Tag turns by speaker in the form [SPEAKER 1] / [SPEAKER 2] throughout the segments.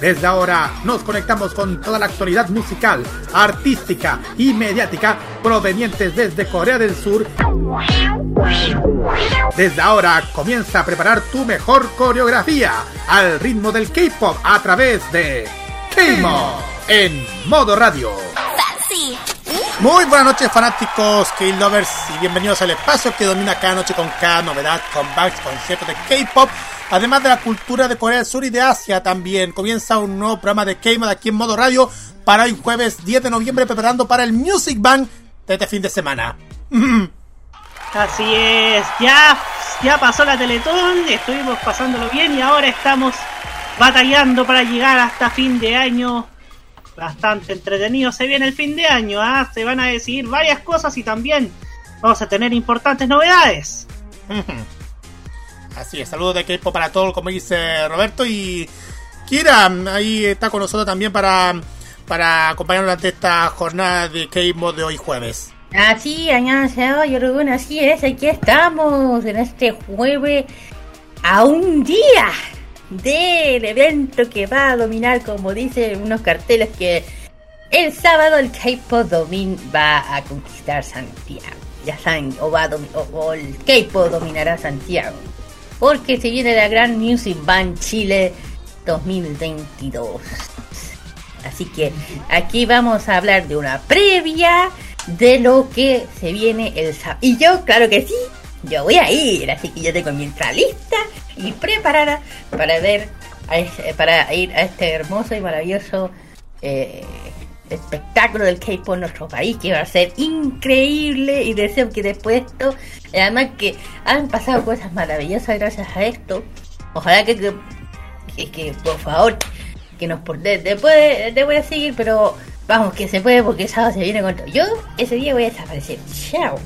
[SPEAKER 1] Desde ahora nos conectamos con toda la actualidad musical, artística y mediática provenientes desde Corea del Sur. Desde ahora comienza a preparar tu mejor coreografía al ritmo del K-pop a través de K-Mod en modo radio. Muy buenas noches fanáticos K-Lovers y bienvenidos al espacio que domina cada noche con cada novedad, comebacks, conciertos de K-Pop, además de la cultura de Corea del Sur y de Asia también. Comienza un nuevo programa de K-Mod aquí en modo radio para hoy jueves 10 de noviembre preparando para el Music Bank de este fin de semana.
[SPEAKER 2] Así es, ya, ya pasó la Teletón, estuvimos pasándolo bien y ahora estamos batallando para llegar hasta fin de año bastante entretenido se viene el fin de año, ¿ah? se van a decidir varias cosas y también vamos a tener importantes novedades.
[SPEAKER 1] Así es, saludos de K-Pop para todos, como dice Roberto. Y Kira, mm, ahí está con nosotros también para, para acompañarnos ante esta jornada de K-Pop de hoy jueves.
[SPEAKER 3] Así, añadido, Yorubun, así es, aquí estamos en este jueves a un día del evento que va a dominar, como dicen unos carteles que el sábado el K-Pop Domin va a conquistar Santiago. Ya saben, o, va a o, o el K-Pop dominará Santiago. Porque se viene la Gran Music Band Chile 2022. Así que aquí vamos a hablar de una previa de lo que se viene el sábado. Y yo, claro que sí, yo voy a ir, así que yo tengo mi lista y preparada para ver, a para ir a este hermoso y maravilloso eh, espectáculo del K-pop en nuestro país, que va a ser increíble y deseo que después de esto, además que han pasado cosas maravillosas gracias a esto. Ojalá que, que, por favor que nos por de- después te voy a seguir, pero vamos que se puede porque el sábado se viene con todo. Yo ese día voy a desaparecer. Chao.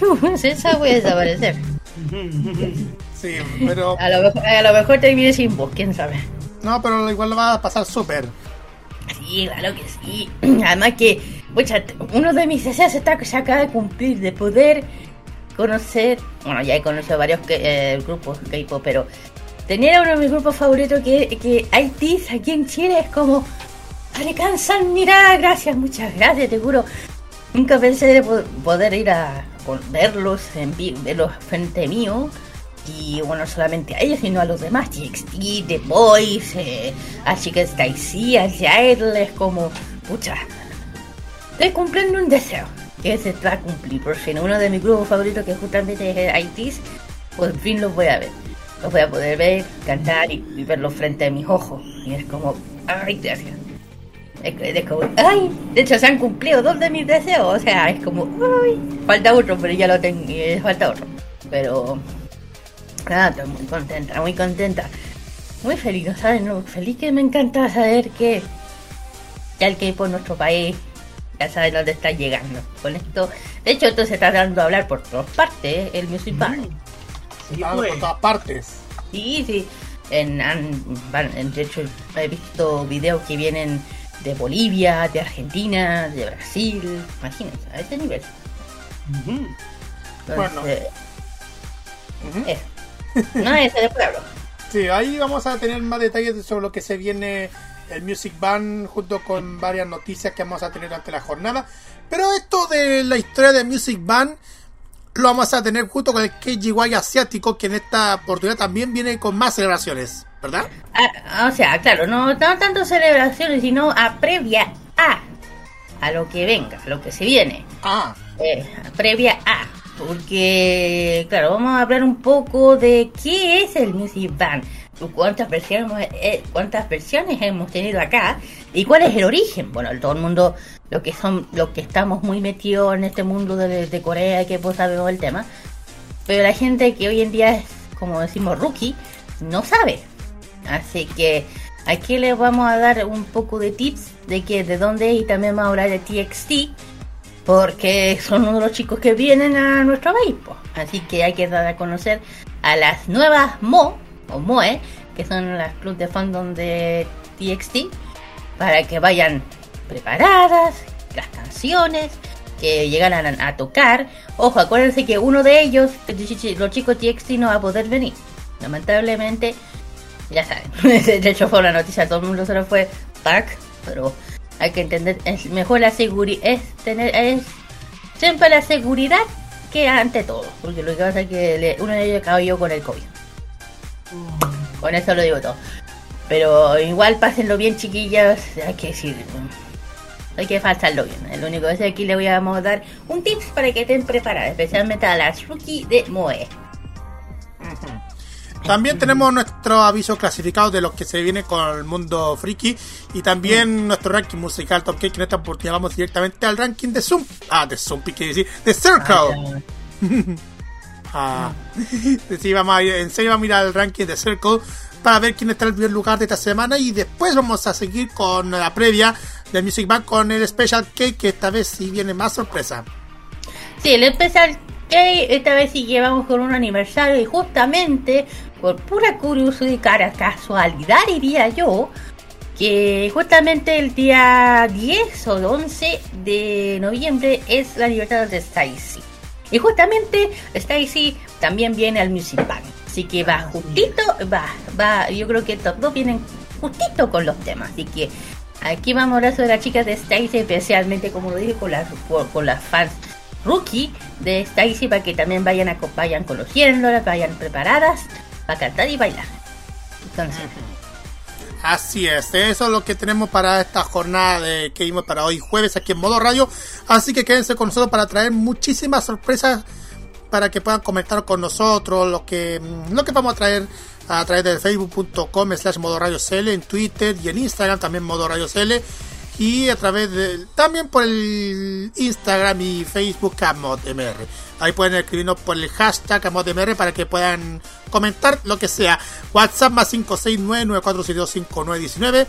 [SPEAKER 3] ese sábado voy a desaparecer.
[SPEAKER 1] Sí, pero.
[SPEAKER 3] A lo mejor, a lo mejor termine sin vos, quién sabe.
[SPEAKER 1] No, pero igual lo va a pasar súper.
[SPEAKER 3] Sí, claro que sí. Además que, pucha, uno de mis deseos está, se acaba de cumplir, de poder conocer, bueno, ya he conocido varios que- eh, grupos K-pop, pero tener a uno de mis grupos favoritos que, que ITs aquí en Chile es como, alcanzan, mira, gracias, muchas gracias, te juro. Nunca pensé de po- poder ir a verlos en vi- verlos frente mío. Y bueno, no solamente a ellos, sino a los demás, TXT, The Boys, eh, a Chicas Daisy, a Jairles, como, pucha, estoy cumpliendo un deseo, que se va a cumplir, por fin, uno de mis grupos favoritos, que justamente es ITs, por fin los voy a ver, los voy a poder ver, cantar y, y verlos frente a mis ojos, y es como, ay, gracias. Es, ay, de hecho se han cumplido dos de mis deseos, o sea, es como, ay, falta otro, pero ya lo tengo, eh, falta otro. Pero, nada, estoy muy contenta, muy contenta. Muy feliz, ¿no ¿sabes? No, feliz que me encanta saber que ya el K-pop en nuestro país ya sabe dónde está llegando. Con esto, de hecho, esto se está dando a hablar por todas partes, ¿eh? el Music
[SPEAKER 1] Está
[SPEAKER 2] pues.
[SPEAKER 1] por todas partes.
[SPEAKER 3] Sí, sí. En, en- de hecho, he visto videos que vienen de Bolivia, de Argentina, de Brasil. Imagínense, a ese nivel.
[SPEAKER 1] Bueno.
[SPEAKER 3] Eso. No, ese después hablo.
[SPEAKER 1] Sí, ahí vamos a tener más detalles sobre lo que se viene el Music Band junto con varias noticias que vamos a tener durante la jornada. Pero esto de la historia de Music Band lo vamos a tener junto con el KGY asiático que en esta oportunidad también viene con más celebraciones, ¿verdad?
[SPEAKER 3] Ah, o sea, claro, no, no tanto celebraciones, sino a previa a a lo que venga, a lo que se viene.
[SPEAKER 1] Ah,
[SPEAKER 3] Eh, previa a. Porque, claro, vamos a hablar un poco de qué es el Music Band, cuántas versiones, eh, cuántas versiones hemos tenido acá y cuál es el origen. Bueno, todo el mundo, lo que son, los que estamos muy metidos en este mundo de, de Corea, que pues sabemos el tema, pero la gente que hoy en día es, como decimos, rookie, no sabe. Así que Aquí les vamos a dar un poco de tips de que de dónde y también vamos a hablar de TXT, porque son uno de los chicos que vienen a nuestro país. Así que hay que dar a conocer a las nuevas Mo o Moe, que son las clubes de fandom de TXT, para que vayan preparadas las canciones que llegaran a, tocar. Ojo, acuérdense que uno de ellos, los chicos TXT, no va a poder venir. Lamentablemente, ya saben. de hecho, fue una noticia, todo el mundo se lo fue Park, pero hay que entender, es mejor la seguridad, es tener, es siempre la seguridad que ante todo, porque lo que pasa es que uno de ellos cayó con el COVID. Con eso lo digo todo. Pero igual pásenlo bien, chiquillas, hay que decir, hay que pasarlo bien. Lo único que es aquí le voy a dar un tips para que estén preparadas, especialmente a las rookie de Moe.
[SPEAKER 1] También tenemos nuestro aviso clasificado de los que se viene con el mundo friki y también nuestro ranking musical Top Cake. En esta oportunidad vamos directamente al ranking de Zoom. Ah, de Zoom, quiere decir, de Circle. ah, sí, vamos a, en serio vamos a mirar el ranking de Circle para ver quién está en el primer lugar de esta semana y después vamos a seguir con la previa de Music Bank con el Special Cake que esta vez sí viene más sorpresa.
[SPEAKER 3] Sí, el Special Cake esta vez sí llevamos con un aniversario y justamente por pura curiosidad, casualidad diría yo, que justamente el día 10 o 11 de noviembre es la libertad de Stacy. Y justamente Stacy también viene al Music Bank. Así que va justito, va, va, yo creo que estos dos vienen justito con los temas. Así que aquí vamos a hablar sobre las chicas de Stacy, especialmente como lo dije, con las, con las fans rookie de Stacy para que también vayan, a, vayan conociéndolas, vayan preparadas para cantar y bailar. Entonces.
[SPEAKER 1] Así es, eso es lo que tenemos para esta jornada de que vimos para hoy jueves aquí en modo radio. Así que quédense con nosotros para traer muchísimas sorpresas para que puedan comentar con nosotros lo que, lo que vamos a traer a través de facebook.com slash modo radio CL, en Twitter y en Instagram también modo radio CL y a través de también por el Instagram y Facebook AmodMR. Ahí pueden escribirnos por el hashtag AmodMR para que puedan comentar lo que sea. WhatsApp más 569-9472-5919.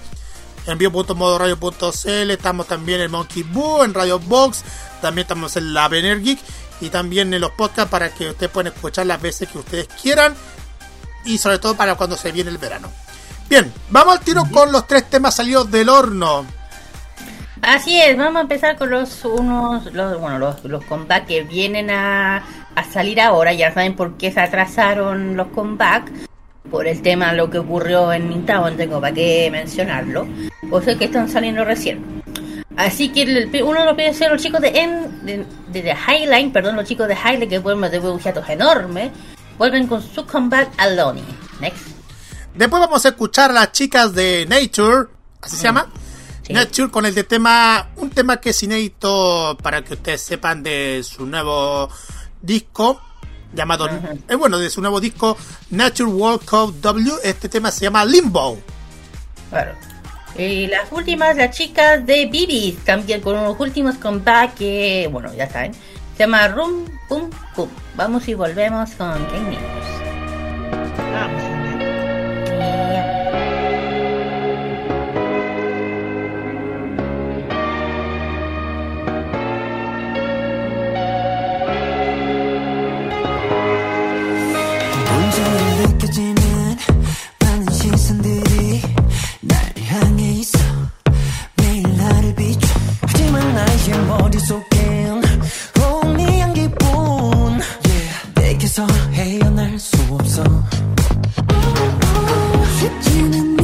[SPEAKER 1] Envío.modoradio.cl. Estamos también en Monkey Boo, en Radio Box. También estamos en la Vener Geek. Y también en los podcasts para que ustedes puedan escuchar las veces que ustedes quieran. Y sobre todo para cuando se viene el verano. Bien, vamos al tiro con los tres temas salidos del horno.
[SPEAKER 3] Así es, vamos a empezar con los unos, los, bueno, los, los que vienen a, a salir ahora. Ya saben por qué se atrasaron los comebacks. Por el tema lo que ocurrió en Nintendo, tengo para qué mencionarlo. O sea que están saliendo recién. Así que uno lo pide ser los chicos de, en, de, de, Highline, perdón, los chicos de Highline que vuelven de dibujitos enormes, vuelven con su comeback Alone. Next.
[SPEAKER 1] Después vamos a escuchar a las chicas de Nature, así se llama, Nature con el de tema, un tema que es inédito para que ustedes sepan de su nuevo disco llamado, eh, bueno, de su nuevo disco Nature World Cup W. Este tema se llama Limbo.
[SPEAKER 3] Claro. Y las últimas, las chicas de Bibi, también con unos últimos comebacks que, bueno, ya saben, se llama Rum Pum Pum. Vamos y volvemos con Game Vamos.
[SPEAKER 4] 머릿속엔 only 향기뿐 yeah. 내게서 헤어날 수 없어 쉽지는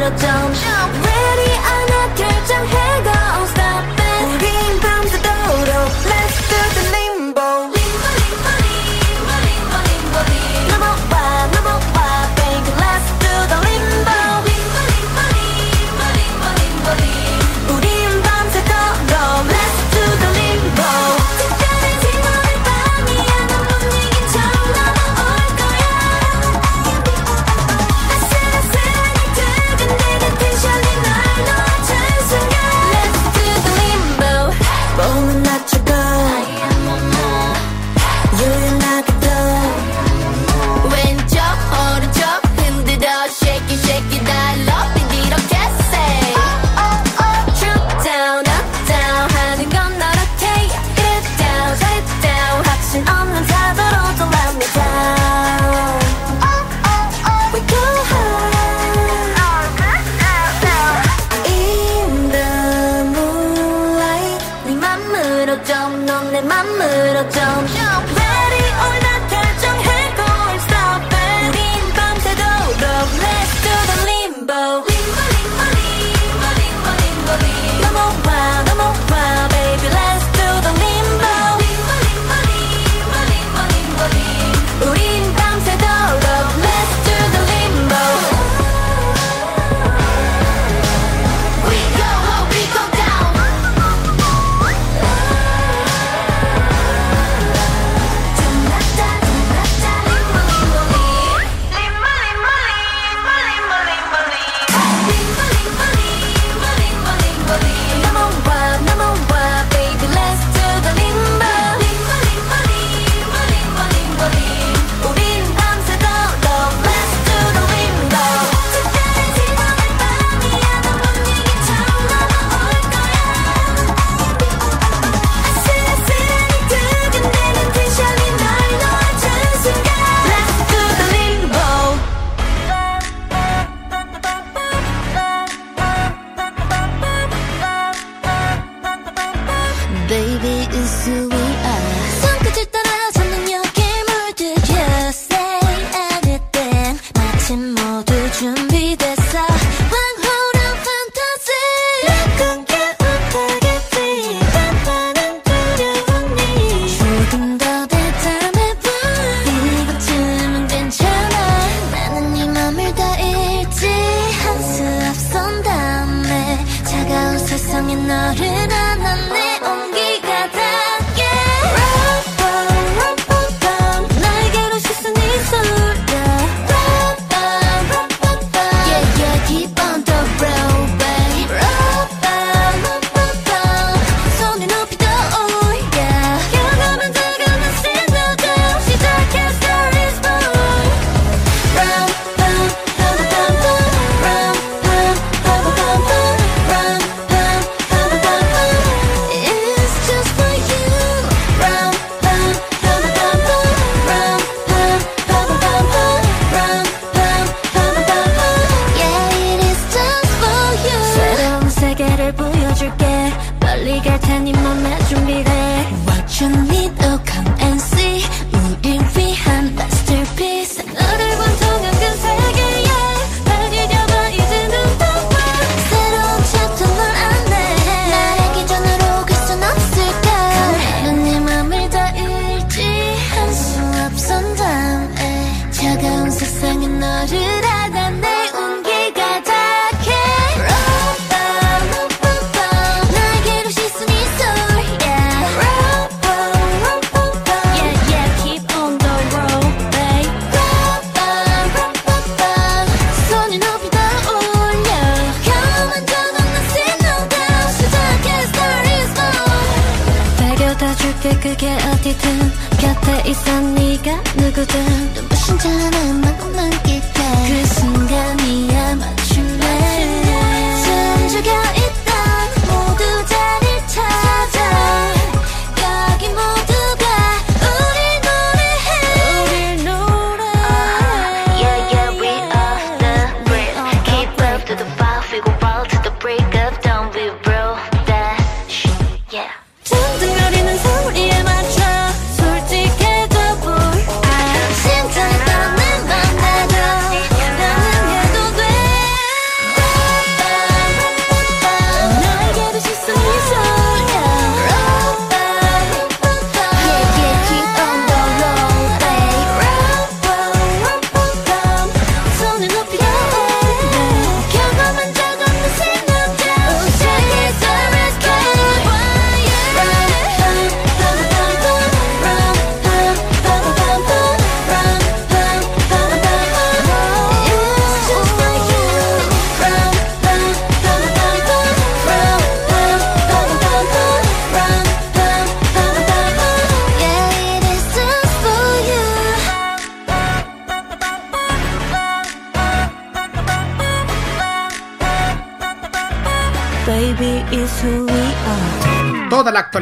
[SPEAKER 4] little jump, jump. Ready 하나 결정해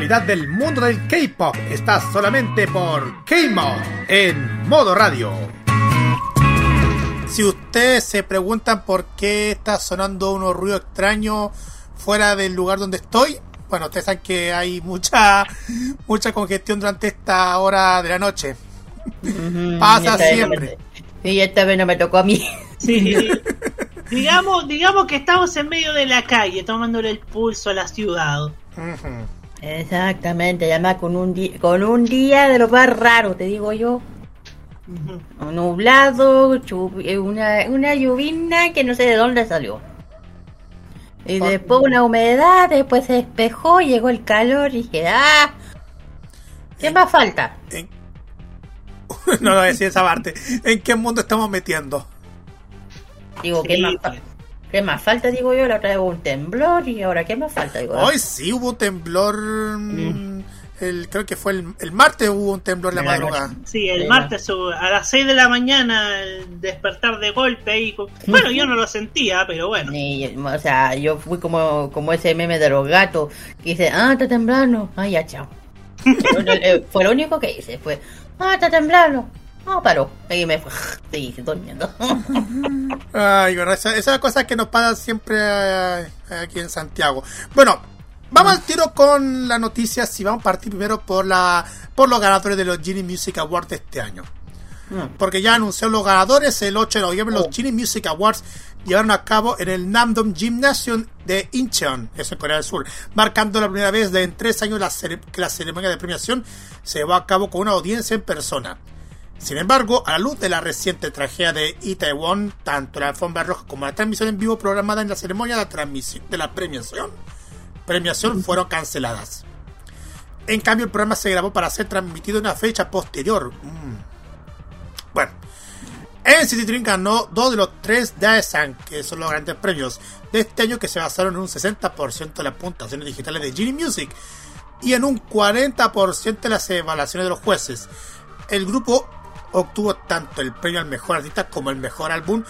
[SPEAKER 1] del mundo del K-pop está solamente por K-Mod en modo radio. Si ustedes se preguntan por qué está sonando unos ruidos extraños fuera del lugar donde estoy, bueno, ustedes saben que hay mucha mucha congestión durante esta hora de la noche. Pasa siempre.
[SPEAKER 3] y esta vez no me tocó a mí.
[SPEAKER 2] Sí. digamos, digamos que estamos en medio de la calle, tomándole el pulso a la ciudad.
[SPEAKER 3] Exactamente, además con un día, con un día de lo más raro, te digo yo. Nublado, eh, una, una lluvina que no sé de dónde salió. Y después una humedad, después se despejó, llegó el calor y dije, ¡ah! ¿Qué más falta?
[SPEAKER 1] no lo decía esa parte. ¿En qué mundo estamos metiendo?
[SPEAKER 3] Digo, ¿qué, más ¿qué más falta? Digo yo, la otra vez hubo un temblor y ahora ¿qué más falta? Digo,
[SPEAKER 1] Hoy sí hubo un temblor. Mm. El, creo que fue el, martes hubo un temblor en la madrugada.
[SPEAKER 2] Sí, el martes a las 6 de la mañana el despertar de golpe y bueno, yo no lo sentía, pero bueno.
[SPEAKER 3] o sea, yo fui como, como ese meme de los gatos que dice, ah, está temblando, ah, ya, chao. Fue lo único que hice, fue, ah, está temblando, ah, paró, y me seguí durmiendo.
[SPEAKER 1] Ay, bueno, esas cosas que nos pasan siempre eh, aquí en Santiago. Bueno, Vamos al tiro con las noticias y vamos a partir primero por la por los ganadores de los Genie Music Awards de este año. Mm. Porque ya anunció los ganadores el 8 de noviembre. Los oh. Genie Music Awards llevaron a cabo en el Namdong Gymnasium de Incheon, eso en Corea del Sur, marcando la primera vez de en tres años la que la ceremonia de premiación se llevó a cabo con una audiencia en persona. Sin embargo, a la luz de la reciente tragedia de Itaewon, tanto la alfombra roja como la transmisión en vivo programada en la ceremonia de la, transmisión, de la premiación premiación fueron canceladas. En cambio, el programa se grabó para ser transmitido en una fecha posterior. Mm. Bueno, NCT Dream ganó dos de los tres Daesan, que son los grandes premios de este año, que se basaron en un 60% de las puntuaciones digitales de Genie Music y en un 40% de las evaluaciones de los jueces. El grupo obtuvo tanto el premio al mejor artista como el mejor álbum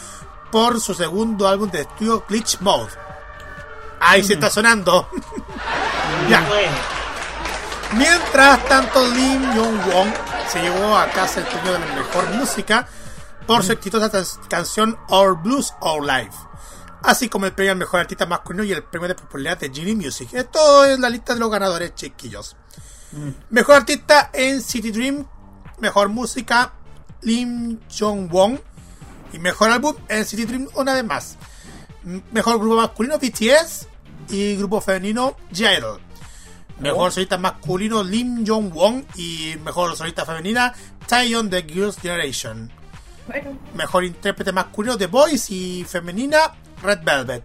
[SPEAKER 1] por su segundo álbum de estudio Glitch Mode Ahí se está sonando. ya. Mientras tanto, Lim Jong-won se llevó a casa el premio de la mejor música por su exitosa canción Our Blues Our Life, así como el premio al mejor artista masculino y el premio de popularidad de Genie Music. Esto es la lista de los ganadores chiquillos. Mejor artista en City Dream, mejor música Lim Jong-won y mejor álbum en City Dream una vez más. Mejor grupo masculino BTS y grupo femenino J-Idol. Mejor solista masculino Lim Jong-won y mejor solista femenina Taeyeon de Girls' Generation. Mejor intérprete masculino The Boys y femenina Red Velvet.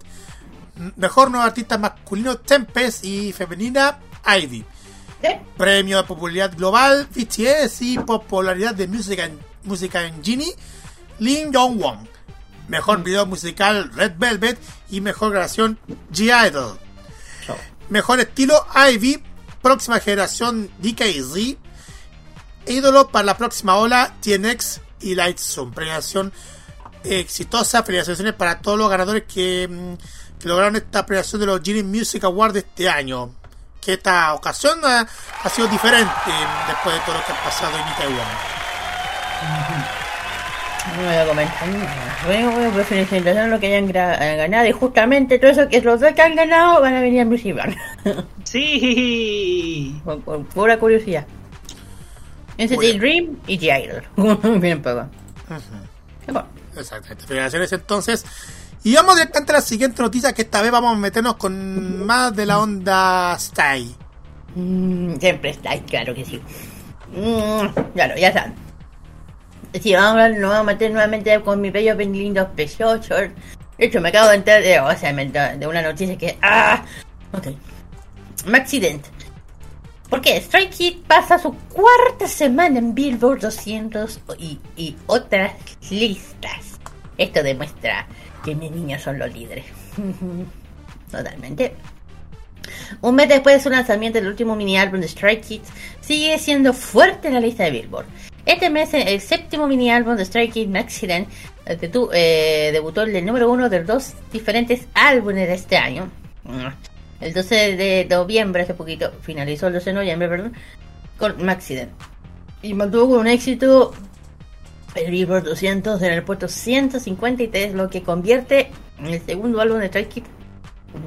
[SPEAKER 1] Mejor nuevo artista masculino Tempest y femenina Ivy. Premio de popularidad global BTS y popularidad de música en, música en Genie Lim Jong-won. Mejor video musical Red Velvet y mejor grabación G-Idol. Mejor estilo Ivy, próxima generación DKZ. Ídolo para la próxima ola TNX y Lightzoom. Premiación exitosa. Felicitaciones para todos los ganadores que, mm, lograron esta premiación de los Genie Music Awards de este año. Que esta ocasión ha, sido diferente después de todo lo que ha pasado en Itaewon.
[SPEAKER 3] No voy a comentar nada. Bueno, pues felicitaciones a los que hayan eh, ganado. Y justamente todo eso que los dos que han ganado van a venir a Music
[SPEAKER 2] Sí.
[SPEAKER 3] Con, pura curiosidad. NCT bueno. Dream y The Idol. Bien poco.
[SPEAKER 1] Exactamente. Felicitaciones entonces. Y vamos directamente a la siguiente noticia que esta vez vamos a meternos con más de la onda Stay.
[SPEAKER 3] Mm, siempre Stay, claro que sí. Mm, claro, ya saben. Sí, vamos a, nos vamos a meter nuevamente con mi bello lindos preciosos. De hecho, me acabo de enterar de, una noticia que. ¡Ah! Ok. accidente. ¿Por qué? Strike Kids pasa su cuarta semana en Billboard 200 y, y otras listas. Esto demuestra que mis niños son los líderes. Totalmente. Un mes después de su lanzamiento del último mini álbum de Strike Kids, sigue siendo fuerte en la lista de Billboard. Este mes, el séptimo mini álbum de Strike Kids Accident eh, eh, debutó el número uno de dos diferentes álbumes de este año. El 12 de noviembre, hace poquito, finalizó el 12 de noviembre, perdón, con Maxident. Y mantuvo con un éxito el Billboard 200 en el puesto 153, lo que convierte en el segundo álbum de Strike Kids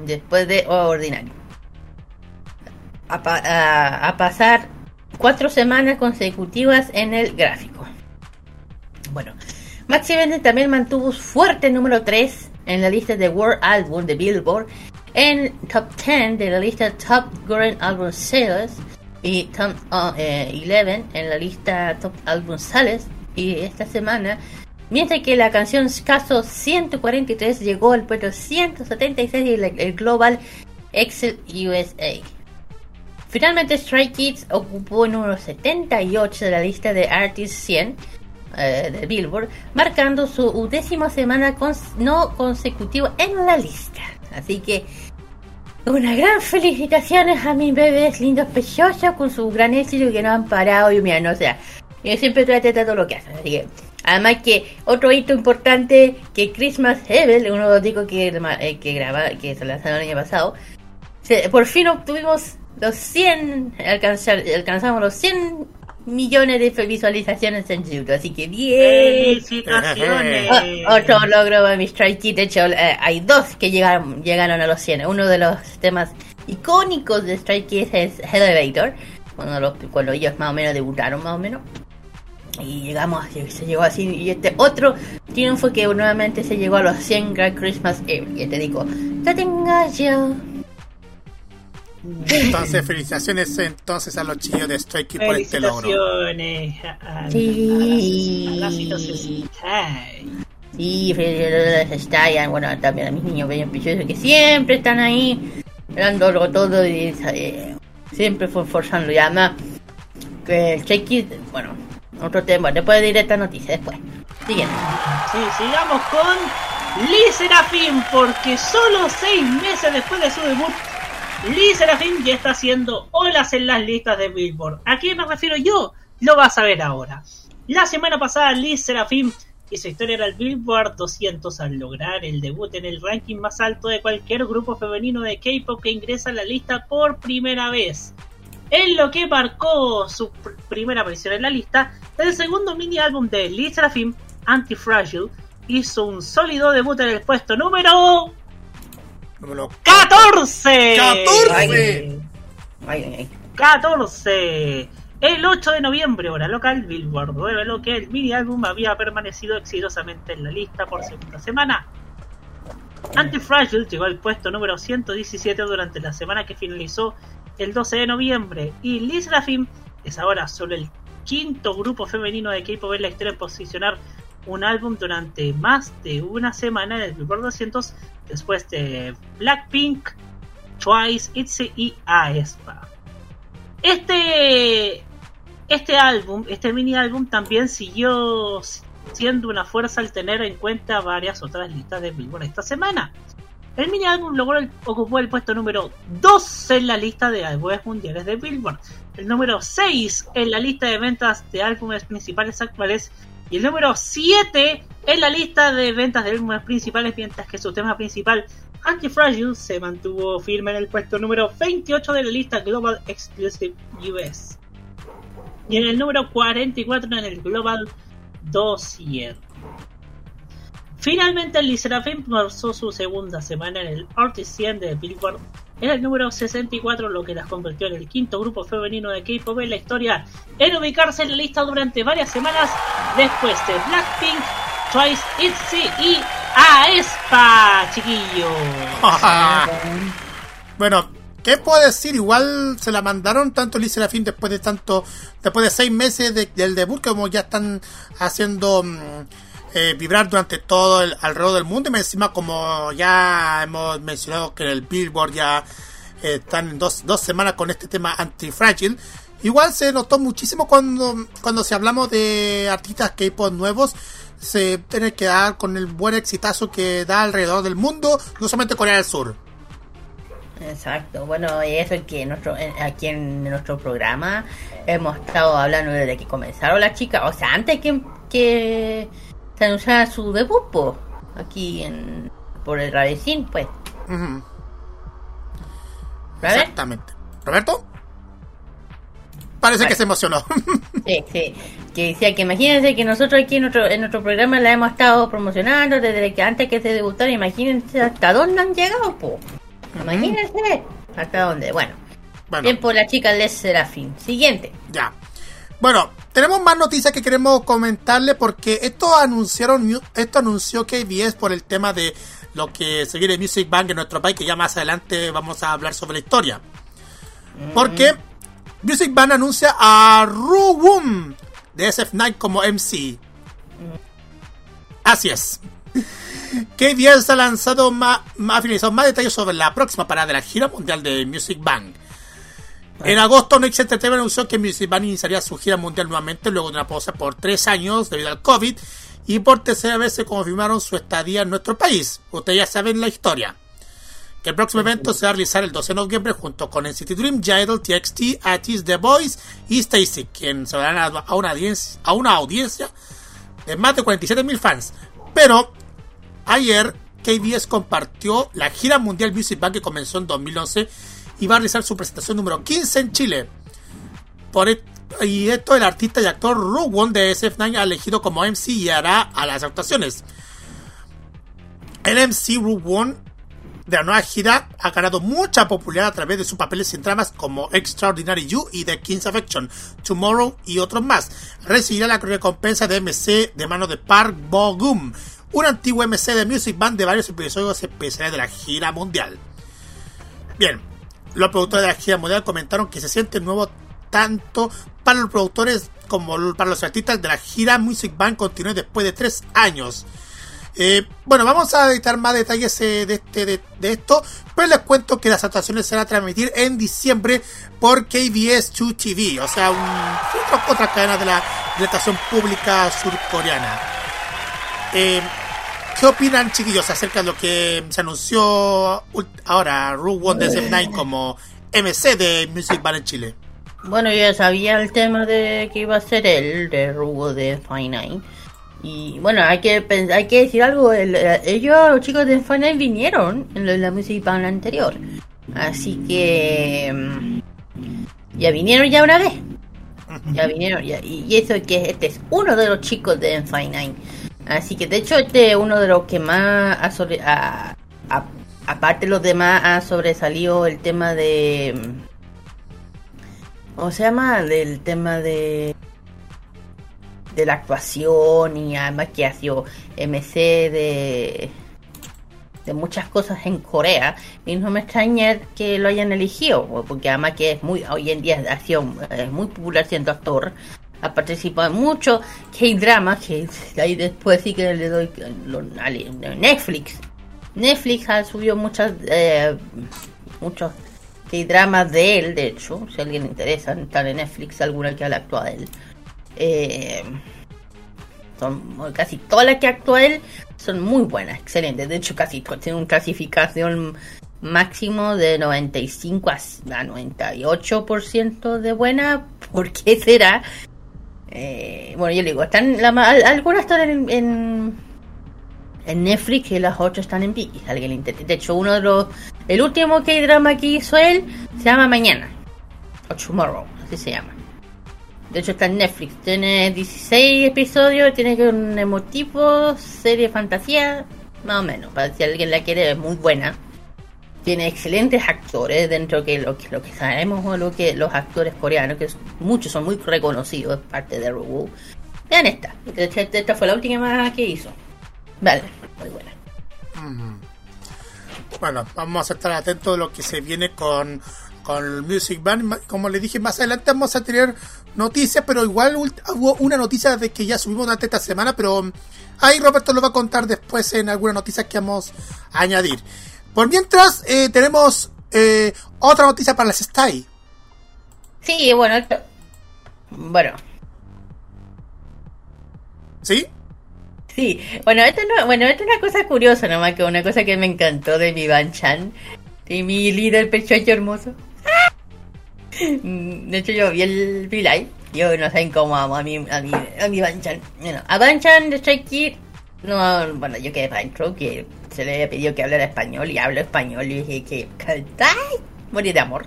[SPEAKER 3] después de Ordinary. a, pasar cuatro semanas consecutivas en el gráfico. Bueno, Maxi Bennett también mantuvo fuerte número 3 en la lista de World Album de Billboard, en Top 10 de la lista Top Current Album Sales y Top 11 eh, en la lista Top Album Sales. Y esta semana Mientras que la canción Caso 143 llegó al puesto 176 del el Global Excel USA. Finalmente Stray Kids ocupó el número 78 de la lista de Artist 100 eh, de Billboard, marcando su décima semana no consecutiva en la lista. Así que una gran felicitaciones a mis bebés lindos preciosos con su gran éxito que no han parado y mira, o sea, yo siempre traté todo lo que hacen, así que Además que otro hito importante que Christmas Evil, uno de los discos que, eh, que, que se lanzaron el año pasado, por fin obtuvimos los 100, alcanzar, alcanzamos los 100 millones de visualizaciones en YouTube, así que bien.
[SPEAKER 2] Felicitaciones.
[SPEAKER 3] otro logro de mi Strike Kid, de hecho eh, hay dos que llegaron, llegaron a los 100. Uno de los temas icónicos de Strike Kids es Elevator, cuando, cuando ellos más o menos debutaron más o menos. Y llegamos, se llegó así. Y este otro triunfo que nuevamente se llegó a los 100 Grand Christmas Eve. Y te digo, ¡Que tenga yo!
[SPEAKER 1] Entonces, felicitaciones entonces a los chicos de Stray Kids por este logro.
[SPEAKER 2] Felicitaciones
[SPEAKER 3] a, sí. a, Sí, Bueno, también a mis niños bellos que siempre están ahí dándolo todo y eh, siempre fue forzando. Y además, que Stray Kids, bueno, otro tema, después de esta noticia, después. Siguiente.
[SPEAKER 2] Sí, sigamos con Lee Serafín, porque solo seis meses después de su debut, Lee Serafín ya está haciendo olas en las listas de Billboard. ¿A quién me refiero yo? Lo vas a ver ahora. La semana pasada, Lee Serafín hizo historia en el Billboard 200 al lograr el debut en el ranking más alto de cualquier grupo femenino de K-pop que ingresa a la lista por primera vez. En lo que marcó su primera aparición en la lista, el segundo mini álbum de Lee Serafim, Anti-Fragile, hizo un sólido debut en el puesto número...
[SPEAKER 1] Número
[SPEAKER 2] 14.
[SPEAKER 1] 14.
[SPEAKER 2] 14. El 8 de noviembre, hora local, Billboard reveló que el mini álbum había permanecido exitosamente en la lista por segunda semana. Anti-Fragile llegó al puesto número 117 durante la semana que finalizó el 12 de noviembre y Liz Rafim es ahora solo el quinto grupo femenino de K-pop en la historia en posicionar un álbum durante más de una semana en el Billboard 200 después de Blackpink, Twice, ITZY y aespa. Este este álbum, este mini álbum también siguió siendo una fuerza al tener en cuenta varias otras listas de Billboard esta semana. El mini álbum logró ocupó el puesto número 2 en la lista de álbumes mundiales de Billboard, el número 6 en la lista de ventas de álbumes principales actuales y el número 7 en la lista de ventas de álbumes principales, mientras que su tema principal, Anti-Fragile, se mantuvo firme en el puesto número 28 de la lista Global Exclusive US y en el número 44 en el Global 200. Finalmente, Lee Serafim pasó su segunda semana en el Artist 100 de Billboard en el número 64, lo que las convirtió en el quinto grupo femenino de K-pop en la historia en ubicarse en la lista durante varias semanas después de Blackpink, Twice, ITZY y aespa, chiquillo.
[SPEAKER 1] bueno, ¿qué puedo decir? Igual se la mandaron tanto Lee Serafim después de tanto, después de seis meses del debut, como ya están haciendo. Mm, eh, vibrar durante todo el alrededor del mundo. Y encima, como ya hemos mencionado que el Billboard ya eh, están dos, dos semanas con este tema antifrágil. Igual se notó muchísimo cuando, cuando se hablamos de artistas K-pop nuevos. Se tiene que dar con el buen exitazo que da alrededor del mundo, no solamente Corea del Sur.
[SPEAKER 3] Exacto, bueno, eso es que nuestro, aquí en nuestro programa hemos estado hablando desde que comenzaron las chicas, o sea, antes que, que anunciaba su debut aquí en por el Radicín, pues.
[SPEAKER 1] Exactamente. ¿Roberto? Parece que se emocionó.
[SPEAKER 3] sí, sí. Que decía que imagínense que nosotros aquí en nuestro, en nuestro programa la hemos estado promocionando desde que antes que se debutara. Imagínense hasta dónde han llegado, po. Imagínense hasta dónde. Bueno, Bueno. Bien por la chica Les Serafín. Siguiente.
[SPEAKER 1] Ya. Bueno, tenemos más noticias que queremos comentarle porque esto anunciaron, esto anunció KBS por el tema de lo que se viene Music Bank en nuestro país, que ya más adelante vamos a hablar sobre la historia. Porque Music Bank anuncia a Ru de SF9 como MC. Así es. KBS ha lanzado más, ha finalizado más detalles sobre la próxima parada de la gira mundial de Music Bank. En agosto, Next Entertainment anunció que Music Bank iniciaría su gira mundial nuevamente luego de una pausa por tres años debido al COVID y por tercera vez se confirmaron su estadía en nuestro país. Ustedes ya saben la historia. Que el próximo evento se va a realizar el 12 de noviembre junto con NCT Dream, Jidal, TXT, Atis, The Boys y Stacy, quien se van a una audiencia, a una audiencia de más de 47.000 fans. Pero ayer KBS compartió la gira mundial Music Bank que comenzó en 2011 y va a realizar su presentación número 15 en Chile. Por e-, y esto el artista y actor Won de SF9 ha elegido como MC y hará a las actuaciones. El MC Won de la nueva gira ha ganado mucha popularidad a través de sus papeles en dramas como Extraordinary You y The King's Affection, Tomorrow y otros más. Recibirá la recompensa de MC de mano de Park Bo-gum, un antiguo MC de Music Band de varios episodios especiales de la gira mundial. Bien, los productores de la gira mundial comentaron que se siente nuevo tanto para los productores como para los artistas de la gira Music Band continúe después de tres años. Eh, bueno, vamos a editar más detalles eh, de, este, de, esto, pero les cuento que las actuaciones se van a transmitir en diciembre por KBS 2 TV, o sea, otra, cadena de la, estación pública surcoreana. Eh, ¿Qué opinan, chiquillos, acerca de lo que se anunció ahora, Ru One de 9 como MC de Music Bar en Chile?
[SPEAKER 3] Bueno, yo ya sabía el tema de que iba a ser él, de Rubo de Fine Y bueno, hay que hay que decir algo. ellos, los chicos de Fine vinieron en la Music Band anterior. Así que. Mm, ya vinieron ya una vez. Ya vinieron ya. Y eso que este es uno de los chicos de Fine Así que de hecho este es uno de los que más ha sobre, aparte de los demás ha sobresalido el tema de ¿cómo se llama? del tema de de la actuación y además que ha sido MC de de muchas cosas en Corea y no me extraña que lo hayan elegido porque además que es muy hoy en día ha sido es muy popular siendo actor ha participado mucho K-drama, que ahí después sí que le doy Netflix. Netflix ha subido muchas, eh, muchos K-dramas de él, de hecho, si alguien le interesa, están en Netflix, alguna que ha actuado él. Eh, son casi todas las que actúa él son muy buenas, excelentes. De hecho, casi tiene una clasificación máximo de 95 a 98% de buena. ¿Por qué será? Eh, bueno, yo le digo, están algunas están en, en, Netflix y las otras están en Viki. Alguien le interesa. De hecho, uno de los. El último K-drama que hizo él se llama Mañana. O Tomorrow, así se llama. De hecho, está en Netflix. Tiene 16 episodios. Tiene que un emotivo, serie fantasía, más o menos. Para si alguien la quiere, es muy buena tiene excelentes actores dentro de lo que, lo que sabemos o lo que los actores coreanos, que muchos son muy reconocidos, parte de Rubu. Vean esta, esta, fue la última que hizo. Vale, muy buena.
[SPEAKER 1] Bueno, vamos a estar atentos a lo que se viene con, con el Music Band. Como le dije, más adelante vamos a tener noticias, pero igual hubo una noticia de que ya subimos durante esta semana, pero ahí Roberto lo va a contar después en alguna noticia que vamos a añadir. Por mientras, eh, tenemos eh, otra noticia para las Stay.
[SPEAKER 3] Sí, bueno, esto... bueno.
[SPEAKER 1] ¿Sí?
[SPEAKER 3] Sí, bueno, esto no, bueno, esto es una cosa curiosa nomás, que una cosa que me encantó de mi Chan, de mi líder pechocho hermoso. Mm, de hecho, yo vi el v yo no sé cómo amo a mi, a mi, a mi Banchan. Bueno, a Banchan de Strike no, bueno, yo quedé para intro que se le había pedido que hablara español y hablo español y dije que ¡ay! morir de amor.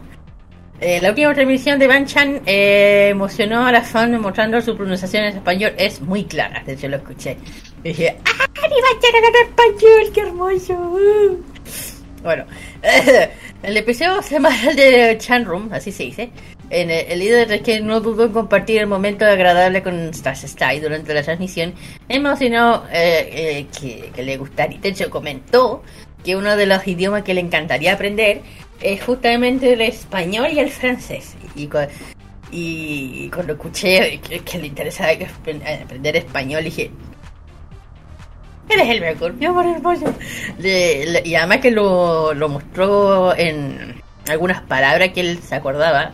[SPEAKER 3] Eh, la última transmisión de Van Chan eh, emocionó a las fans mostrando su pronunciación en español. Es muy clara, de hecho lo escuché. Y dije, ¡ah! Van Chan en español! ¡Qué hermoso! Bueno, el episodio semanal de Chan Room, así se dice, en el, líder es que no dudó en compartir el momento agradable con Stas Style durante la transmisión, emocionó eh, eh, que, le gustaría, de hecho comentó que uno de los idiomas que le encantaría aprender es justamente el español y el francés. Y, y, cuando escuché que, le interesaba aprender español, dije, Eres el mejor, mi amor hermoso. y además que lo, lo mostró en algunas palabras que él se acordaba.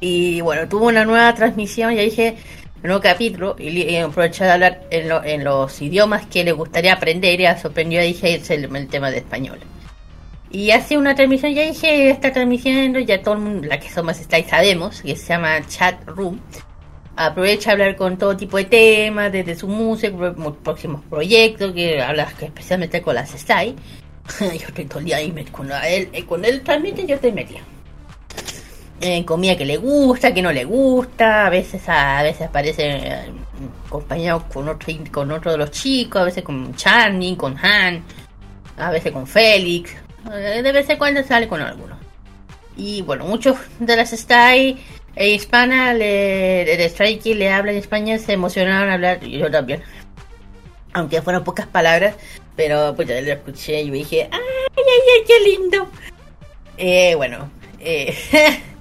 [SPEAKER 3] Y bueno, tuvo una nueva transmisión, ya dije, un nuevo capítulo, y, aprovechó de hablar en, en, los idiomas que le gustaría aprender, y ya sorprendió, dije, es el, tema de español. Y hace una transmisión, ya dije, está transmitiendo, ya todo el mundo, la que somos está y sabemos, que se llama Chat Room. Aprovecha a hablar con todo tipo de temas, desde su música, próximos proyectos, que habla especialmente con las Stay. yo estoy todo el día ahí, cuando él, eh, cuando él transmite, yo estoy metida en comida que le gusta, que no le gusta, a veces a, veces aparece eh, acompañado con otro, con otro de los chicos, a veces con Charney, con Han, a veces con Félix, eh, de vez en cuando sale con algunos. Y bueno, muchos de las Stay e hispana, le, de Strikey le habla en España, se emocionaron a hablar, yo también. Aunque fueron pocas palabras, pero pues ya lo escuché y me dije, ¡ay, ay, ay, qué lindo! Eh, bueno, eh,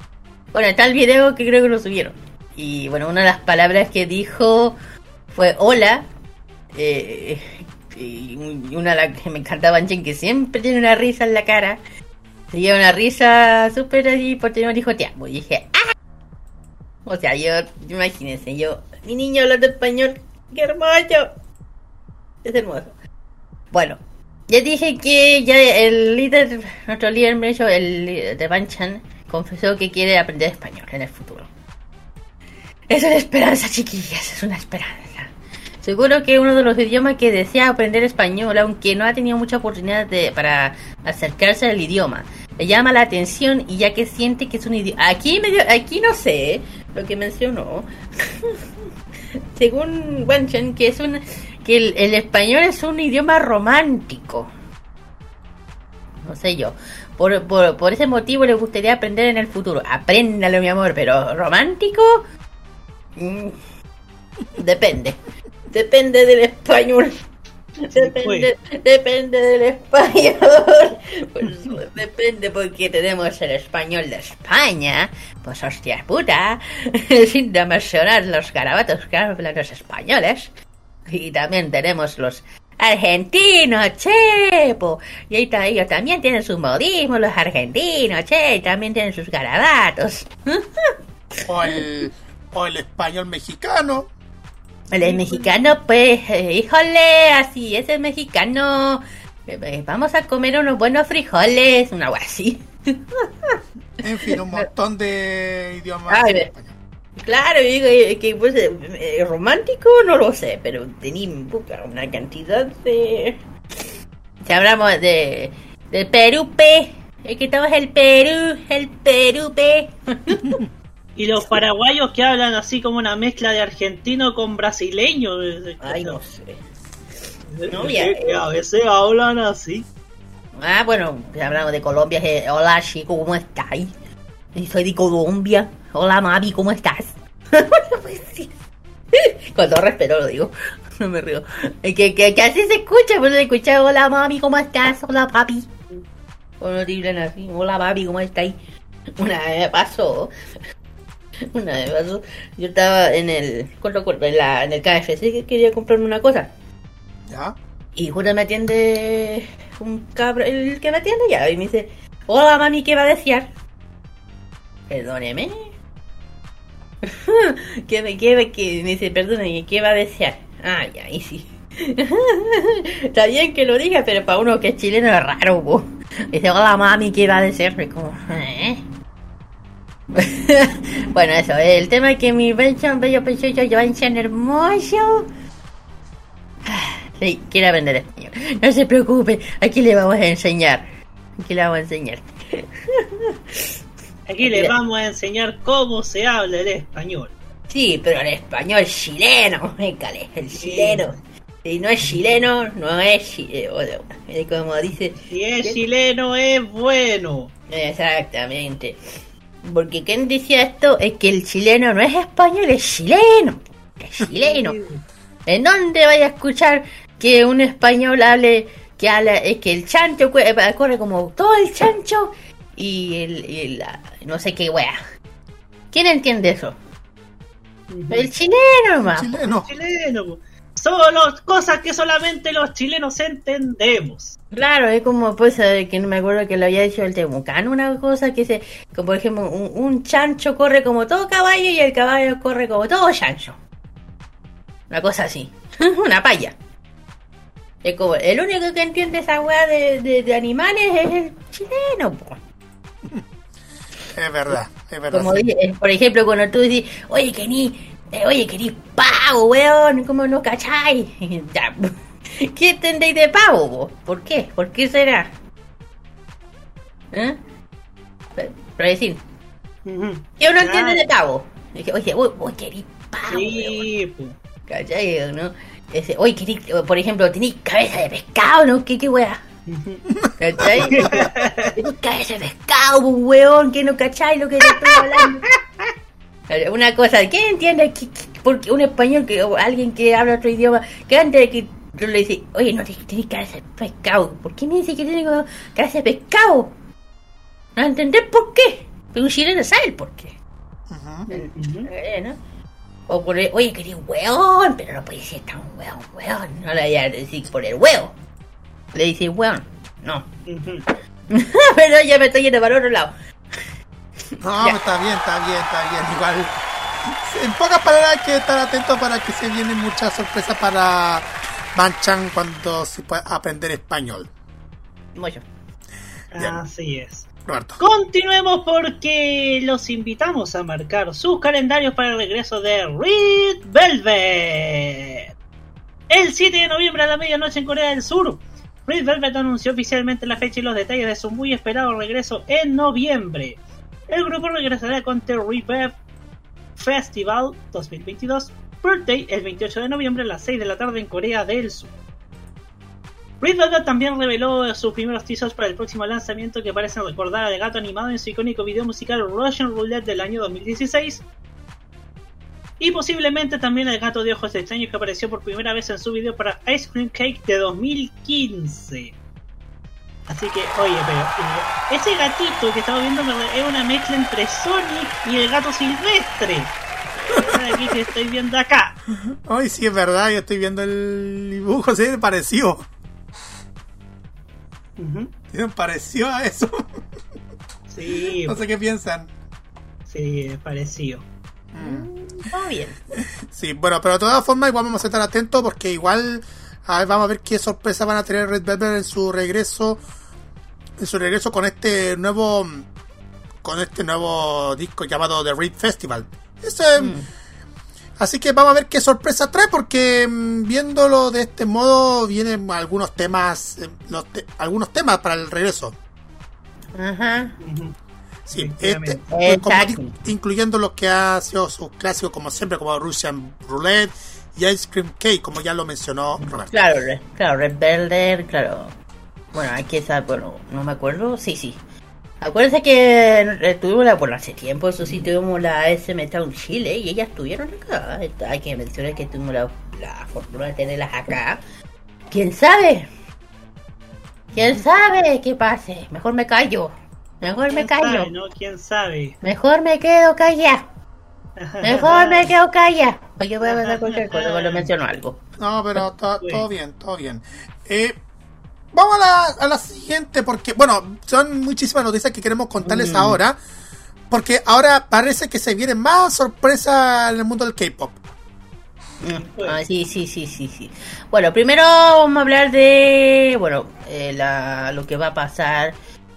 [SPEAKER 3] Bueno, está el video que creo que lo subieron. Y bueno, una de las palabras que dijo fue hola. Eh, y una de las que me encantaba que siempre tiene una risa en la cara. Tenía una risa súper allí porque no dijo te amo. Y dije, ¡ah! O sea, yo, imagínense, yo, mi niño hablando español, ¡qué hermoso! Es hermoso. Bueno, ya dije que ya el líder, nuestro líder, el de Banchan, confesó que quiere aprender español en el futuro. Es una esperanza, chiquillas, es una esperanza. Seguro que uno de los idiomas que desea aprender español, aunque no ha tenido mucha oportunidad de, para acercarse al idioma, le llama la atención y ya que siente que es un idioma. Aquí, aquí no sé lo que mencionó. Según Wenchen, que es un que el español es un idioma romántico. No sé yo. Por, por, ese motivo le gustaría aprender en el futuro. Apréndalo, mi amor, pero romántico. Mm, depende. Depende del español. Depende, depende del español. Pues, depende porque tenemos el español de España. Pues hostias puta. Sin mencionar los garabatos que hablan los españoles. Y también tenemos los Argentino, che, Y ahí ellos también tienen sus modismos, los argentinos, che, y también tienen sus garabatos.
[SPEAKER 1] o, el, o el español mexicano.
[SPEAKER 3] El mexicano, pues, eh, híjole, así es el mexicano. Eh, eh, vamos a comer unos buenos frijoles, una agua así.
[SPEAKER 1] en fin, un montón de idiomas.
[SPEAKER 3] Claro, digo que pues, eh, eh, romántico no lo sé, pero tenía una cantidad de... Si hablamos de del Perú, pe, es que estamos el Perú, el Perú, pe.
[SPEAKER 2] y los paraguayos que hablan así como una mezcla de argentino con brasileño.
[SPEAKER 3] Ay, no sé.
[SPEAKER 2] No, a veces hablan así.
[SPEAKER 3] Ah, bueno, hablamos de Colombia. Hola, chico, ¿cómo estáis? Soy de Colombia. Hola, Mavi, ¿cómo estás? Con todo respeto lo digo. No me río. Que, que, que así se escucha, pues se escucha, hola, Mavi, ¿cómo estás? Hola, papi. O no tiran así, hola, papi, ¿cómo estáis? Una vez me pasó. Una vez me pasó. Yo estaba en el. En, la, en el KFC que quería comprarme una cosa.
[SPEAKER 1] ¿Ya?
[SPEAKER 3] Y justo me atiende un cabrón, el que me atiende ya, y me dice, hola mami, ¿qué va a desear? Perdóneme. ¿Qué me, dice, perdóneme, ¿qué va a desear? Ah, ya, ahí sí. Está bien que lo diga, pero para uno que es chileno es raro, bo. Dice, hola mami, ¿qué va a desear? como, ¿eh? bueno, eso, el tema es que mi bello, bello precioso Joanchan hermoso. Sí, quiere aprender español. No se preocupe, aquí le vamos a enseñar. Aquí le vamos a enseñar.
[SPEAKER 2] Aquí le vamos a enseñar cómo se habla el español.
[SPEAKER 3] Sí, pero el español chileno, el chileno. Y no es chileno, no es chileno. Como dice.
[SPEAKER 2] Si es chileno, es bueno.
[SPEAKER 3] Exactamente. Porque quien decía esto es que el chileno no es español, es chileno. Es chileno. ¿En dónde vaya a escuchar que un español hable, que habla, es que el chancho cue- corre como todo el chancho y el, y la- no sé qué wea? ¿Quién entiende eso? El chileno, hermano.
[SPEAKER 1] Chileno.
[SPEAKER 2] Chileno. Solo cosas que solamente los chilenos entendemos.
[SPEAKER 3] Claro, es como pues eh, que no me acuerdo que lo había dicho el Temucano, una cosa que se, como por ejemplo, un, un chancho corre como todo caballo y el caballo corre como todo chancho. Una cosa así, una palla. Es como, el único que entiende esa weá de, de, de animales es el chileno, po.
[SPEAKER 1] Es verdad, es verdad.
[SPEAKER 3] Como
[SPEAKER 1] sí.
[SPEAKER 3] di- eh, por ejemplo, cuando tú dices, oye, que ni, eh, oye, ni pavo, weón, ¿cómo no cacháis? ¿Qué entendéis de pavo, vos? ¿Por qué? ¿Por qué será? ¿Eh? Pero decir. ¿qué uno
[SPEAKER 2] Ah,
[SPEAKER 3] entiende de pavo? Dije, oye, que ni pavo, weón.
[SPEAKER 2] Sí.
[SPEAKER 3] ¿Cachai? ¿No? Ese, oye, que ni- por ejemplo, tenéis cabeza de pescado, ¿no? ¿Qué, qué weá? ¿Cachai? Cabeza de pescado, weón, que no cacháis lo que te estoy hablando. Una cosa, ¿quién entiende que, que- porque un español que o alguien que habla otro idioma, que antes de que tú le dices, oye, no tenés cabeza de pescado, ¿por qué me dice que tiene cabeza de pescado? No entender por qué. Pero un chileno sabe el por qué. Eh, ¿no? O por el, oye, querido weón, pero no puede ser tan weón, weón. No le voy a decir por el huevo. Le dice weón. No. Pero ya me estoy yendo para otro lado.
[SPEAKER 1] No,
[SPEAKER 3] Ya.
[SPEAKER 1] está bien, está bien, está bien. Igual. En pocas palabras hay que estar atento para que se vienen muchas sorpresas para Manchan cuando se pueda aprender español.
[SPEAKER 3] Mucho.
[SPEAKER 1] Ya.
[SPEAKER 2] Así es.
[SPEAKER 1] Roberto.
[SPEAKER 2] Continuemos porque los invitamos a marcar sus calendarios para el regreso de Red Velvet. El 7 de noviembre a la medianoche en Corea del Sur. Red Velvet anunció oficialmente la fecha y los detalles de su muy esperado regreso en noviembre. El grupo regresará con The Revive Festival 2022 Birthday el 28 de noviembre a las 6 de la tarde en Corea del Sur. Red Velvet también reveló sus primeros teasers para el próximo lanzamiento que parecen recordar al gato animado en su icónico video musical Russian Roulette del año 2016. Y posiblemente también el gato de ojos extraños que apareció por primera vez en su video para Ice Cream Cake de 2015. Así que, oye, pero eh, ese gatito que estamos viendo es una mezcla entre Sonic y el gato silvestre. Aquí que estoy viendo acá.
[SPEAKER 1] Ay, sí, es verdad, yo estoy viendo el dibujo, sí, pareció. Un parecido a eso.
[SPEAKER 2] Sí,
[SPEAKER 1] No sé qué piensan.
[SPEAKER 2] sí, es parecido.
[SPEAKER 3] Todo bien.
[SPEAKER 1] Sí, bueno, pero de todas formas igual vamos a estar atentos porque igual a ver, vamos a ver qué sorpresa van a tener Red Velvet en su regreso en su regreso con este nuevo con este nuevo disco llamado The Red Festival. Ese, Así que vamos a ver qué sorpresa trae porque mm, viéndolo de este modo vienen algunos temas eh, los te- algunos temas para el regreso.
[SPEAKER 3] Ajá.
[SPEAKER 1] Sí, este, como incluyendo lo que ha sido sus clásicos como siempre, como Russian Roulette y Ice Cream Cake, como ya lo mencionó Roberto.
[SPEAKER 3] Claro, re- claro, Red Velvet, claro. Bueno, aquí está, bueno, no me acuerdo, sí, sí. Acuérdense que eh, tuvimos la, bueno, hace tiempo, eso sí, tuvimos la SM Town Chile y ellas estuvieron acá. Hay que mencionar que tuvimos la, la fortuna de tenerlas acá. ¿Quién sabe? ¿Quién sabe qué pase? Mejor me callo. Mejor me
[SPEAKER 2] ¿Quién
[SPEAKER 3] callo.
[SPEAKER 2] sabe, no? ¿Quién sabe?
[SPEAKER 3] Mejor me quedo callada. Mejor me quedo callada. Porque voy a pasar cualquier cosa cuando menciono algo.
[SPEAKER 1] No, pero to- todo bien, todo bien. Eh, vamos a la, a la siguiente, porque, bueno, son muchísimas noticias que queremos contarles ahora, porque ahora parece que se vienen más sorpresas en el mundo del K-pop.
[SPEAKER 2] Pues.
[SPEAKER 3] Ah, sí, sí, sí, sí, sí. Bueno, primero vamos a hablar de, bueno, eh, la, lo que va a pasar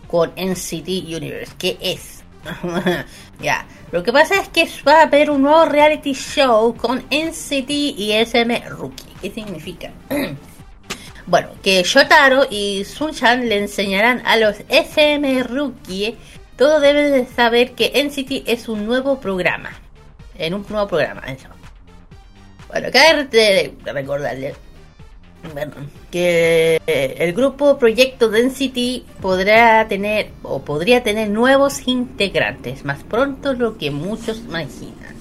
[SPEAKER 3] con NCT Universe. ¿Qué es? ya, lo que pasa es que va a haber un nuevo reality show con NCT y SM Rookie. ¿Qué significa? bueno, que Shotaro y Sunchan le enseñarán a los SM Rookie. Todo deben de saber que NCT es un nuevo programa. En un nuevo programa, eso. Bueno, cabe re- recordarle bueno, que el grupo Proyecto Density podrá tener o podría tener nuevos integrantes más pronto lo que muchos imaginan.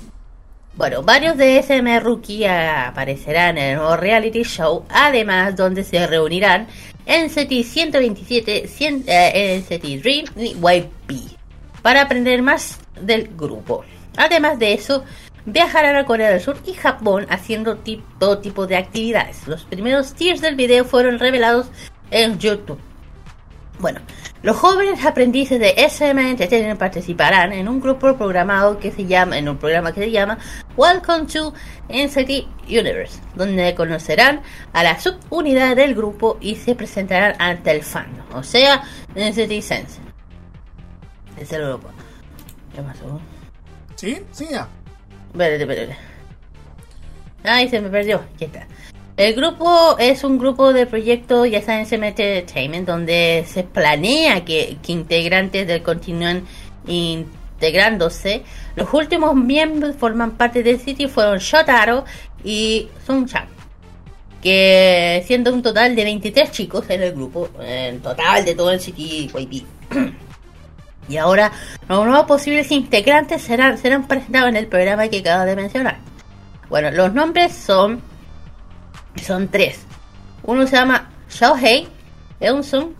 [SPEAKER 3] Bueno, varios de SM Rookie aparecerán en el nuevo reality show, además donde se reunirán NCT 127, 100, eh, Dream y YP para aprender más del grupo. Además de eso, viajarán a Corea del Sur y Japón haciendo todo tipo de actividades. Los primeros tiers del video fueron revelados en YouTube. Bueno, los jóvenes aprendices de SM Entertainment participarán en un grupo programado que se llama, en un programa que se llama Welcome to NCT Universe, donde conocerán a la subunidad del grupo y se presentarán ante el fan, o sea, NCT Sense. Es el. ¿Qué pasó?
[SPEAKER 1] ¿Sí? Sí, ya.
[SPEAKER 3] Espérate, espérate. Ay, se me perdió. Aquí está. El grupo es un grupo de proyecto, ya saben, SM Entertainment, donde se planea que, que integrantes del continúen integrándose. Los últimos miembros forman parte del sitio fueron Shotaro y Sun-chan. Que siendo un total de 23 chicos en el grupo, en total de todo el City YP. Y ahora, los nuevos posibles integrantes serán, serán presentados en el programa que acabo de mencionar. Bueno, los nombres son. Son tres. Uno se llama Xiaohei, Eunsun,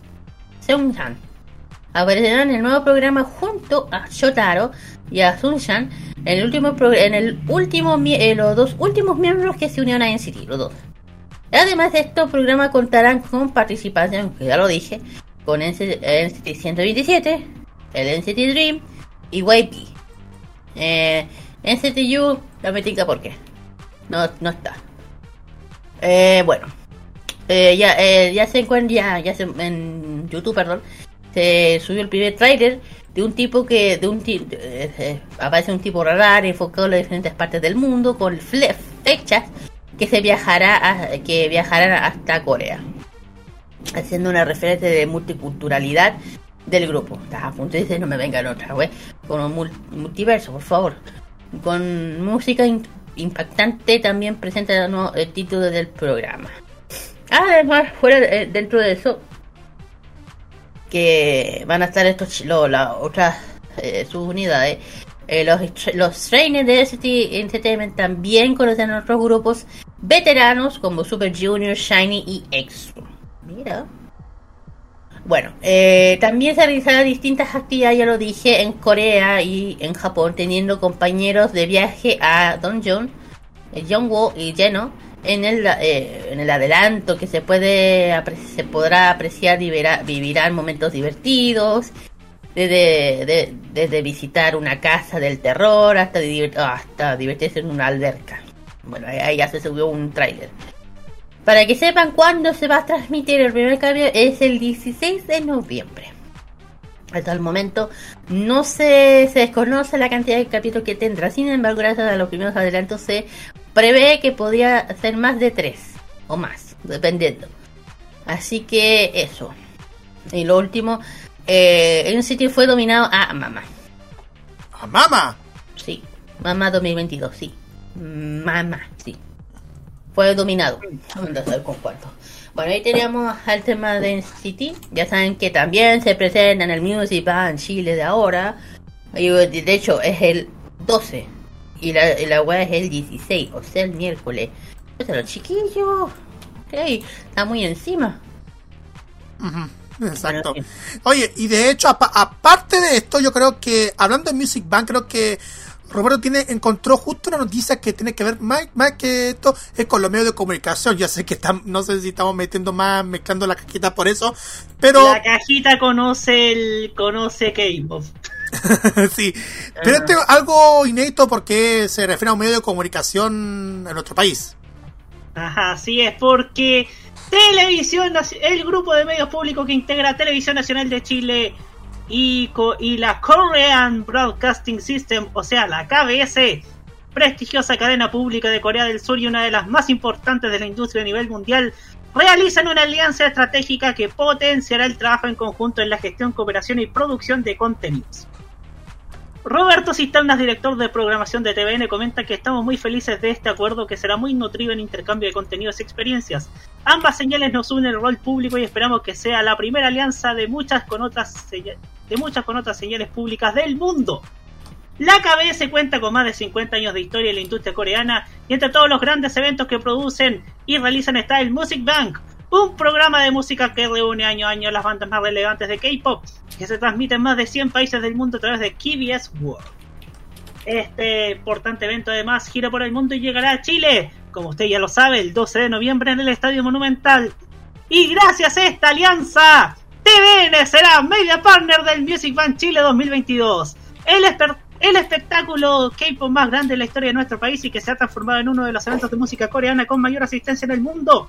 [SPEAKER 3] Seung-han. Aparecerán en el nuevo programa junto a Shotaro y a Sun-chan en el último en el último eh, los dos últimos miembros que se unieron a NCT, los dos. Además de esto, el programa contarán con participación, que ya lo dije, con NCT 127, el NCT Dream y YP. Eh, NCT U, la metica por qué. No, no está. Eh, bueno. Eh, ya, eh, ya se encuentra, ya, ya se, en YouTube, perdón, se subió el primer trailer de un tipo que, de un tipo, aparece un tipo radar enfocado en las diferentes partes del mundo con fechas que se viajará, a, que viajarán hasta Corea, haciendo una referencia de multiculturalidad del grupo. Estás a punto de decir, no me vengan otra vez, con un multiverso, por favor. Con música impactante también presenta el título del programa. Además, fuera dentro de eso, que van a estar estos las otras eh, subunidades. Eh, los, los trainers de ST Entertainment también conocen a otros grupos veteranos como Super Junior, Shiny y EXO. Mira. Bueno, eh, también se realizarán distintas actividades, ya lo dije, en Corea y en Japón, teniendo compañeros de viaje a Donjon, Jongwo y Jeno en el, eh, en el adelanto que se puede se podrá apreciar vivirán momentos divertidos desde, desde visitar una casa del terror hasta, hasta divertirse en una alberca. Bueno, ahí ya se subió un tráiler. Para que sepan cuándo se va a transmitir el primer cambio es el 16 de noviembre. Hasta el momento no se, se desconoce la cantidad de capítulos que tendrá. Sin embargo, gracias a los primeros adelantos se prevé que podría ser más de 3 o más, dependiendo. Así que eso. Y lo último, eh, un sitio fue dominado a Mama.
[SPEAKER 1] ¿A Mama?
[SPEAKER 3] Sí, Mama 2022, sí. Mama, sí fue dominado. con cuánto. Bueno, ahí teníamos al tema de City. Ya saben que también se presenta en el Music Band Chile de ahora. De hecho, es el 12. Y la, la web es el 16, o sea, el miércoles. Pero chiquillos. Está muy encima.
[SPEAKER 1] Exacto. Oye, y de hecho, aparte de esto, yo creo que, hablando de Music Band, creo que Roberto tiene encontró justo una noticia que tiene que ver más, más que esto es con los medios de comunicación. Ya sé que están, no sé si estamos metiendo más, mezclando la cajita por eso, pero
[SPEAKER 2] la cajita conoce el conoce K-pop.
[SPEAKER 1] sí, pero este es algo inédito porque se refiere a un medio de comunicación en nuestro país.
[SPEAKER 2] Ajá, sí es porque Televisión, el grupo de medios públicos que integra Televisión Nacional de Chile y, la Korean Broadcasting System, o sea, la KBS, prestigiosa cadena pública de Corea del Sur y una de las más importantes de la industria a nivel mundial, realizan una alianza estratégica que potenciará el trabajo en conjunto en la gestión, cooperación y producción de contenidos. Roberto Cisternas, director de programación de TVN, comenta que estamos muy felices de este acuerdo que será muy nutrido en intercambio de contenidos y experiencias. Ambas señales nos unen el rol público y esperamos que sea la primera alianza de muchas con otras, de muchas con otras señales públicas del mundo. La KBS cuenta con más de 50 años de historia en la industria coreana y entre todos los grandes eventos que producen y realizan está el Music Bank, un programa de música que reúne año a año las bandas más relevantes de K-pop, que se transmite en más de 100 países del mundo a través de KBS World. Este importante evento además gira por el mundo y llegará a Chile, como usted ya lo sabe, el 12 de noviembre en el Estadio Monumental. Y gracias a esta alianza, TVN será media partner del Music Bank Chile 2022. El, espectáculo K-pop más grande de la historia de nuestro país y que se ha transformado en uno de los eventos de música coreana con mayor asistencia en el mundo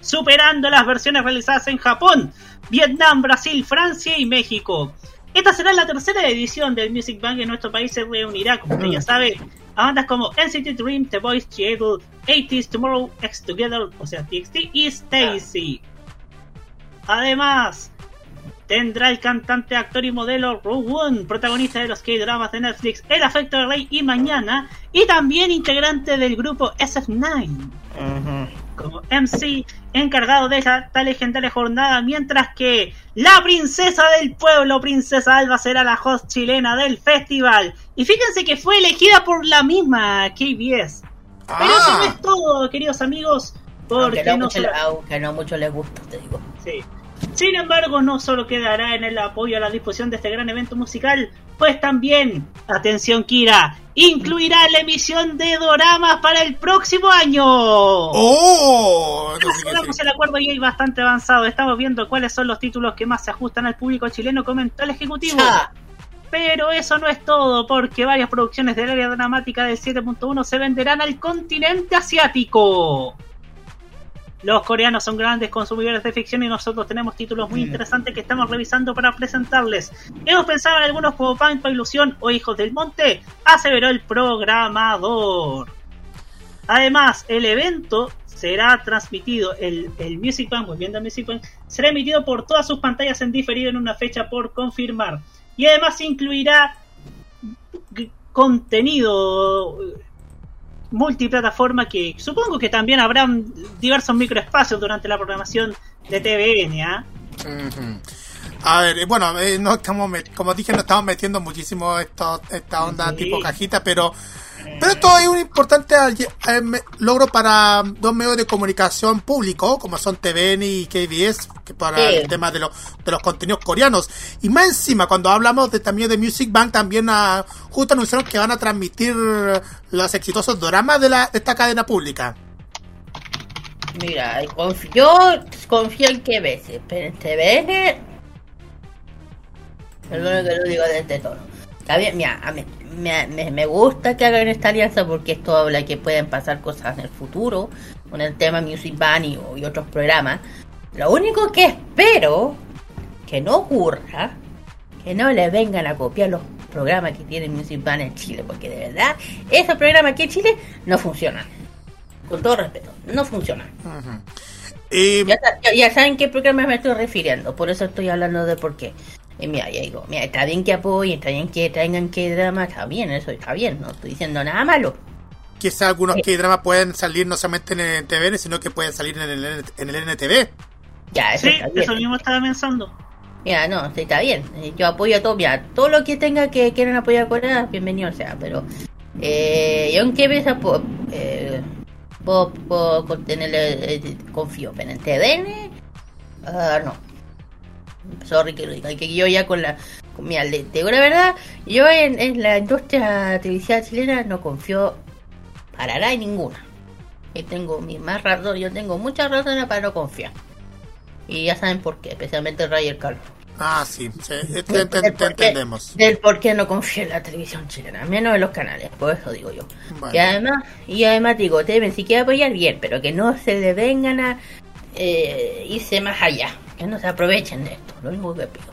[SPEAKER 2] superando las versiones realizadas en Japón, Vietnam, Brasil, Francia y México. Esta será la tercera edición del Music Bank en nuestro país se reunirá, como usted ya sabe, a bandas como NCT Dream, The Voice, G-Idol, 80s, Tomorrow, X Together, o sea, TXT y Stacy. Además, tendrá el cantante, actor y modelo Rowan, protagonista de los K-dramas de Netflix El Afecto de Rey y Mañana, y también integrante del grupo SF9. Como MC encargado de esta legendaria jornada, mientras que la princesa del pueblo, Princesa Alba, será la host chilena del festival. Y fíjense que fue elegida por la misma KBS. Pero eso no ah. es todo, queridos amigos, porque
[SPEAKER 3] no, mucho, aunque no mucho les gusta, te digo.
[SPEAKER 2] Sí. Sin embargo, no solo quedará en el apoyo a la disposición de este gran evento musical, pues también, atención Kira, incluirá la emisión de doramas para el próximo año.
[SPEAKER 1] ¡Oh!
[SPEAKER 2] Tenemos el acuerdo y bastante avanzado. Estamos viendo cuáles son los títulos que más se ajustan al público chileno, comentó el ejecutivo. Pero eso no es todo, porque varias producciones del área dramática del 7.1 se venderán al continente asiático. Los coreanos son grandes consumidores de ficción y nosotros tenemos títulos muy interesantes que estamos revisando para presentarles. Hemos pensado en algunos como Pampa Ilusión o Hijos del Monte, aseveró el programador. Además, el evento será transmitido, el, el Music Bank, volviendo al Music Bank, será emitido por todas sus pantallas en diferido en una fecha por confirmar. Y además incluirá contenido multiplataforma que supongo que también habrá diversos microespacios durante la programación de TVN. ¿ah?
[SPEAKER 1] A ver, eh, bueno, eh, no estamos, como dije, no estamos metiendo muchísimo esto, esta onda tipo cajita, pero pero esto es un importante logro para dos medios de comunicación público, como son TVN y KBS, que para el tema de, de los contenidos coreanos. Y más encima, cuando hablamos de, también de Music Bank, también a, ah, justo anunciaron que van a transmitir los exitosos dramas de, la, de esta cadena pública.
[SPEAKER 3] Mira, yo confío en KBS, pero en TVN... Perdón que lo digo desde todo. Está bien, mira, a mí, me, me, gusta que hagan esta alianza porque esto habla que pueden pasar cosas en el futuro con el tema Music Bunny y, otros programas. Lo único que espero que no ocurra, que no le vengan a copiar los programas que tiene Music Bunny en Chile, porque de verdad, esos programas aquí en Chile no funcionan. Con todo respeto, no funcionan. ya, ya, saben qué programa me estoy refiriendo, por eso estoy hablando de por qué. Y mira, ya digo, mira, está bien que apoyen, está bien que traigan que drama, está bien, eso está bien, no estoy diciendo nada malo.
[SPEAKER 1] Quizá algunos que dramas pueden salir no solamente en el TVN, sino que pueden salir en el, en el NTV.
[SPEAKER 2] Ya, eso sí, eso mismo estaba pensando.
[SPEAKER 3] Mira, no, está bien. Yo apoyo a todo. Mira, todo lo que tenga que quieran apoyar a Corea, bienvenido sea. Pero eh, yo aunque esa eh, puedo, puedo tener, eh, confío, en el TVN, uh, no sorry que lo diga, que yo ya con la... Con, te digo la verdad, yo en, la industria televisiva chilena no confío para nada en ninguna. Y tengo mis más razones, yo tengo muchas razones para no confiar. Y ya saben por qué, especialmente el Carlos.
[SPEAKER 1] Ah, sí, te, entendemos.
[SPEAKER 3] Del por qué no confío en la televisión chilena, menos en los canales, por eso digo yo. Y además, y además digo, deben si quieren apoyar bien, pero que no se le vengan a eh, irse más allá que no se aprovechen de esto, lo único que pido.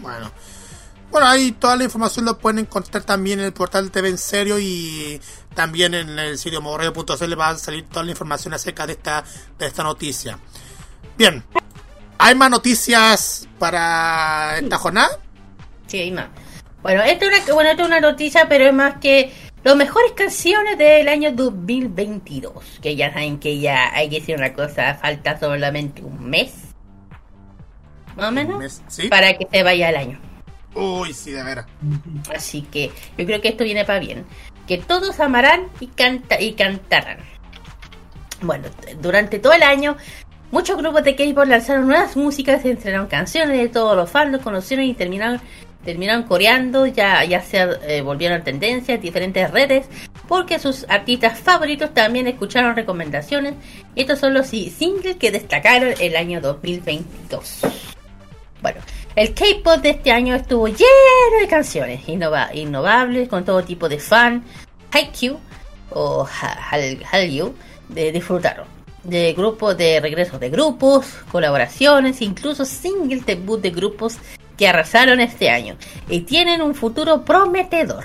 [SPEAKER 1] Bueno. Bueno, ahí toda la información lo pueden encontrar también en el portal TV en serio y también en el sitio le va a salir toda la información acerca de esta, de esta noticia. Bien, ¿hay más noticias para esta jornada?
[SPEAKER 3] Sí, hay más. Bueno, esto es una, bueno, esto es una noticia, pero es más que las mejores canciones del año 2022. Que ya saben que ya hay que decir una cosa, falta solamente un mes. Más o menos. Para que se vaya el año.
[SPEAKER 1] Uy, sí, de veras.
[SPEAKER 3] Así que yo creo que esto viene para bien. Que todos amarán y, canta y cantarán. Bueno, durante todo el año, muchos grupos de K-pop lanzaron nuevas músicas, estrenaron canciones de todos los fans, los conocieron y terminaron, terminaron coreando, ya, ya se eh, volvieron tendencia en diferentes redes, porque sus artistas favoritos también escucharon recomendaciones. Estos son los si- singles que destacaron el año 2022. Bueno, el K-pop de este año estuvo lleno de canciones innova- innovables con todo tipo de fan. Haikyuu o Ha- Hal- Hallyu de, disfrutaron de grupos de regresos de grupos, colaboraciones, incluso singles debut de grupos que arrasaron este año y tienen un futuro prometedor.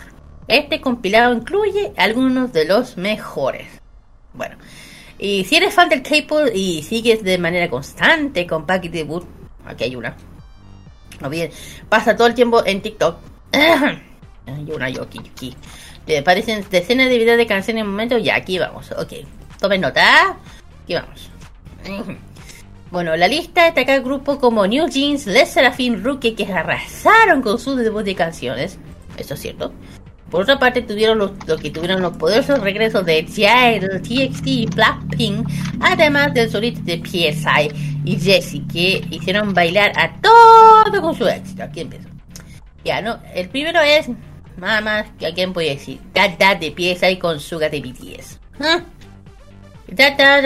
[SPEAKER 3] Este compilado incluye algunos de los mejores. Bueno, y si eres fan del K-pop y sigues de manera constante con Packet Debut, aquí hay una. O bien, pasa todo el tiempo en TikTok. Hay una yo aquí. Le aparecen decenas de videos de canciones en momentos. Ya, aquí vamos. Ok. Tomen nota. Aquí vamos. Bueno, la lista destaca grupos como New Jeans, Les Seraphim, Rookie que arrasaron con sus debut de canciones. Eso es cierto. Por otra parte, tuvieron los, lo que tuvieron los poderosos regresos de G-Idol, TXT y Blackpink, además del solista de PSI y Jessie, que hicieron bailar a todo con su éxito. Aquí empiezo. Ya, no, el primero es, nada más, a quién voy a decir, That de PSI con Suga de BTS. ¿Ah?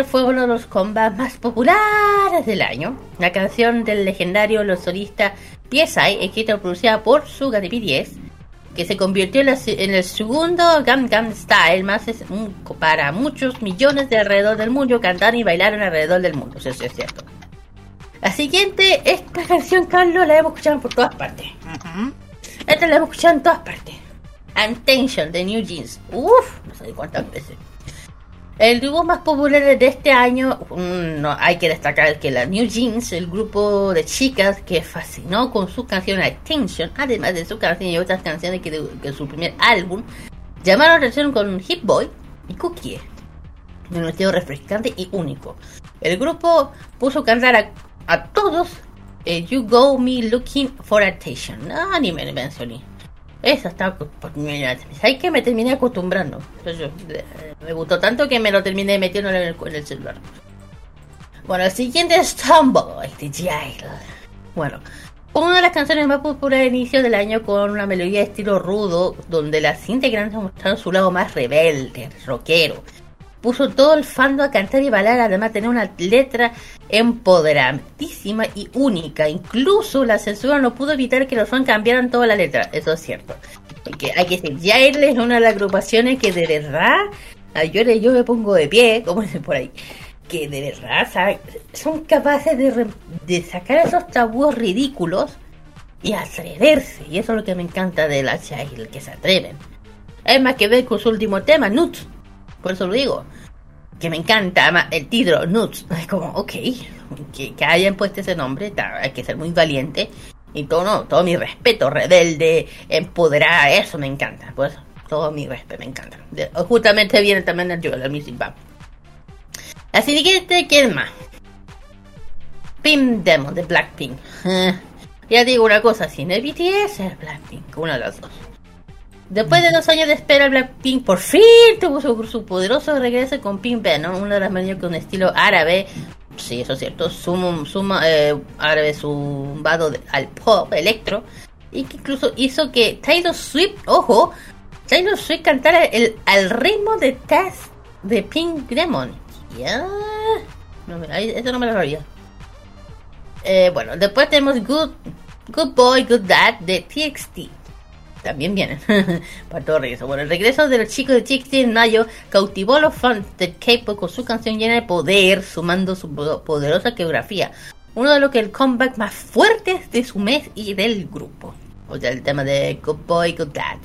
[SPEAKER 3] Fue uno de los combats más populares del año. La canción del legendario los solista PSI, escrita y producida por Suga de BTS, que se convirtió en, la en el segundo Gangnam Style más es para muchos millones de alrededor del mundo cantar y bailar alrededor del mundo, eso sí es cierto. La siguiente, esta canción, Carlos, la hemos escuchado por todas partes. Esta la hemos escuchado en todas partes. Attention de New Jeans. Uf, no sé cuántas veces. El grupo más popular de este año, mm, no, hay que destacar que la New Jeans, el grupo de chicas que fascinó con su canción Attention, además de su canción y otras canciones que de, su primer álbum, llamaron la atención con Hit Boy y Cookie, un estilo refrescante y único. El grupo puso a cantar a, a todos eh, You Go Me Looking for Attention. Ah, ni me mencioné. Esa está. ¿Sabes que Me terminé acostumbrando. Eh, me gustó tanto que me lo terminé metiendo en el, en el celular. Bueno, el siguiente es Tomboy de Jail. Bueno, una de las canciones más populares de inicio del año con una melodía de estilo rudo, donde las integrantes mostraron su lado más rebelde, rockero. Puso todo el fando a cantar y bailar, además de tener una letra empoderantísima y única. Incluso la censura no pudo evitar que los fans cambiaran toda la letra, eso es cierto. Porque hay que decir, Jail es una de las agrupaciones que de verdad, yo, yo me pongo de pie, como dicen por ahí, que de verdad son capaces de, sacar esos tabúes ridículos y atreverse. Y eso es lo que me encanta de la Jail, que se atreven. Es más que ver con su último tema, Nuts. Por eso lo digo. Que me encanta el título, Nuts. Es como, ok, que, que hayan puesto ese nombre, hay que ser muy valiente. Y todo, no, todo mi respeto, rebelde, empoderada, eso me encanta. Pues todo mi respeto, me encanta. Justamente viene también el Joel, el Music Bank. La siguiente, ¿quién más? Pim Demon de Blackpink. Ya digo una cosa, si no es BTS, es Blackpink, una de las dos. Después de dos años de espera, Blackpink por fin tuvo su, poderoso regreso con Pink Venom, una de las melodías con estilo árabe. Sí, eso es cierto. Suma, suma eh, árabe zumbado al pop, electro. Y que incluso hizo que Taylor Swift, ojo, Taylor Swift cantara el, al ritmo de Test de Pink Demon. Ya. No, me- ahí- eso no me lo sabía. Eh, bueno, después tenemos Good, Good Boy, Good Dad de TXT. También vienen para todo regreso. Bueno, el regreso de los chicos de TXT en mayo cautivó a los fans del K-pop con su canción llena de poder, sumando su po- poderosa geografía. Uno de los que el comeback más fuertes de su mes y del grupo. O sea, el tema de Good Boy, Good Dad.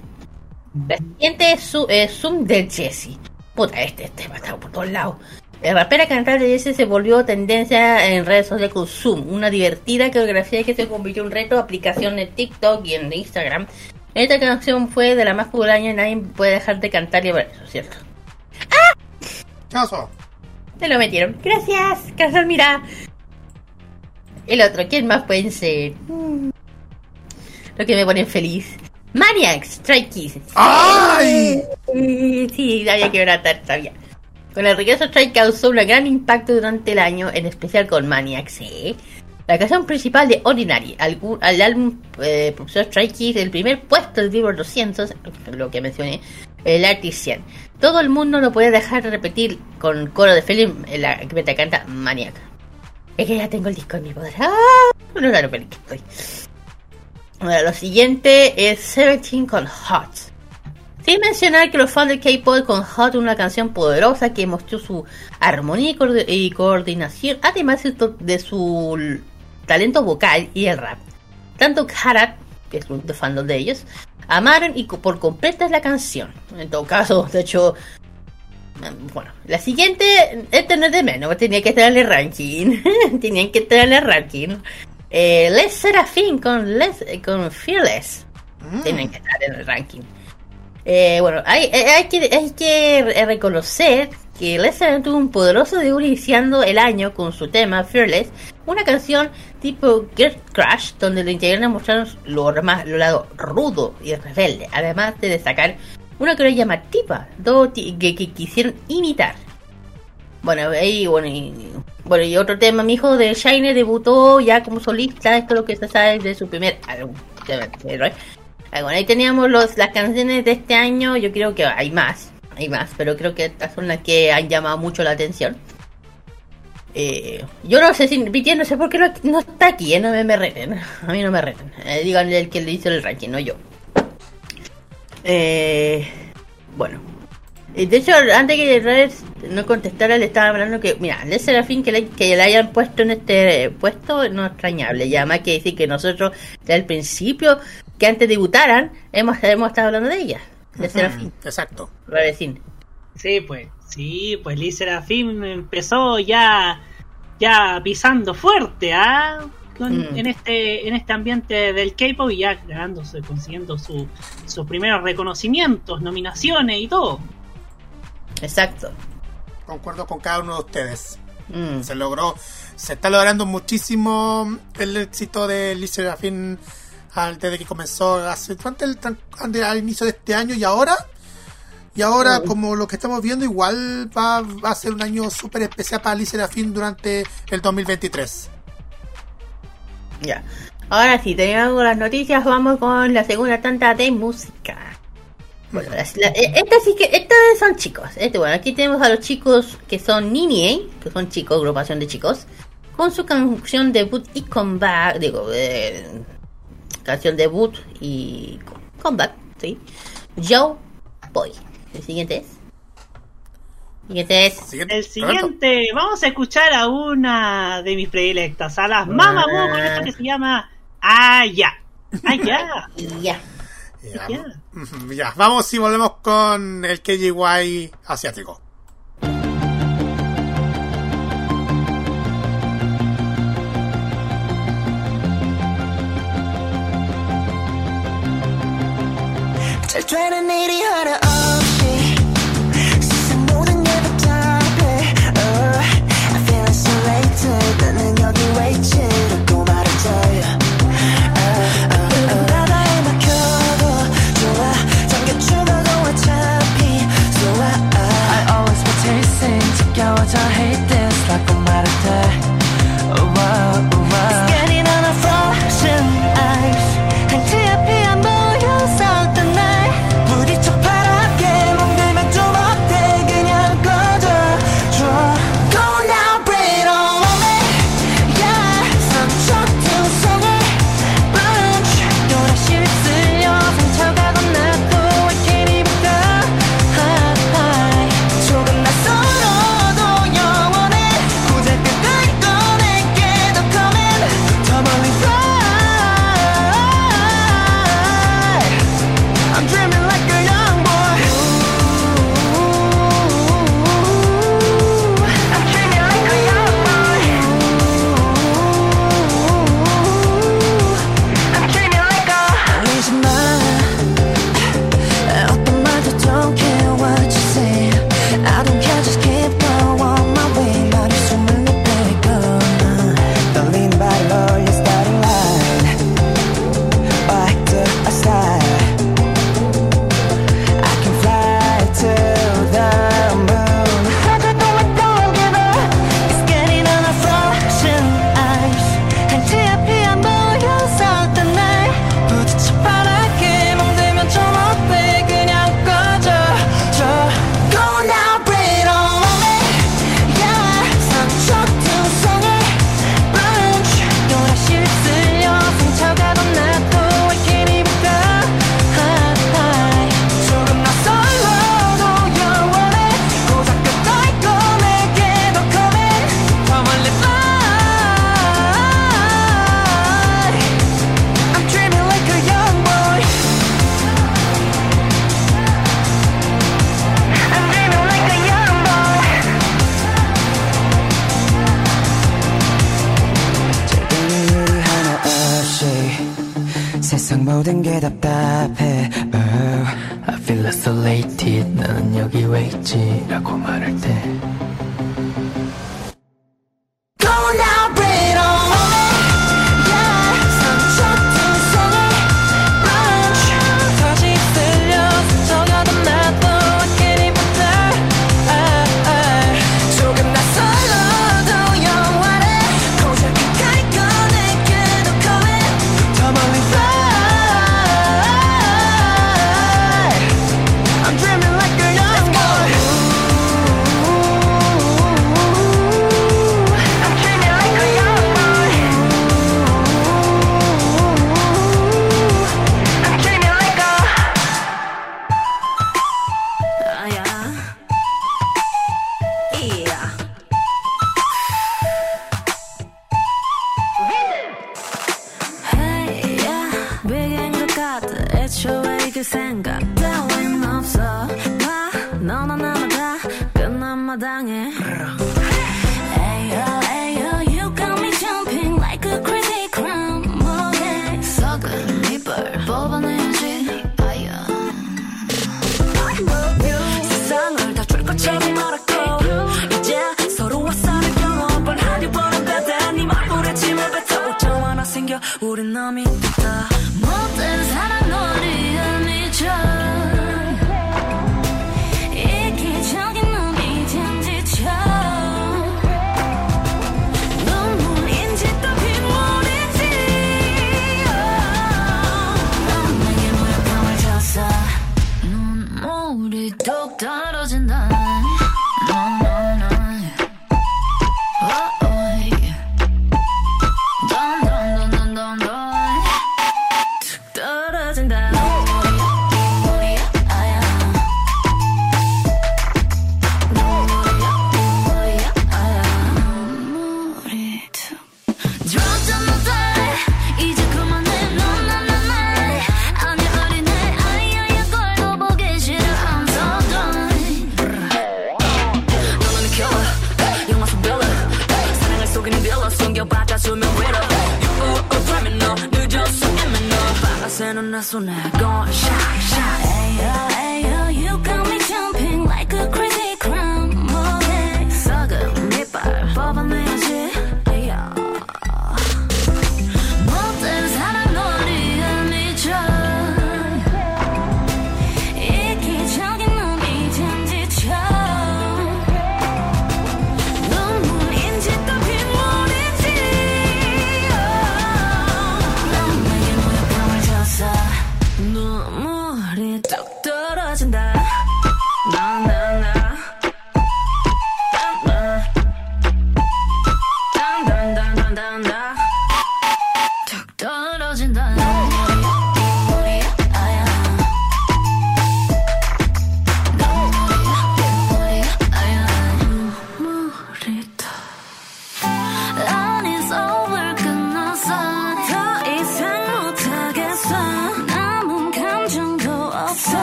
[SPEAKER 3] La siguiente es Zoom de Jessie. Puta, este tema está por todos lados. El rapera cantante de Jessie se volvió tendencia en redes sociales con Zoom, una divertida coreografía que se convirtió en un reto, aplicación de TikTok y en Instagram. Esta canción fue de la más popular y nadie puede dejar de cantar y ver eso, ¿cierto?
[SPEAKER 1] Caso.
[SPEAKER 3] Te lo metieron. Gracias, Casal, mira. El otro, ¿quién más puede ser? Mm. Lo que me pone feliz. Maniacs, Strike Kids.
[SPEAKER 1] ¡Ay!
[SPEAKER 3] Sí, sí, había que ver todavía. Con el regreso Strike causó un gran impacto durante el año, en especial con Maniacs, ¿sí? La canción principal de Ordinary, al, álbum eh, Profesor Strike Kids, el primer puesto del Billboard 200, lo que mencioné, el Artist 100. Todo el mundo no puede dejar de repetir con coro de film la que me te canta Maniac. Es que ya tengo el disco en mi poder. ¡Ah! No lo que estoy. Bueno, lo siguiente es 17 con Hot. Sin mencionar que los fans de K-pop con Hot una canción poderosa que mostró su armonía y coordinación, además de su talento vocal y el rap. Tanto Karat, que es un fandom de ellos, amaron y por completa la canción. En todo caso, de hecho, bueno, la siguiente, este no es de menos, tenía que estar en el ranking. Tenían que estar en el ranking. Eh, Les Serafín con, Les, con Fearless. Mm. Tienen que estar en el ranking. Eh, bueno, hay, eh, hay, que, hay que reconocer que Les Serafín tuvo un poderoso debut iniciando el año con su tema Fearless, una canción tipo Girl Crash, donde los integrantes mostraron lo, más, lo lado rudo y rebelde, además de destacar una que llamativa, dos que, que quisieron imitar. Bueno, ahí, bueno, y, bueno, y otro tema, mi hijo de Shine debutó ya como solista, esto es lo que se sabe de su primer álbum. ¿eh? Bueno, ahí teníamos los, las canciones de este año, yo creo que hay más, hay más, pero creo que estas son las que han llamado mucho la atención. Eh, yo no sé si no sé por qué no, está aquí, eh, no me, me, reten, a mí no me reten. Eh, díganle el que le hizo el ranking, no yo. Eh, bueno, de hecho, antes que Red no contestara, le estaba hablando que, mira, Le Serafín que le, que le hayan puesto en este puesto no es extrañable. Ya más que decir que nosotros, desde el principio, que antes debutaran, hemos, hemos estado hablando de ella. Le Serafín.
[SPEAKER 1] Exacto.
[SPEAKER 2] Sí, pues, sí, pues Lee Serafín empezó ya, ya pisando fuerte, ¿ah? Mm. en este en este ambiente del K-pop y ya ganándose, consiguiendo su, sus primeros reconocimientos, nominaciones y todo.
[SPEAKER 3] Exacto.
[SPEAKER 1] Concuerdo con cada uno de ustedes. Mm. Se logró, se está logrando muchísimo el éxito de Lee Serafin desde que comenzó hace el, al inicio de este año y ahora. Y ahora, como lo que estamos viendo, igual va, a ser un año súper especial para Lee Serafin durante el 2023.
[SPEAKER 3] Ya. Ahora sí, tenemos las noticias, vamos con la segunda tanta de música. Bueno, eh, estas sí que, estas son chicos. Este, bueno, aquí tenemos a los chicos que son Nini, que son chicos, agrupación de chicos, con su canción debut y comeback, digo, eh, canción debut y comeback, sí. Joe Boy. El siguiente es. Siguiente es.
[SPEAKER 2] El siguiente, vamos a escuchar a una de mis predilectas, a las Mamamoo con esto que se llama Aya. Aya.
[SPEAKER 3] Ya.
[SPEAKER 1] Ya, vamos y volvemos con el KGY asiático.
[SPEAKER 5] 잘 되는 일이 하나 없이 세상 모든 게 답답해 oh, I feel isolated 나는 여기 왜 있지 라고 말해줘
[SPEAKER 1] oh, oh, 바다에 막혀도 좋아 잠겨주라고 어차피 so I, I, I always want to sing 지겨워져 hate this 라고 말해줘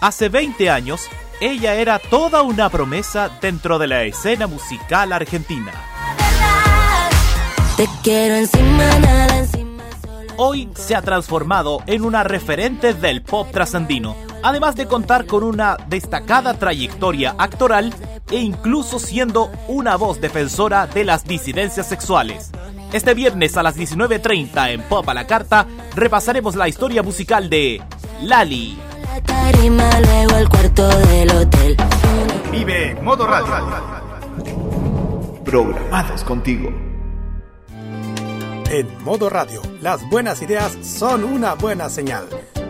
[SPEAKER 6] Hace 20 años, ella era toda una promesa dentro de la escena musical argentina. Hoy se ha transformado en una referente del pop trasandino, además de contar con una destacada trayectoria actoral e incluso siendo una voz defensora de las disidencias sexuales. Este viernes a las 19.30 en Pop a la Carta repasaremos la historia musical de Lali.
[SPEAKER 4] Tarima, luego el cuarto del hotel.
[SPEAKER 1] Vive Modo Radio.
[SPEAKER 7] Programados contigo.
[SPEAKER 1] En Modo Radio, las buenas ideas son una buena señal.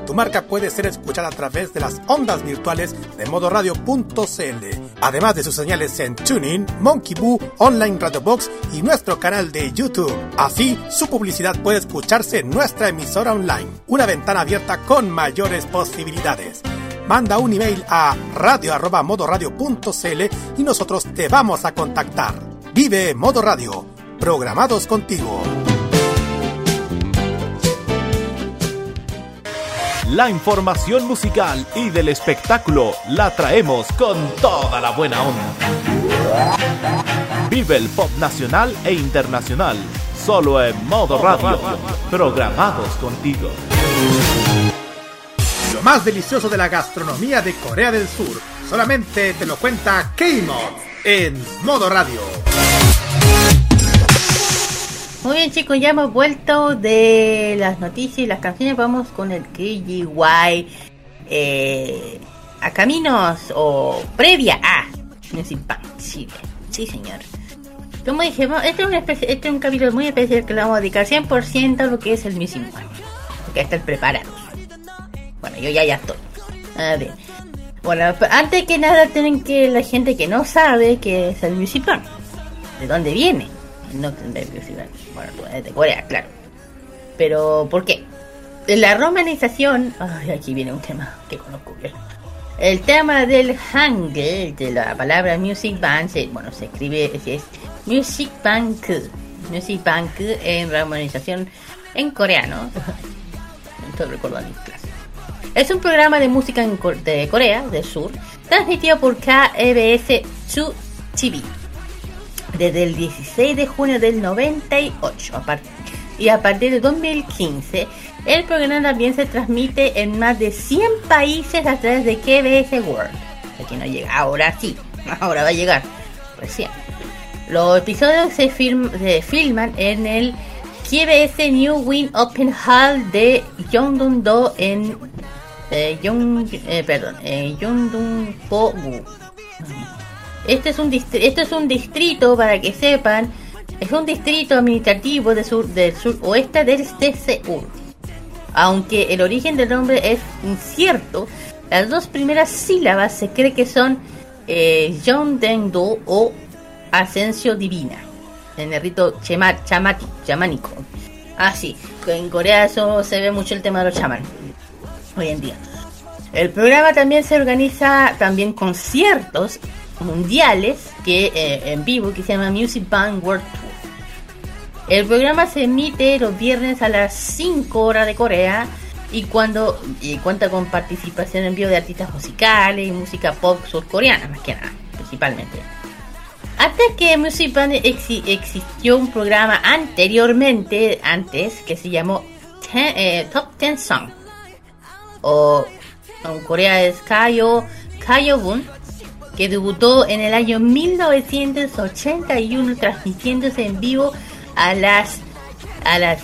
[SPEAKER 1] Tu marca puede ser escuchada a través de las ondas virtuales de modoradio.cl, además de sus señales en TuneIn, Monkey Boo, Online Radio Box y nuestro canal de YouTube. Así, su publicidad puede escucharse en nuestra emisora online, una ventana abierta con mayores posibilidades. Manda un email a radio@modoradio.cl y nosotros te vamos a contactar. Vive Modo Radio, programados contigo.
[SPEAKER 6] La información musical y del espectáculo la traemos con toda la buena onda. Vive el pop nacional e internacional, solo en modo radio, programados contigo.
[SPEAKER 1] Lo más delicioso de la gastronomía de Corea del Sur, solamente te lo cuenta K-Mod en Modo Radio.
[SPEAKER 3] Muy bien chicos, ya hemos vuelto de las noticias y las canciones. Vamos con el KGY eh, a caminos o previa a Music Bank Chile. Sí, señor. Como dijimos, este este es un capítulo muy especial que le vamos a dedicar 100% a lo que es el Music Bank. Porque están preparados. Bueno, yo ya ya estoy. A ver. Bueno, antes que nada tienen que la gente que no sabe qué es el Music Bank. ¿De dónde viene? No Music Bank. Bueno, pues, de Corea, claro. Pero, ¿por qué? La romanización... Ay, aquí viene un tema que conozco bien. El tema del hangul, de la palabra Music Bank, bueno, se escribe, es, es Music Bank. Music Bank en romanización en coreano. Esto recuerdo en mi clase. Es un programa de música en de Corea del Sur, transmitido por KBS 2 TV desde el 16 de junio del 98 a y a partir de 2015 el programa también se transmite en más de 100 países a través de KBS World. Aquí no llega, ahora sí, ahora va a llegar, recién. Los episodios se, film- se filman en el KBS New Win Open Hall de Yongdong-do en eh, eh, perdón, eh. Este es un esto es un distrito para que sepan, es un distrito administrativo de sur, del suroeste del de Seúl. Aunque el origen del nombre es incierto, las dos primeras sílabas se cree que son eh, Yongdeng-do o Ascenso Divina, en el rito chamánico. Ah, sí, en Corea eso se ve mucho el tema de los chamanes, hoy en día. El programa también se organiza también conciertos mundiales que eh, en vivo que se llama Music Band World Tour. El programa se emite los viernes a las 5 horas de Corea y cuando cuenta con participación en vivo de artistas musicales y música pop surcoreana, más que nada, principalmente. Antes que Music exi- existió un programa anteriormente, antes, que se llamó Ten- eh, Top 10 Song. O en Corea es Kayo, Kayogun, que debutó en el año 1981 transmitiéndose en vivo a las a las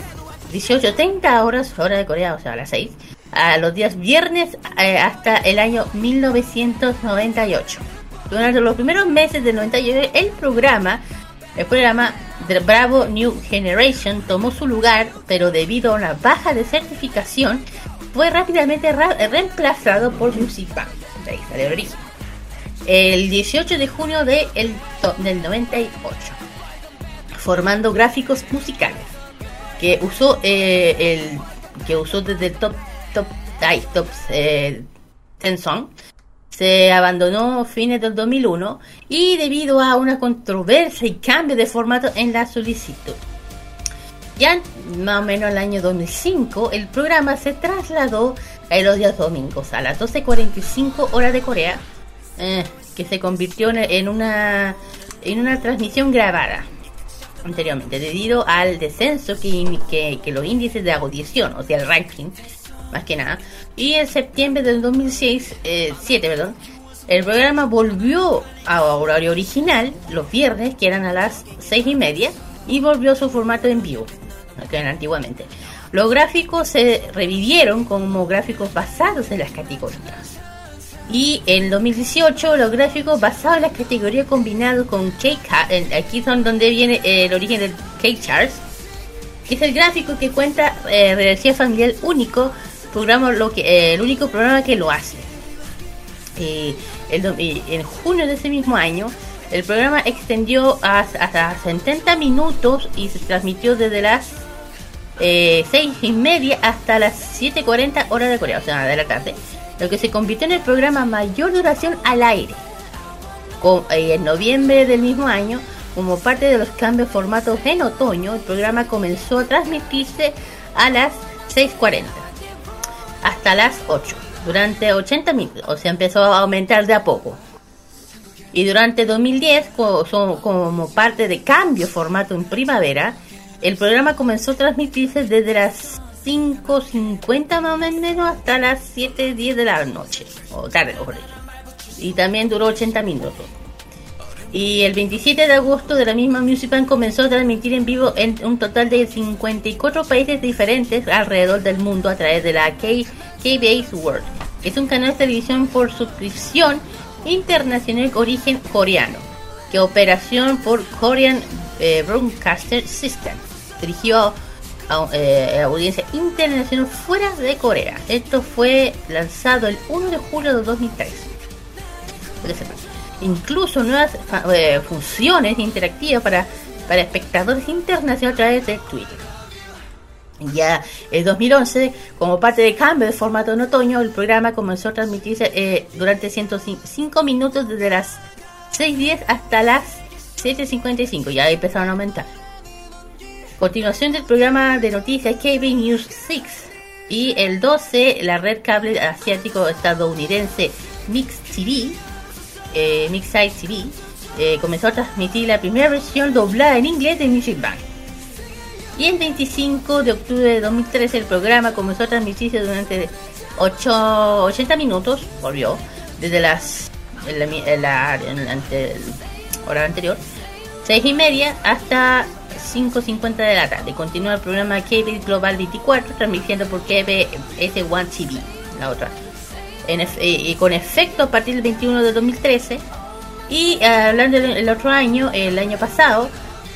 [SPEAKER 3] 18.30 horas, hora de Corea, o sea, a las 6, a los días viernes eh, hasta el año 1998. Durante los primeros meses del 98, el programa, el programa de Bravo New Generation tomó su lugar, pero debido a una baja de certificación, fue rápidamente reemplazado por Music Bank. De ahí el origen. El 18 de junio de el del 98, formando gráficos musicales que usó eh, el que usó desde el top top ay, top eh, 10 song se abandonó fines del 2001 y debido a una controversia y cambio de formato en la solicitud. Ya más o menos el año 2005 el programa se trasladó a los días domingos a las 12.45 horas de Corea, eh, que se convirtió en- una en una transmisión grabada. anteriormente, debido al descenso que, que, que los índices de audición, o sea, el ranking, más que nada. Y en septiembre del 2006, eh, 7, perdón, el programa volvió a horario original, los viernes, que eran a las 6 y media, y volvió a su formato en vivo, que eran antiguamente. Los gráficos se revivieron como gráficos basados en las categorías. Y en 2018 los gráficos basados en las categorías combinados con K aquí son donde viene el origen del K-Charts, que es el gráfico que cuenta eh, familiar único, programa lo que, eh, el único programa que lo hace. Eh, en junio de ese mismo año, el programa extendió hasta 70 minutos y se transmitió desde las eh, 6 y media hasta las 7.40 horas de Corea, o sea, de la tarde, lo que se convirtió en el programa mayor duración al aire. Eh, en noviembre del mismo año, como parte de los cambios formatos en otoño, el programa comenzó a transmitirse a las 6.40 hasta las 8, durante 80 minutos, o sea, empezó a aumentar de a poco. Y durante 2010, como, como parte de cambio formato en primavera, el programa comenzó a transmitirse desde las 5.50 más o menos hasta las 7.10 de la noche, o tarde, por Y también duró 80 minutos. Y el 27 de agosto de la misma Music Band comenzó a transmitir en vivo en un total de 54 países diferentes alrededor del mundo a través de la KBS World. Es un canal de televisión por suscripción internacional origen coreano, que operación por Korean eh, Broadcaster System dirigió a, eh, audiencia internacional fuera de Corea. Esto fue lanzado el 1 de julio de 2003. Incluso nuevas eh, funciones interactivas para, para espectadores internacionales a través de Twitter. Ya en 2011, como parte de cambio de formato en otoño, el programa comenzó a transmitirse eh, durante 105 minutos desde las 6.10 hasta las 7.55. Ya empezaron a aumentar. Continuación del programa de noticias KB News 6. Y el 12, la red cable asiático estadounidense Mix TV, eh, Mixside TV, eh, comenzó a transmitir la primera versión doblada en inglés de Music Bank. Y el 25 de octubre de 2013 el programa comenzó a transmitirse durante 8, 80 minutos, volvió, desde las en la, hora anterior, 6 y media hasta 5.50 de la tarde. Continúa el programa Cable Global 24, transmitiendo por KBS One TV, la otra. y con efecto a partir del 21 de 2013. Y eh, hablando del otro año, el año pasado,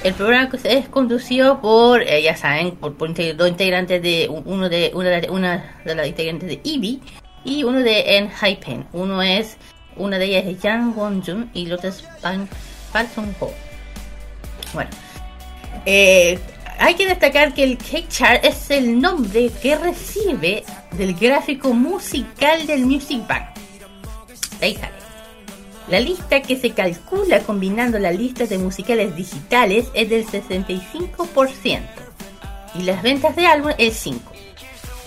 [SPEAKER 3] el programa es conducido por, eh, ya saben, por, dos integrantes de uno de una de, una de las integrantes de Eevee y uno de Enhypen. Uno es una de ellas es Yang Won-jun y el otro es Pan Sung Ho. Bueno, eh, hay que destacar que el Cake Chart es el nombre que recibe del gráfico musical del Music Bank. La lista que se calcula combinando las listas de musicales digitales es del 65% y las ventas de álbum es 5%.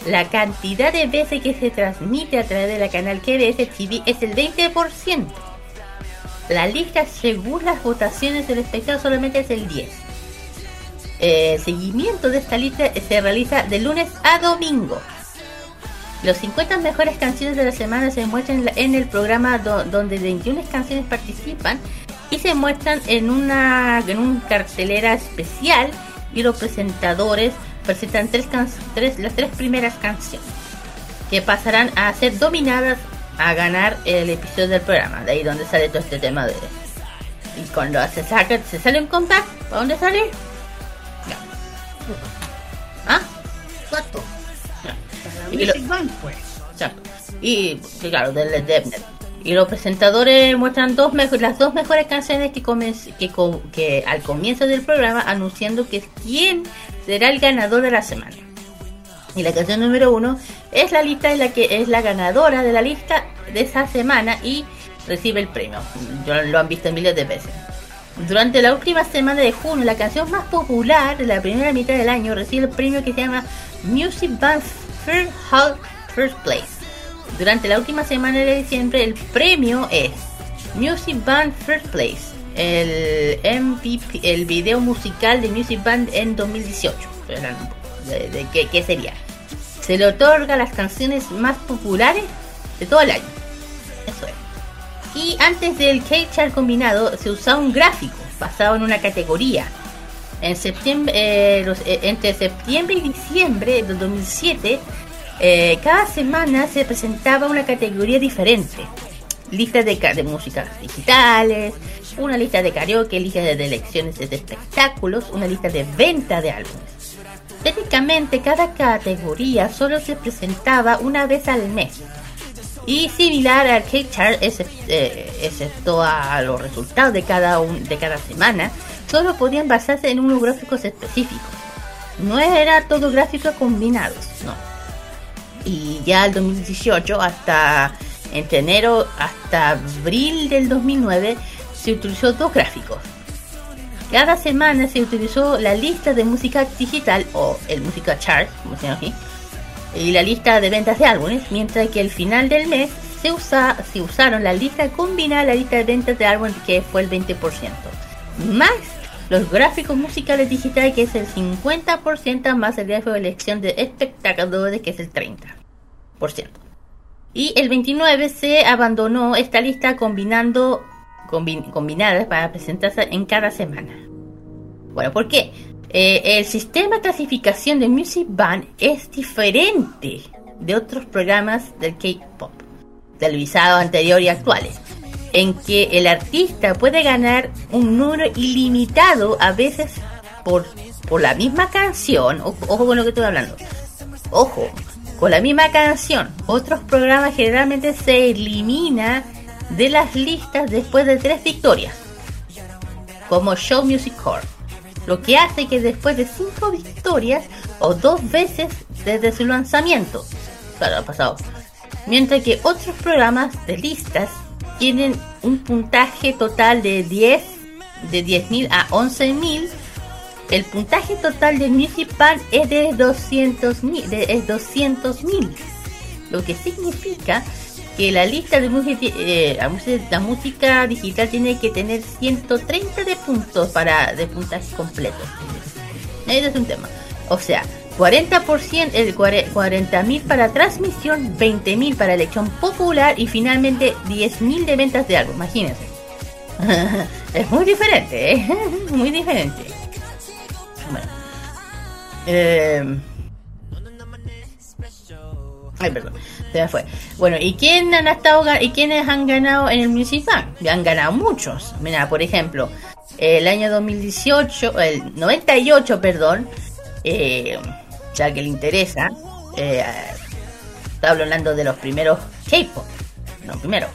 [SPEAKER 3] La cantidad de veces que se transmite a través de la canal KBS TV es el 20%. La lista según las votaciones del espectador solamente es el 10% el eh, seguimiento de esta lista se realiza de lunes a domingo. Los 50 mejores canciones de la semana se muestran en el programa donde 21 canciones participan y se muestran en una, en una cartelera especial y los presentadores presentan tres, tres, las tres primeras canciones que pasarán a ser dominadas a ganar el episodio del programa. De ahí donde sale todo este tema de... Y cuando se saca, se sale un compact, ¿para dónde sale? ¿Ah? Exacto. Y, lo, pues. Exacto. y claro, y los presentadores muestran dos las dos mejores canciones que, que, que al comienzo del programa anunciando que quién será el ganador de la semana. Y la canción número uno es la lista de la que es la ganadora de la lista de esa semana y recibe el premio. Lo han visto miles de veces. Durante la última semana de junio, la canción más popular de la primera mitad del año recibe el premio que se llama Music Band First, First Place. Durante la última semana de diciembre, el premio es Music Band First Place el MVP, el video musical de Music Band en 2018. De, de, ¿qué, ¿Qué sería? Se le otorga las canciones más populares de todo el año. Eso es. Y antes del K-Chart combinado se usaba un gráfico basado en una categoría. En septiembre, eh, eh, entre septiembre y diciembre del 2007, eh, cada semana se presentaba una categoría diferente. Listas de, de músicas digitales, una lista de karaoke, lista de elecciones de espectáculos, una lista de venta de álbumes. Técnicamente cada categoría solo se presentaba una vez al mes. Y similar al Cake Chart, excepto a los resultados de cada, un, de cada semana, solo podían basarse en unos gráficos específicos. No era todo gráficos combinados, no. Y ya el 2018, hasta entre enero hasta abril del 2009, se utilizó dos gráficos. Cada semana se utilizó la lista de música digital o el música chart, como se llama aquí, y la lista de ventas de álbumes, mientras que al final del mes se, usa, se usaron la lista combinada, la lista de ventas de álbumes que fue el 20%, más los gráficos musicales digitales que es el 50% más el gráfico de elección de espectadores que es el 30%. Y el 29 se abandonó esta lista combinando combinadas para presentarse en cada semana. Bueno, ¿por qué? Eh, el sistema de clasificación de Music Band es diferente de otros programas del K-pop, televisados anteriores y actuales, en que el artista puede ganar un número ilimitado a veces por, por la misma canción. Ojo con lo que estoy hablando. Ojo, con la misma canción. Otros programas generalmente se elimina de las listas después de tres victorias, como Show Music Core, lo que hace que después de cinco victorias o dos veces desde su lanzamiento, claro, pasado, mientras que otros programas de listas tienen un puntaje total de 10 de 10.000 a 11.000 el puntaje total de Music Band es de 200.000 es 200.000 lo que significa que la lista de música, eh, la, música, digital tiene que tener 130 de puntos para de puntaje completo. Ese es un tema. O sea, 40%, el 40.000 para transmisión, 20.000 para elección popular y finalmente 10.000 de ventas de algo. Imagínense. es muy diferente, ¿eh? muy diferente. Bueno. Eh... Perdón se fue. Bueno, ¿y quién han estado y quiénes han ganado en el Bank? Han ganado muchos. Mira, por ejemplo, el año 2018, el 98, perdón, eh, ya que le interesa, eh, estaba hablando de los primeros K-pop. No, primero.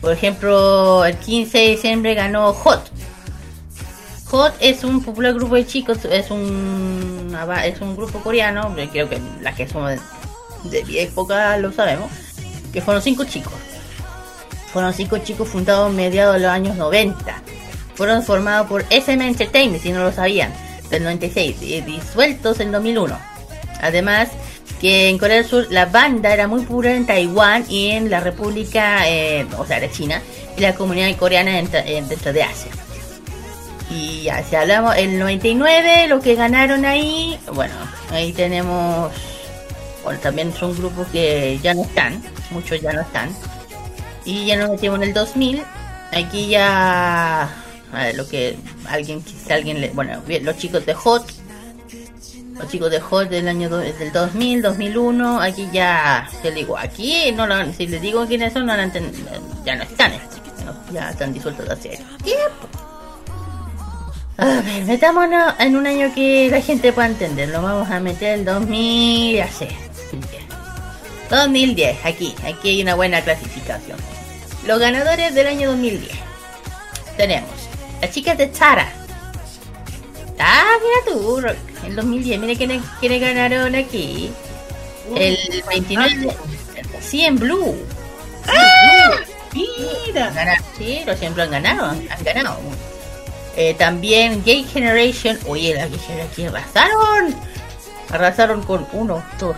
[SPEAKER 3] Por ejemplo, el 15 de diciembre ganó Hot. Hot es un popular grupo de chicos, es un es un grupo coreano, creo que las que somos de mi época lo sabemos, que fueron cinco chicos. Fueron cinco chicos fundados mediados de los años 90. Fueron formados por SM Entertainment, si no lo sabían, del 96, y disueltos en 2001. Además, que en Corea del Sur la banda era muy pura en Taiwán y en la República, eh, o sea, de China, y la comunidad coreana dentro de Asia. Y ya, si hablamos el 99, lo que ganaron ahí, bueno, ahí tenemos también son grupos que ya no están, muchos ya no están. Y ya nos metimos en el 2000. Aquí ya, lo que alguien, si alguien le, bueno, los chicos de Hot, los chicos de Hot del año del 2000, 2001, aquí ya, te digo, aquí no lo, si les digo quiénes son, no ya no están, ya están disueltos hace tiempo. A ver, metámonos en un año que la gente pueda entender. Lo vamos a meter el 2000, ya sé. 2010, aquí, aquí hay una buena clasificación. Los ganadores del año 2010. Tenemos las chicas de Chara. Ah, mira tú, el 2010, mira quiénes, ganaron aquí. El 29 Sí, en Blue. ¡Ah! Mira. Sí, los siempre han ganado, han, ganado. Eh, también Gay Generation. Oye, la Gay Generation arrasaron. Arrasaron con uno, dos,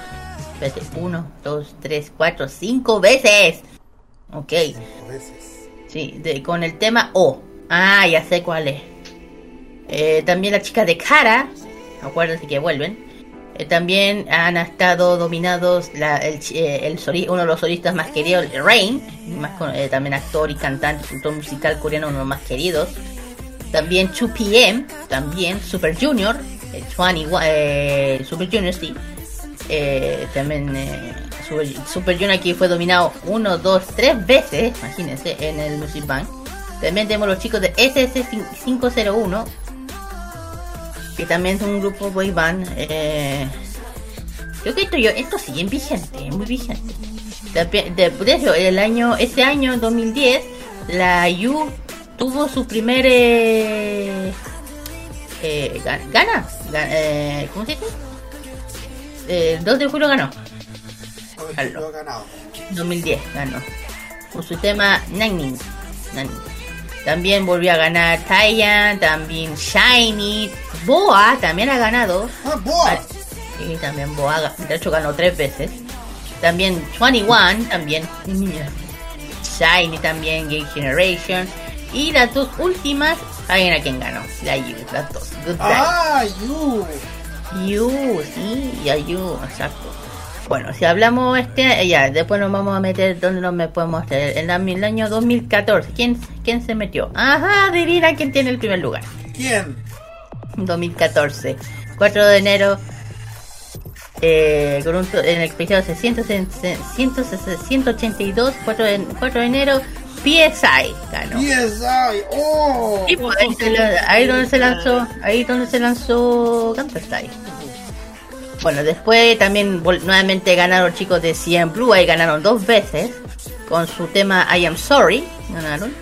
[SPEAKER 3] Espérate, uno, dos, tres, cuatro, cinco veces. Ok. Sí, con el tema O. Ah, ya sé cuál es. Eh, también las chicas de Cara, acuérdense que vuelven. Eh, también han estado dominados la- el, eh, el soli- uno de los solistas más queridos, Rain, más con- eh, también actor y cantante, productor musical coreano, uno de los más queridos. También 2PM, también Super Junior, eh, 21, eh, Super Junior, sí. Eh, también eh, Super, Super aquí fue dominado uno, dos, tres veces, imagínense, en el Music Bank. También tenemos los chicos de SS501, que también son un grupo boy band. Eh, creo que esto, yo, esto sigue vigente, muy vigente. De, de el año, ese año, 2010, la IU tuvo su primer eh, eh, ga- gana, ga- eh, ¿cómo se dice? Eh, El 2 de julio ganó. Ganó. 2010 ganó. Con su tema Nanning. Nanning. También volvió a ganar Taiyan, también Shiny, Boa también ha ganado.
[SPEAKER 1] Ah, Boa.
[SPEAKER 3] Y también Boa, de hecho ganó tres veces. También 21, también. Shiny también, Game Generation. Y las dos últimas, ¿saben a quién ganó? La Yu, las dos. Good.
[SPEAKER 1] Ah, you.
[SPEAKER 3] Sí, y Yu, exacto. Bueno, si hablamos este, ya, después nos vamos a meter donde nos me podemos meter. En el año 2014, ¿quién, ¿quién se metió? Ajá, adivina quién tiene el primer lugar.
[SPEAKER 1] ¿Quién?
[SPEAKER 3] 2014, 4 de enero, eh, con un, en el episodio 600, 182, 4 de, 4 de enero, PSI ganó.
[SPEAKER 1] PSI. Oh.
[SPEAKER 3] Y pues, ahí, se la- ahí donde se lanzó, ahí donde se lanzó Counter Strike. Bueno, después también nuevamente ganaron chicos de CM Blue, ahí ganaron dos veces con su tema I Am Sorry, ganaron.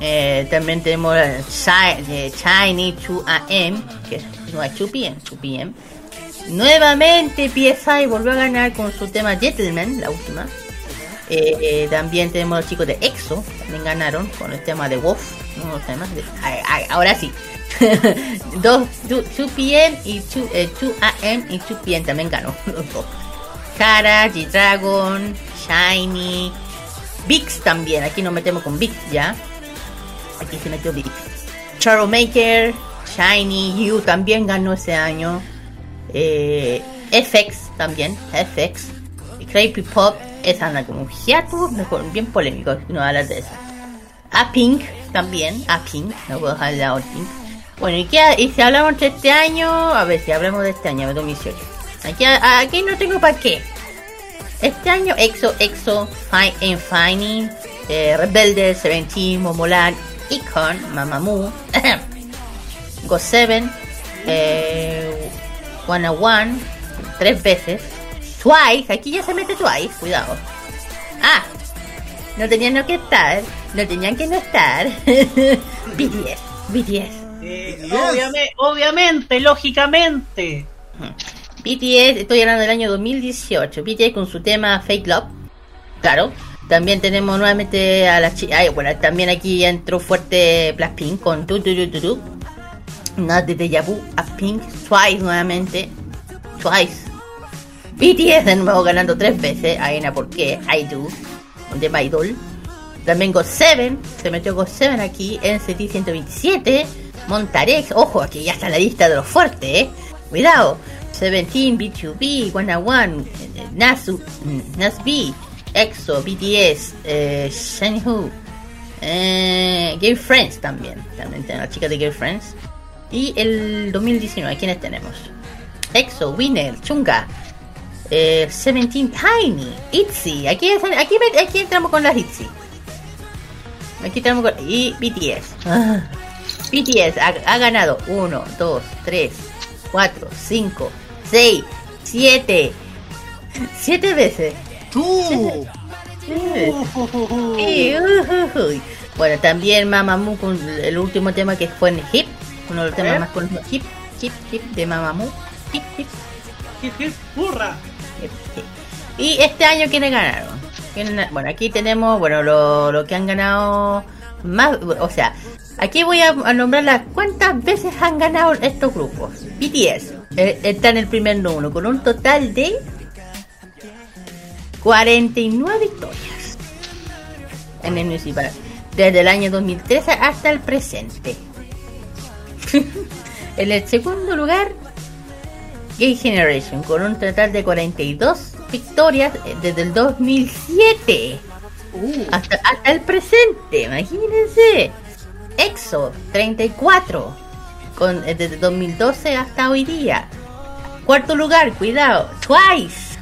[SPEAKER 3] Eh, también tenemos eh, eh, Shiny 2AM, que no es 2PM, 2PM. Nuevamente PSI volvió a ganar con su tema Gentleman, la última. Eh, eh, también tenemos los chicos de EXO, también ganaron con el tema de Wolf. uno de los temas de- ay, ahora sí. 2, 2 PM y 2, eh, 2 AM y 2 PM también ganó. los dos. Kara, G-Dragon, Shiny, Vix también. Aquí nos metemos con Vix ya. Aquí se metió Vix. Maker, Shiny, Yu también ganó ese año. Eh, FX también, FX. Creepy Pop, esa anda como un hiatus, mejor, bien polémico, no hablar de esa. A Pink también, a Pink, no puedo dejar de lado Pink. Bueno, y, qué, y si hablamos de este año, a ver si hablamos de este año, de 2018. Aquí, aquí no tengo para qué. Este año EXO, EXO, Fine and Finding, eh, Rebelde, Seventeen, Momoland, Icon, Mamamoo, Go 7, eh, One, tres veces, Twice, aquí ya se mete Twice, cuidado. Ah, no tenían no que estar, no tenían que no estar. BTS, BTS.
[SPEAKER 2] Eh, obviame- obviamente, lógicamente.
[SPEAKER 3] BTS, estoy hablando del año 2018. BTS con su tema Fake Love. Claro. También tenemos nuevamente a las chicas. Bueno, también aquí entró fuerte Blackpink con Tu Tu Tu Tu Tu. Not de Deja Vu. A Pink. Twice nuevamente. Twice. BTS de nuevo ganando tres veces. Aina, ¿por qué? I Do. De My. También Go 7. Se metió Go 7 aquí. NCT 127. Montarex. Ojo, aquí ya está la lista de los fuertes, eh. Cuidado. 17, B2B, One One, eh, Nasu, NASB, EXO, BTS, eh, Shenhu, eh, Gay Friends también. También tenemos las chicas de Gay Friends. Y el 2019, ¿quiénes tenemos? EXO, Winner, Chunga, eh, 17 Tiny, ITZY. Aquí, es- aquí, aquí entramos con las ITZY. Aquí entramos con. Y BTS. Ah. BTS ha, ha ganado 1, 2, 3, 4, 5, 6, 7. 7 veces.
[SPEAKER 1] ¡Tú!
[SPEAKER 3] Bueno, también Mamamoo con el último tema que fue en Hip. Uno de los temas más conocidos. Hip, Hip, Hip de Mamamoo. Hip, Hip.
[SPEAKER 2] Hip, hip, ¡Hurra!
[SPEAKER 3] Y este año, ¿quiénes ganaron? ¿Quiénes- Bueno, aquí tenemos, bueno, lo, que han ganado más, o sea, aquí voy a, nombrar las cuántas veces han ganado estos grupos. BTS eh, está en el primer número con un total de 49 victorias en el Bank. desde el año 2013 hasta el presente. en el segundo lugar, Gay Generation, con un total de 42 victorias desde el 2007 hasta, hasta el presente, imagínense. EXO, 34, con, eh, desde 2012 hasta hoy día. Cuarto lugar, cuidado, Twice,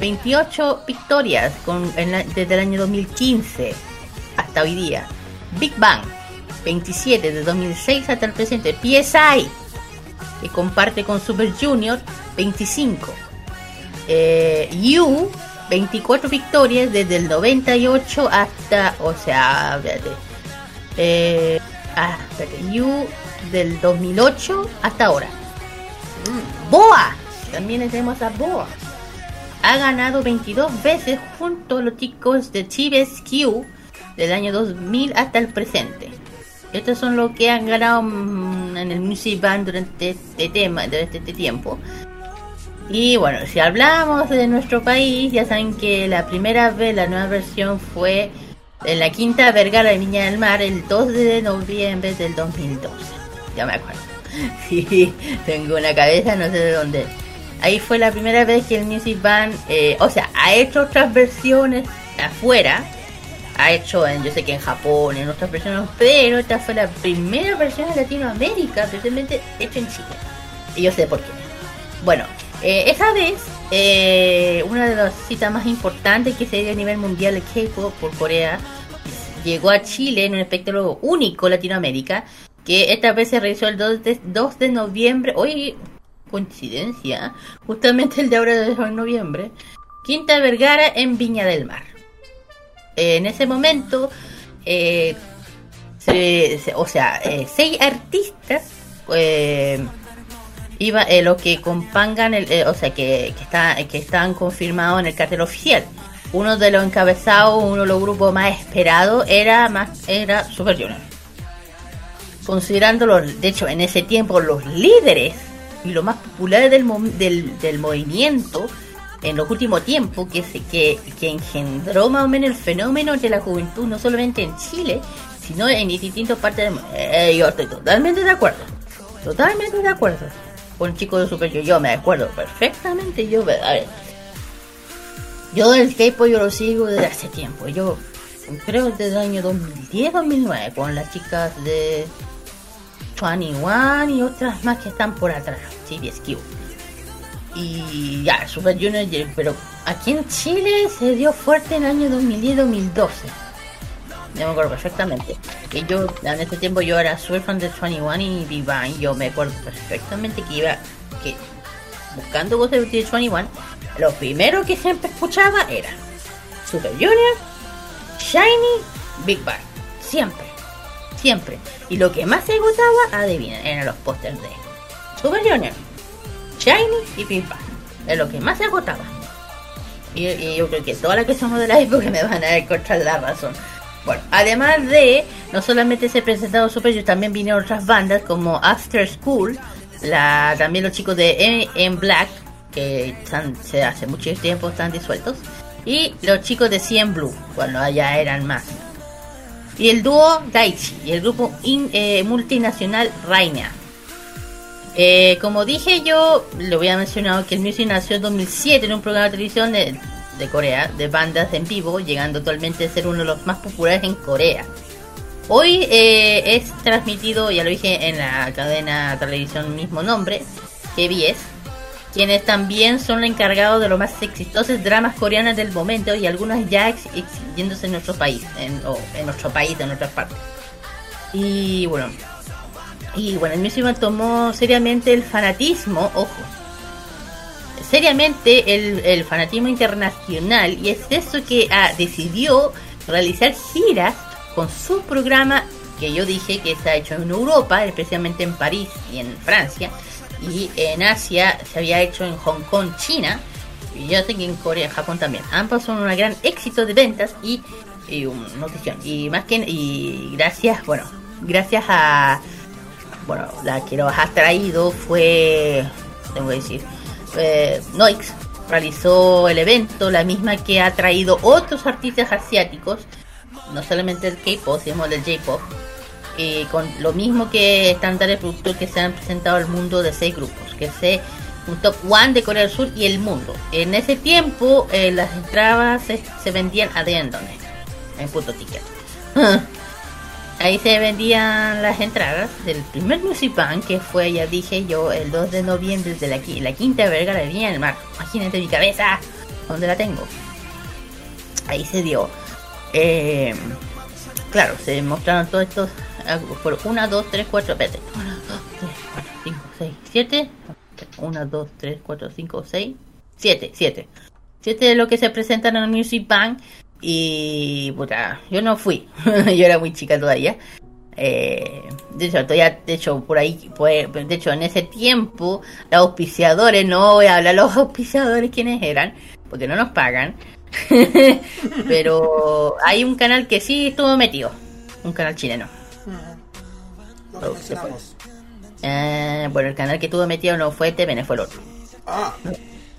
[SPEAKER 3] 28 victorias con, en la- desde el año 2015 hasta hoy día. Big Bang, 27 desde 2006 hasta el presente. PSI, que comparte con Super Junior, 25. Eh, You, 24 victorias desde el 98 hasta, o sea, espérate. Eh, ah, espérate, You del 2008 hasta ahora. Mm, Boa, también tenemos a Boa. Ha ganado 22 veces junto a los chicos de TVSQ del año 2000 hasta el presente. Estos son los que han ganado mm, en el Music Band durante este tema, durante este tiempo. Y bueno, si hablamos de nuestro país, ya saben que la primera vez la nueva versión fue en la Quinta Vergara de Viña del Mar el 2 de noviembre del 2012. Ya me acuerdo. Sí, tengo una cabeza, no sé de dónde. Ahí fue la primera vez que el Music Band, eh, o sea, ha hecho otras versiones afuera. Ha hecho, en, yo sé que en Japón, en otras versiones, pero esta fue la primera versión en Latinoamérica, especialmente hecha en Chile. Y yo sé por qué. Bueno, eh, esa vez, eh, una de las citas más importantes que se dio a nivel mundial de K-pop por Corea llegó a Chile en un espectáculo único Latinoamérica, que esta vez se realizó el 2 de, 2 de noviembre. Hoy, coincidencia, justamente el de ahora de noviembre. Quinta Vergara en Viña del Mar. En ese momento, eh, se- se- o sea, eh, seis artistas eh, iba eh, lo que compangan el, o sea que, que que están confirmados en el cartel oficial. Uno de los encabezados uno de los grupos más esperados era más era Super Junior. Considerando los de hecho en ese tiempo los líderes y los más populares del, del, del movimiento en los últimos tiempos que se que, que engendró más o menos el fenómeno de la juventud no solamente en Chile sino en distintas partes del mundo Eh, yo estoy totalmente de acuerdo totalmente de acuerdo con el chico de Super Yo. Me acuerdo perfectamente. Yo, a yo el K-pop yo lo sigo desde hace tiempo. Yo creo desde el año 2010-2009 con las chicas de 21 y otras más que están por atrás. CBSQ. Y ya, Super Junior, pero aquí en Chile se dio fuerte en el año 2010-2012. Ya me acuerdo perfectamente. Que yo, en ese tiempo yo era super fan de 21 y Divine. Yo me acuerdo perfectamente que iba, que buscando cosas de 21, lo primero que siempre escuchaba era Super Junior, Shiny, Big Bang. Siempre, siempre. Y lo que más se gustaba, adivinen, eran los pósters de Super Junior, Shiny y Bang. Es lo que más se agotaba. Y, yo creo que todas las que somos de la época me van a encontrar la razón. Bueno, además de, no solamente se presentaron Super Junior, también vinieron otras bandas como After School, la, también los chicos de M Black, que están, se hace mucho tiempo están disueltos, y los chicos de CM Blue, cuando allá eran más. Y el dúo Daichi y el grupo eh, multinacional Raina. Eh, como dije yo, le voy a mencionar que el Music nació en 2007 en un programa de televisión de, Corea de bandas en vivo, llegando actualmente a ser uno de los más populares en Corea. Hoy eh, es transmitido, ya lo dije, en la cadena de televisión mismo nombre, KBS, quienes también son los encargados de los más exitosos dramas coreanos del momento y algunas ya ex- en nuestro país, en, o en nuestro país, en otras partes. Y bueno, y bueno, el mismo tomó seriamente el fanatismo, ojo, seriamente el, el fanatismo internacional y es eso que ah, decidió realizar giras con su programa que yo dije que está hecho en Europa, especialmente en París y en Francia, y en Asia se había hecho en Hong Kong, China, y yo sé que en Corea y Japón también. Ambos son un gran éxito de ventas y, y un notición. Y más que y gracias, bueno, gracias a bueno, la que nos ha traído fue, tengo que decir, eh, Noix realizó el evento, la misma que ha traído otros artistas asiáticos no solamente del K-pop, sino del J-pop, y con lo mismo que estándares productos que se han presentado al mundo de seis grupos, que es un top one de Corea del Sur y el mundo. En ese tiempo eh, las entradas se, se vendían a Dendone, en punto ticket. Ahí se vendían las entradas del primer Music Bank, que fue, ya dije yo, el 2 de noviembre de la, la quinta verga de Viña del Mar. Imagínate mi cabeza, donde la tengo. Ahí se dio. Eh, claro, se mostraron todos estos por 1, 2, 3, 4, espérate. 1, 2, 3, 4, 5, 6, 7. 1, 2, 3, 4, 5, 6, 7, 7. 7 de lo que se presentan en el Music Bank. Y puta, yo no fui, yo era muy chica todavía. Eh, de hecho, todavía, de hecho, por ahí, pues, de hecho, en ese tiempo, los auspiciadores, no voy a hablar los auspiciadores quiénes eran, porque no nos pagan. Pero hay un canal que sí estuvo metido, un canal chileno.
[SPEAKER 1] Lo mencionamos.
[SPEAKER 3] Eh, bueno, el canal que estuvo metido no fue TVN, fue el otro.
[SPEAKER 1] Ah,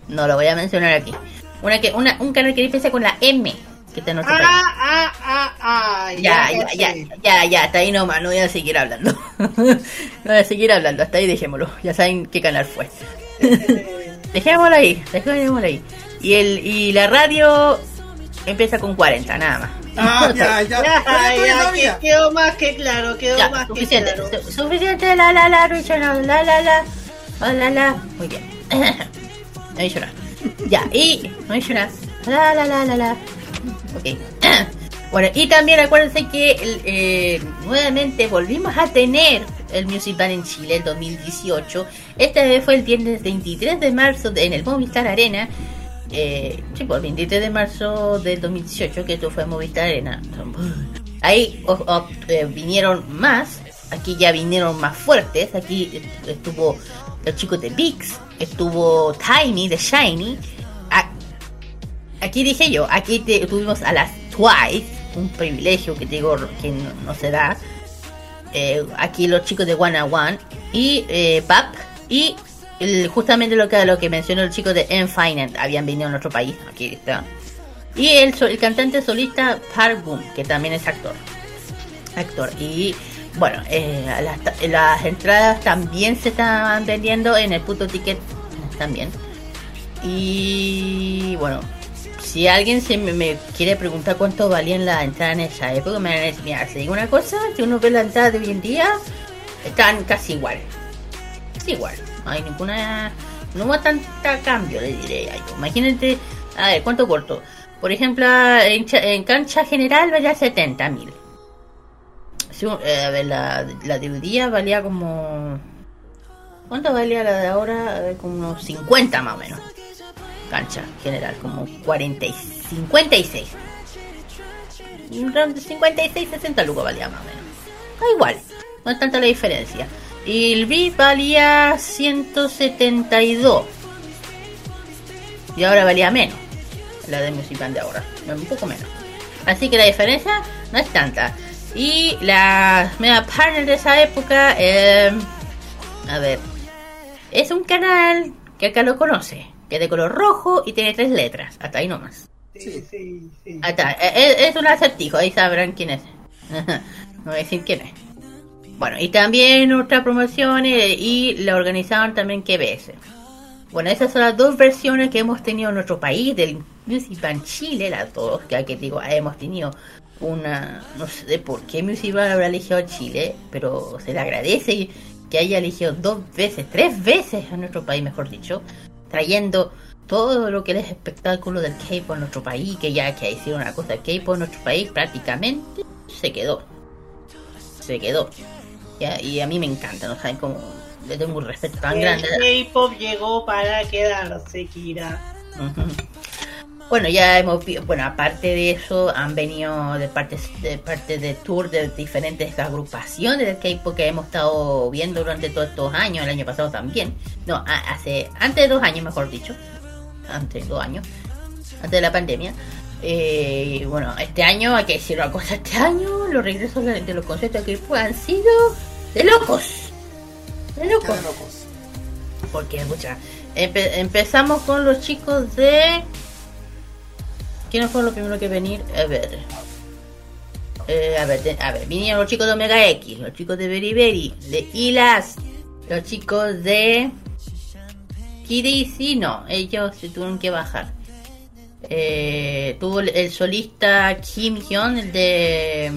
[SPEAKER 3] No lo voy a mencionar aquí. Una que, una, un canal que empieza con la M,
[SPEAKER 2] Ah, ah, ah, ah.
[SPEAKER 3] Ya, ya, ya,
[SPEAKER 2] sé.
[SPEAKER 3] ya, ya, hasta ahí nomás, no voy a seguir hablando. no voy a seguir hablando, hasta ahí dejémoslo. Ya saben qué canal fue. dejémoslo ahí, dejémoslo ahí. Y el y la radio empieza con 40, nada más.
[SPEAKER 1] ah ya, ya.
[SPEAKER 2] Ya, ya, que- quedó más que claro, quedó
[SPEAKER 3] Ya,
[SPEAKER 2] más
[SPEAKER 3] suficiente,
[SPEAKER 2] que claro.
[SPEAKER 3] su- suficiente, la la la, no dicho nada, la la la, la la la, muy bien. no dicho nada. Ya, y no dicho nada, la la la la la. Ok. Bueno, y también acuérdense que el, eh, nuevamente volvimos a tener el Music Band en Chile en 2018. Esta vez fue el viernes 23 de marzo en el Movistar Arena. Eh, sí, pues el 23 de marzo del 2018, que esto fue Movistar Arena. Ahí eh, vinieron más, aquí ya vinieron más fuertes. Aquí estuvo los chicos de Vix, estuvo Tiny de Shiny. Aquí dije yo, aquí te- tuvimos a las Twice, un privilegio que te digo que no, se da. Eh, aquí los chicos de One One y eh, Pap y justamente lo que lo que mencionó el chico de Infinite habían venido a nuestro país, aquí está. Y el, el cantante solista Park Boom, que también es actor. Actor. Y bueno, eh, las, las entradas también se estaban vendiendo en el puto ticket también. Y bueno, si alguien se me, quiere preguntar cuánto valían las entradas en esa época, me mira, si digo una cosa, si uno ve la entrada de hoy en día, están casi igual. Casi igual. No hay ninguna... No hubo tanta cambio, le diré yo. Imagínate, a ver, ¿cuánto corto? Por ejemplo, en, cha- en cancha general valía 70 mil. Eh, a ver, la, de hoy día valía como... ¿Cuánto valía la de ahora? A como unos 50 más o menos. Cancha general, como 40 y 56. Un round de 56, 60 lucas valía más o menos. Da igual, no es tanta la diferencia. Y el VIP valía 172. Y ahora valía menos. La de Music Band de ahora. Un poco menos. Así que la diferencia no es tanta. Y la Mega Partner de esa época, eh, a ver, es un canal que acá lo conoce, que es de color rojo y tiene tres letras, hasta ahí nomás.
[SPEAKER 2] Sí, sí, sí.
[SPEAKER 3] Hasta, es, es un acertijo, ahí sabrán quién es. no voy a decir quién es. Bueno, y también otras promociones y la organizaron también KBS. Bueno, esas son las dos versiones que hemos tenido en nuestro país del Music Band Chile, las dos, que aquí digo, hemos tenido una, no sé de por qué Music Band habrá elegido a Chile, pero se le agradece que haya elegido dos veces, tres veces a nuestro país, mejor dicho, trayendo todo lo que es espectáculo del K-pop en nuestro país, que ya que hicieron una cosa del K-pop en nuestro país, prácticamente se quedó. Se quedó. Ya, y a mí me encanta, ¿no saben cómo? Le tengo un respeto tan grande.
[SPEAKER 2] El K-pop llegó para quedarse, Kira.
[SPEAKER 3] Bueno, ya hemos vi- bueno, aparte de eso, han venido de parte de parte de tour de diferentes agrupaciones del K-pop que hemos estado viendo durante todos estos años, el año pasado también. No, hace antes de dos años, mejor dicho. Antes de dos años, antes de la pandemia. Eh, bueno, este año hay que decir una cosa, este año los regresos de de los conciertos de K-pop han sido de. De locos.
[SPEAKER 1] de locos.
[SPEAKER 3] Porque, escucha, empe- empezamos con los chicos de. ¿Quiénes fueron los primeros que venir? A ver. Eh, a ver, a ver, vinieron los chicos de Omega X, los chicos de Beriberi, de Ilas, los chicos de KDC, no, ellos se tuvieron que bajar. Eh, tuvo el, solista Kim Hyun, el de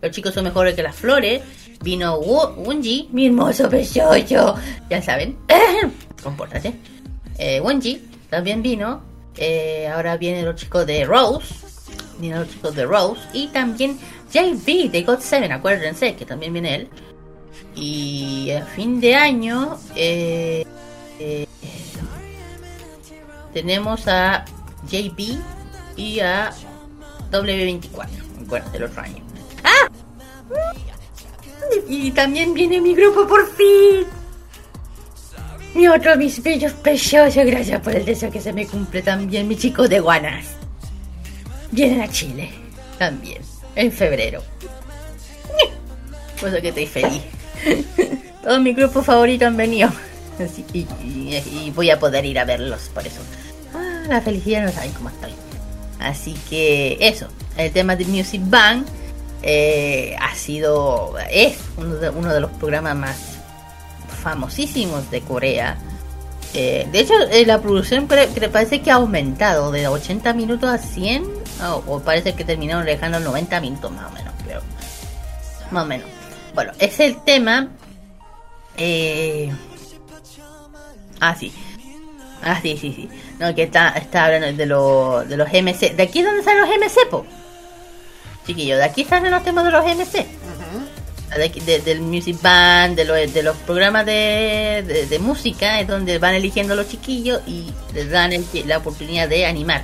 [SPEAKER 3] Los chicos son mejores que las flores. Vino Wo- Wonji, mi hermoso precioso, ya saben, compórtate. Eh, Wonji también vino. Eh, ahora vienen los chicos de Rose. Vienen los chicos de Rose. Y también JB de God 7, acuérdense que también viene él. Y a fin de año eh, eh, tenemos a JB y a W24. Bueno, del otro año. ¡Ah! Y también viene mi grupo por fin. Mi otro, mis bellos preciosos, gracias por el deseo que se me cumple también, mi chico de Guanas. Vienen a Chile, también, en febrero. Por eso que estoy feliz. Todos mis grupos favoritos han venido. Así y voy a poder ir a verlos, por eso. Ah, la felicidad no saben cómo estoy. Así que eso, el tema de Music Bank eh, ha sido, es uno de, uno de los programas más famosísimos de Corea. Eh, de hecho, eh, la producción parece que ha aumentado de 80 minutos a 100, o, o parece que terminaron dejando 90 minutos más o menos, creo. Más o menos. Bueno, es el tema. Eh... Ah, sí. Ah, sí, sí, sí. No, que está, está hablando de, lo- de los MC. ¿De aquí es donde salen los MC, po? Chiquillo, de aquí salen los temas de los MC. Del Music Band, de, lo- de los programas de, música, es donde van eligiendo los chiquillos y les dan la oportunidad de animar.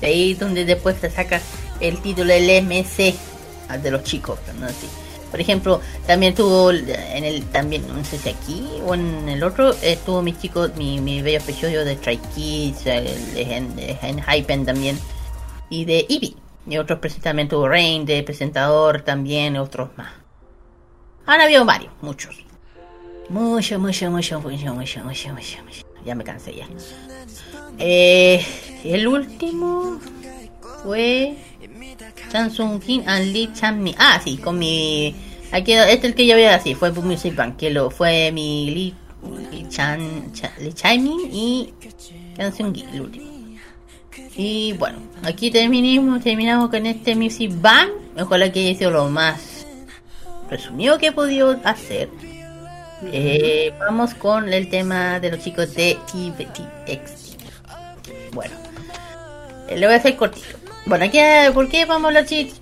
[SPEAKER 3] De ahí es donde después se saca el título del MC ah, de los chicos, ¿no? Así. Por ejemplo, también tuvo en el, también, no sé si aquí o en el otro, estuvo mi chico, mi, mi bello precioso de Stray Kids, en, en Hypen también, y de Eevee. Y otros presentamientos, tuvo Rain de presentador también, otros más. Han habido varios, muchos. Mucho, mucho, mucho, mucho, mucho, mucho, mucho, mucho. Ya me cansé ya. Eh, el último fue Samsung King and Lee Chan-mi. Ah, sí, con mi. Aquí, este es el que yo veía así, fue Music Bank, que lo fue mi Lee, Chan, Chan- Lee Chae-min y Samsung King, el último. Y bueno, aquí terminamos, terminamos con este Music Bank. Ojalá que haya sido lo más resumido que he hacer. Eh, vamos con el tema de los chicos de TVTX. Bueno, eh, lo voy a hacer cortito. Bueno, aquí, eh, ¿por qué vamos a hablar chicos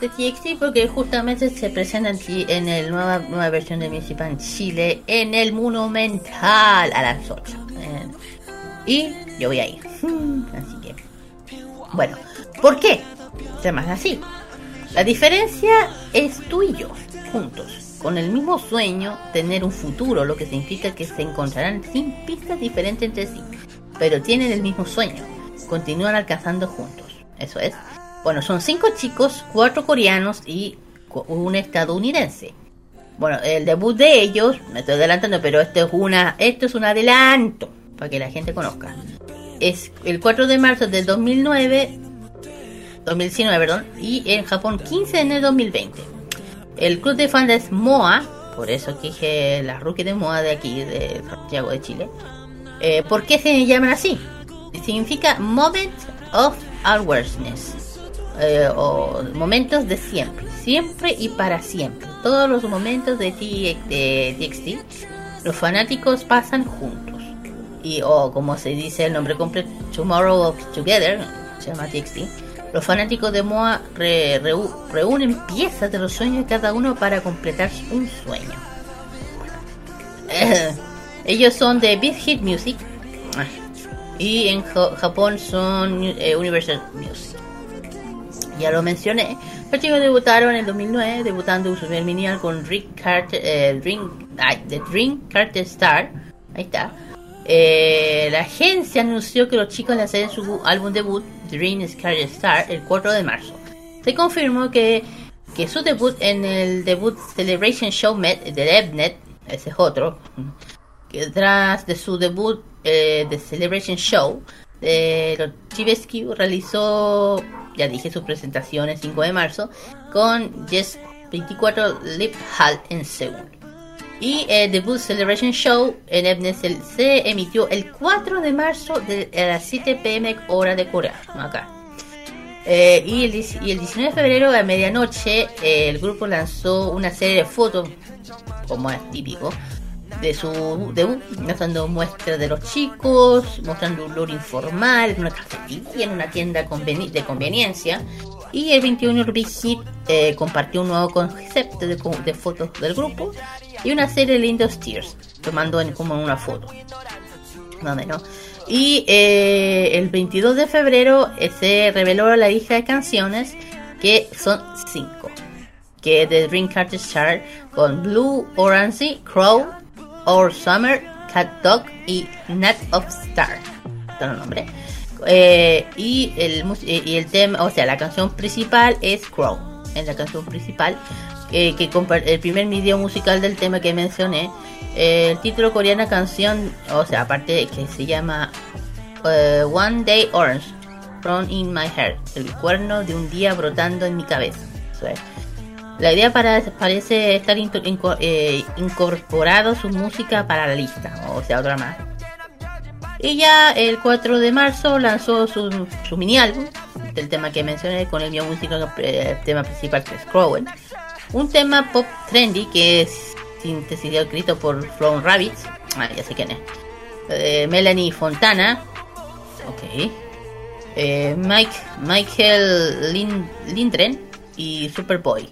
[SPEAKER 3] de TXT? Porque justamente se presentan en la nueva, nueva versión de Music Band Chile en el Monumental a las 8. Eh, y yo voy a ir. Así que, bueno, ¿por qué? Temas así. La diferencia es tú y yo, juntos, con el mismo sueño, tener un futuro, lo que significa que se encontrarán sin pistas diferentes entre sí, pero tienen el mismo sueño, continúan alcanzando juntos. Eso es. Bueno, son cinco chicos, cuatro coreanos y un estadounidense. Bueno, el debut de ellos, me estoy adelantando, pero esto es una, esto es un adelanto para que la gente conozca. Es el 4 de marzo del 2009 2019, perdón, y en Japón 15 de enero de 2020. El club de fans es MOA, por eso que dije la rookie de MOA de aquí, de Santiago de Chile. Eh, ¿Por qué se llaman así? Significa Moment of Awareness, eh, o momentos de siempre, siempre y para siempre. Todos los momentos de TXT, los fanáticos pasan juntos. Y, o como se dice el nombre completo, Tomorrow of Together, se llama TXT. Los fanáticos de MOA reúnen piezas de los sueños de cada uno para completar un sueño. Ellos son de Big Hit Music y en Ja- Japón son eh, Universal Music. Ya lo mencioné. Los chicos debutaron en 2009, debutando su primer minial con Rick Carter, eh, Dream, The Dream Carter Star. Ahí está. Eh, la agencia anunció que los chicos lanzarían su álbum debut, Dream Carter Star, el 4 de marzo. Se confirmó que, que su debut en el debut Celebration Show Met de Evnet, ese es otro, que tras de su debut eh, de Celebration Show, eh, los Chibesky realizó ya dije, su presentación el 5 de marzo con Yes 24 Lip Hall en Seúl. Y el debut Celebration Show en Ebnet se emitió el 4 de marzo de, a las 7 pm hora de Corea, acá. Eh, y, el, y, el, 19 de febrero a medianoche eh, el grupo lanzó una serie de fotos, como es típico, de su debut, mostrando muestras de los chicos, mostrando un olor informal una cafetería, en una tienda de conveniencia. Y el 21 Big Hit compartió un nuevo concepto de, de, fotos del grupo y una serie de lindos tears, tomando como una foto. Más o menos. Y eh, el 22 de febrero eh, se reveló la lista de canciones que son 5. Que es de Dream Carter Chart con Blue, Orange, Crow, Our Summer, Cat Dog y Net of Star. el nombre. Eh, y, el, eh, y el tema, o sea, la canción principal es Crow. Es la canción principal. Eh, que el primer video musical del tema que mencioné. el título coreana canción, o sea, aparte que se llama One Day Orange, From in My Hair. El cuerno de un día brotando en mi cabeza. La idea para, parece estar incorporado su música para la lista, o sea, otra más. Ya el 4 de marzo lanzó su, su mini álbum, del tema que mencioné, con el música, el eh, tema principal que es Crowen. Un tema pop trendy que es síntesis escrito por Flown Rabbits, ah, ya sé quién es. Eh, Melanie Fontana, ok. Mike, Michael Lindren y Superboy.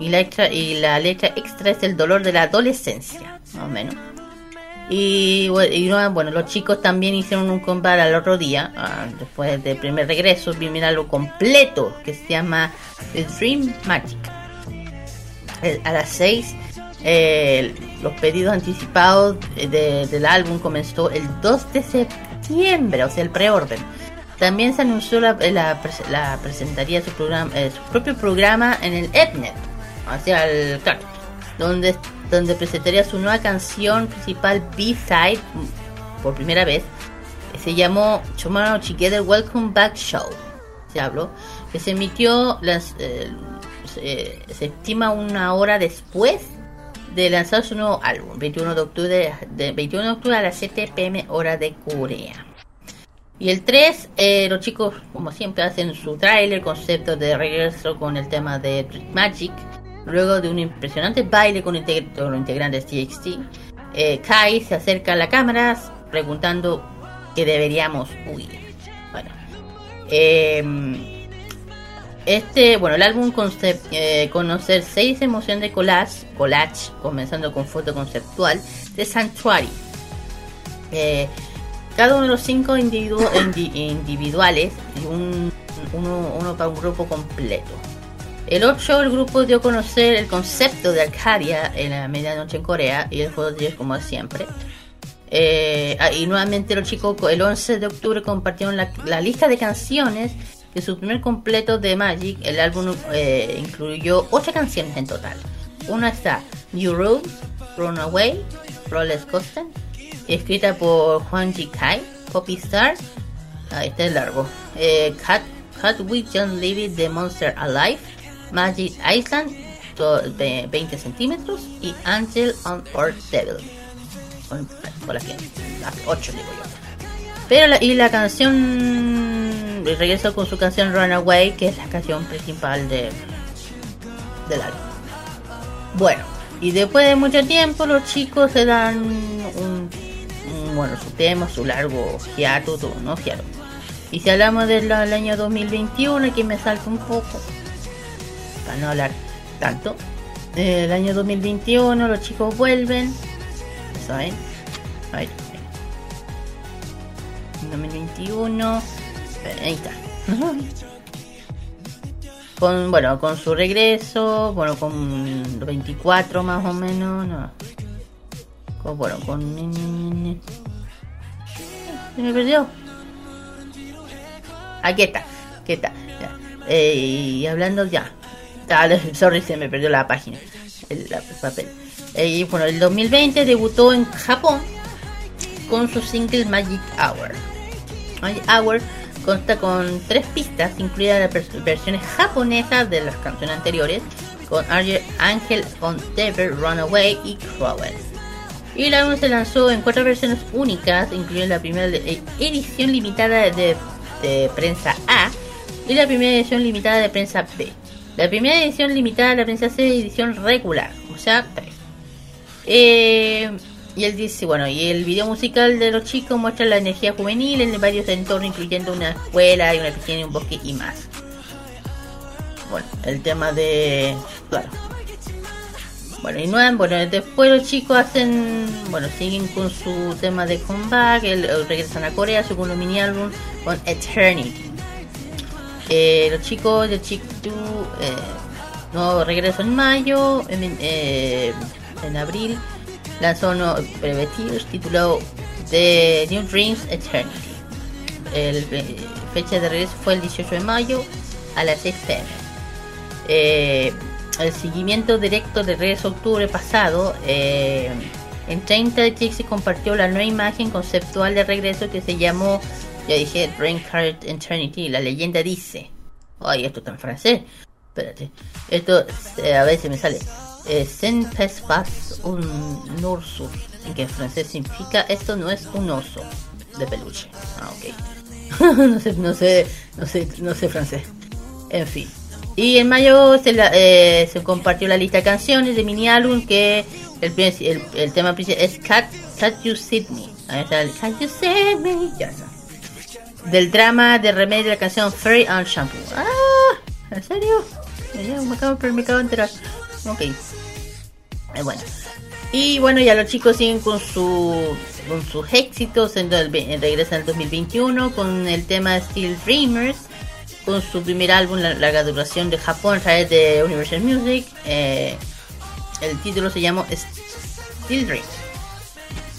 [SPEAKER 3] Y la, extra, y la letra extra es el dolor de la adolescencia, más o menos. Y, bueno, los chicos también hicieron un combate al otro día, ah, después del primer regreso, vimos algo completo que se llama The Dream Magic. a las 6, los pedidos anticipados del álbum comenzó el 2 de septiembre, o sea, el preorden. También se anunció la, la, presentaría su, eh, su propio programa en el Etnet hacia el claro, donde, donde presentaría su nueva canción principal B-Side por primera vez. Se llamó Tomorrow Together Welcome Back Show. Se habló. Que se emitió, las, eh, se, estima una hora después de lanzar su nuevo álbum, 21 de octubre, de 21 de octubre a las 7 pm hora de Corea. Y el 3, eh, los chicos, como siempre, hacen su trailer, concepto de regreso con el tema de Magic. Luego de un impresionante baile con, los integrantes TXT, eh, Kai se acerca a la cámara preguntando que deberíamos huir. Bueno, em, este, bueno, el álbum concept, eh, conocer seis emociones de collage, collage, comenzando con foto conceptual de Sanctuary. Eh, cada uno de los cinco individuales y un, uno, uno para un grupo completo. El 8, el grupo dio a conocer el concepto de Arcadia en la medianoche en Corea y el juego 10 como siempre. Eh, ah, y nuevamente los chicos el 11 de octubre compartieron la, lista de canciones de su primer completo de Magic. El álbum eh, incluyó 8 canciones en total. Una está New Rules, Runaway, Roller Coaster, escrita por Juan Ji Kai, Poppy Stars, ahí está el largo, eh, Cat, Cat with John Levy, The Monster Alive, Magic Island de 20 centímetros y Angel on Earth Devil por aquí, las 8 digo yo. Pero la, y la canción regreso con su canción Runaway que es la canción principal de del álbum. Bueno, y después de mucho tiempo los chicos se dan un, bueno, su tema, su largo hiato, no hiato. Y si hablamos del año 2021, aquí me salta un poco no hablar tanto. El año 2021 los chicos vuelven. ¿Saben? Ahí, 2021. Ahí está. Con, bueno, con su regreso, bueno, con 24 más o menos, no. Con, bueno, con... Se me perdió. Aquí está, aquí está. Eh, y hablando ya, Ah, sorry, se me perdió la página. El, papel. Eh, bueno, el 2020 debutó en Japón con su single Magic Hour. Magic Hour consta con tres pistas, incluidas las versiones japonesas de las canciones anteriores, con Angel on Runaway y Cruel. Y el álbum se lanzó en cuatro versiones únicas, incluyendo la primera edición limitada de, prensa A y la primera edición limitada de prensa B. La primera edición limitada la prensa C es edición regular, o sea, 3. Eh, y él dice, bueno, y el video musical de los chicos muestra la energía juvenil en varios entornos, incluyendo una escuela y una piscina y un bosque y más. Bueno, el tema de... Claro. Bueno, y no, bueno, después los chicos hacen, bueno, siguen con su tema de comeback, el, regresan a Corea, su segundo mini álbum con Eternity. Eh, los chicos de Chick 2 eh, no regresan en mayo, en, eh, abril lanzó uno preventivo titulado The New Dreams Eternity. El eh, fecha de regreso fue el 18 de mayo a las 6 pm. Eh, el seguimiento directo de regreso octubre pasado, en 30 de Tixi compartió la nueva imagen conceptual de regreso que se llamó, ya dije, Reincarnate Eternity. La leyenda dice, ay, esto está en francés, espérate, esto a veces me sale eh, un ursus, que en francés significa esto no es un oso de peluche. Ah, ok. no sé, no sé, no sé, no sé francés. En fin. Y en mayo se, eh, se compartió la lista de canciones de mini álbum que el, el, el tema principal es Cat, Cat You Me. Ahí está el Cat You Me. Ya está. Del drama de remedio de la canción Fairy and Shampoo. Ah, ¿en serio? Me acabo, me acabo de enterar. Ok. Eh, bueno. Y bueno, ya los chicos siguen con su con sus éxitos en el, regresan en el 2021 con el tema Steel Dreamers, con su primer álbum, la larga duración de Japón a través de Universal Music. Eh, el título se llama Steel Dreamers.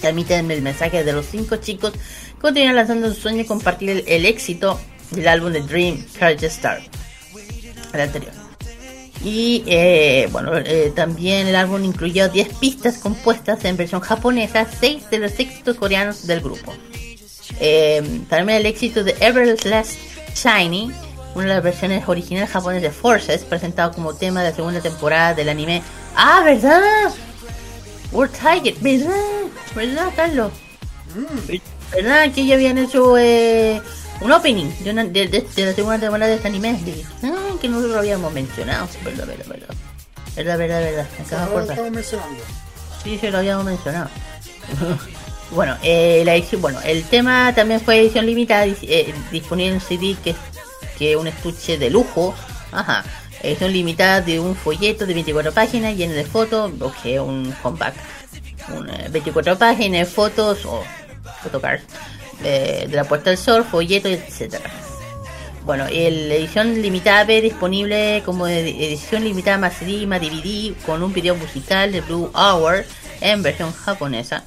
[SPEAKER 3] Transmiten el mensaje de los cinco chicos continúan lanzando su sueño de compartir el, éxito del álbum de Dream Courage Star, el anterior. Y eh, bueno, eh, también el álbum incluyó 10 pistas compuestas en versión japonesa, 6 de los éxitos coreanos del grupo. Eh, también el éxito de Everlast Shiny, una de las versiones originales japonesas de Forces, presentado como tema de la segunda temporada del anime. ¡Ah, verdad! World Tiger, ¿verdad? ¿Verdad, Carlos? Mm. ¿Verdad que ya habían hecho eh, un opening de, una, de, de, la segunda temporada de este anime. que no lo habíamos mencionado. Verdad, verdad, verdad. Verdad, verdad, verdad. de acordar. Sí, se lo habíamos mencionado. bueno, eh, la edición, bueno, el tema también fue edición limitada, eh, disponible en CD que que un estuche de lujo. Ajá. Edición limitada de un folleto de 24 páginas lleno de fotos, o que un compact. Un, 24 eh, páginas de fotos o photocards de, la puesta del sol, folletos, etcétera. Bueno, la edición limitada B disponible como edición limitada más CD más DVD con un video musical de Blue Hour en versión japonesa.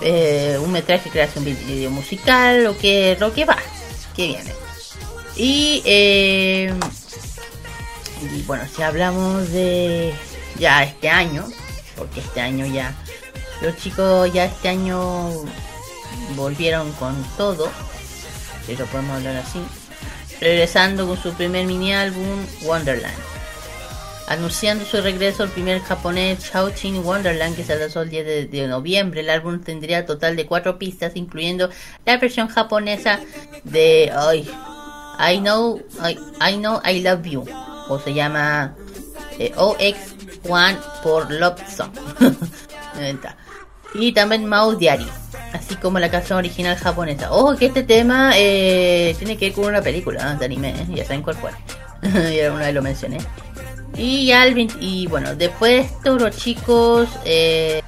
[SPEAKER 3] Eh, un metraje un video musical, lo que, lo que va, que viene. Eh, y bueno, si hablamos de ya este año, porque este año ya, los chicos ya este año volvieron con todo, si lo podemos hablar así, regresando con su primer mini álbum Wonderland. Anunciando su regreso al primer japonés Chao-Chin Wonderland que se lanzó el 10 de, noviembre, el álbum tendría total de cuatro pistas, incluyendo la versión japonesa de I Know I, Know I Love You, o se llama eh, OX1 por Love Song. y también Mao Diary así como la canción original japonesa. Ojo que este tema eh, tiene que ver con una película de anime, ¿eh? ya saben cuál fue. ya una vez lo mencioné. Y el y bueno, después de esto chicos, eh,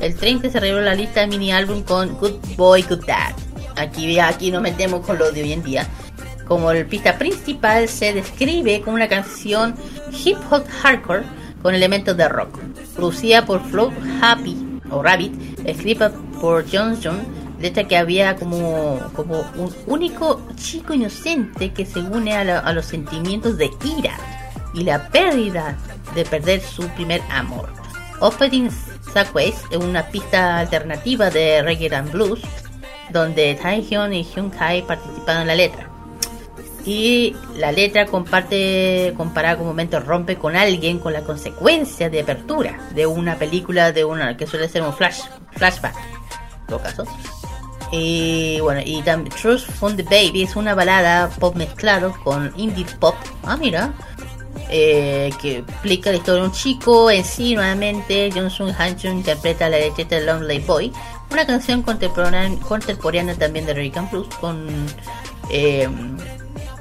[SPEAKER 3] el 30 se reveló la lista de mini álbum con Good Boy Good Dad. Aquí, aquí nos metemos con lo de hoy en día. Como el pista principal se describe como una canción hip hop hardcore con elementos de rock, producida por Flow Happy o Rabbit, escrita por Johnson, letra que había como, como un único chico inocente que se une a, los sentimientos de ira y la pérdida de perder su primer amor. Opening Sackways es una pista alternativa de reggae and blues donde Taehyun y Hyun Kai participaron en la letra. Y la letra comparte, comparada con momentos rompe con alguien con la consecuencia de apertura de una película de una que suele ser un flash, flashback, en todo caso. Y bueno, y también Trust from the Baby es una balada pop mezclado con indie pop. Ah, mira. eh, que explica la historia de un chico en sí nuevamente. Johnson Hanchun interpreta la letra de Lonely Boy, una canción contemporánea, contemporánea también de American Plus con eh,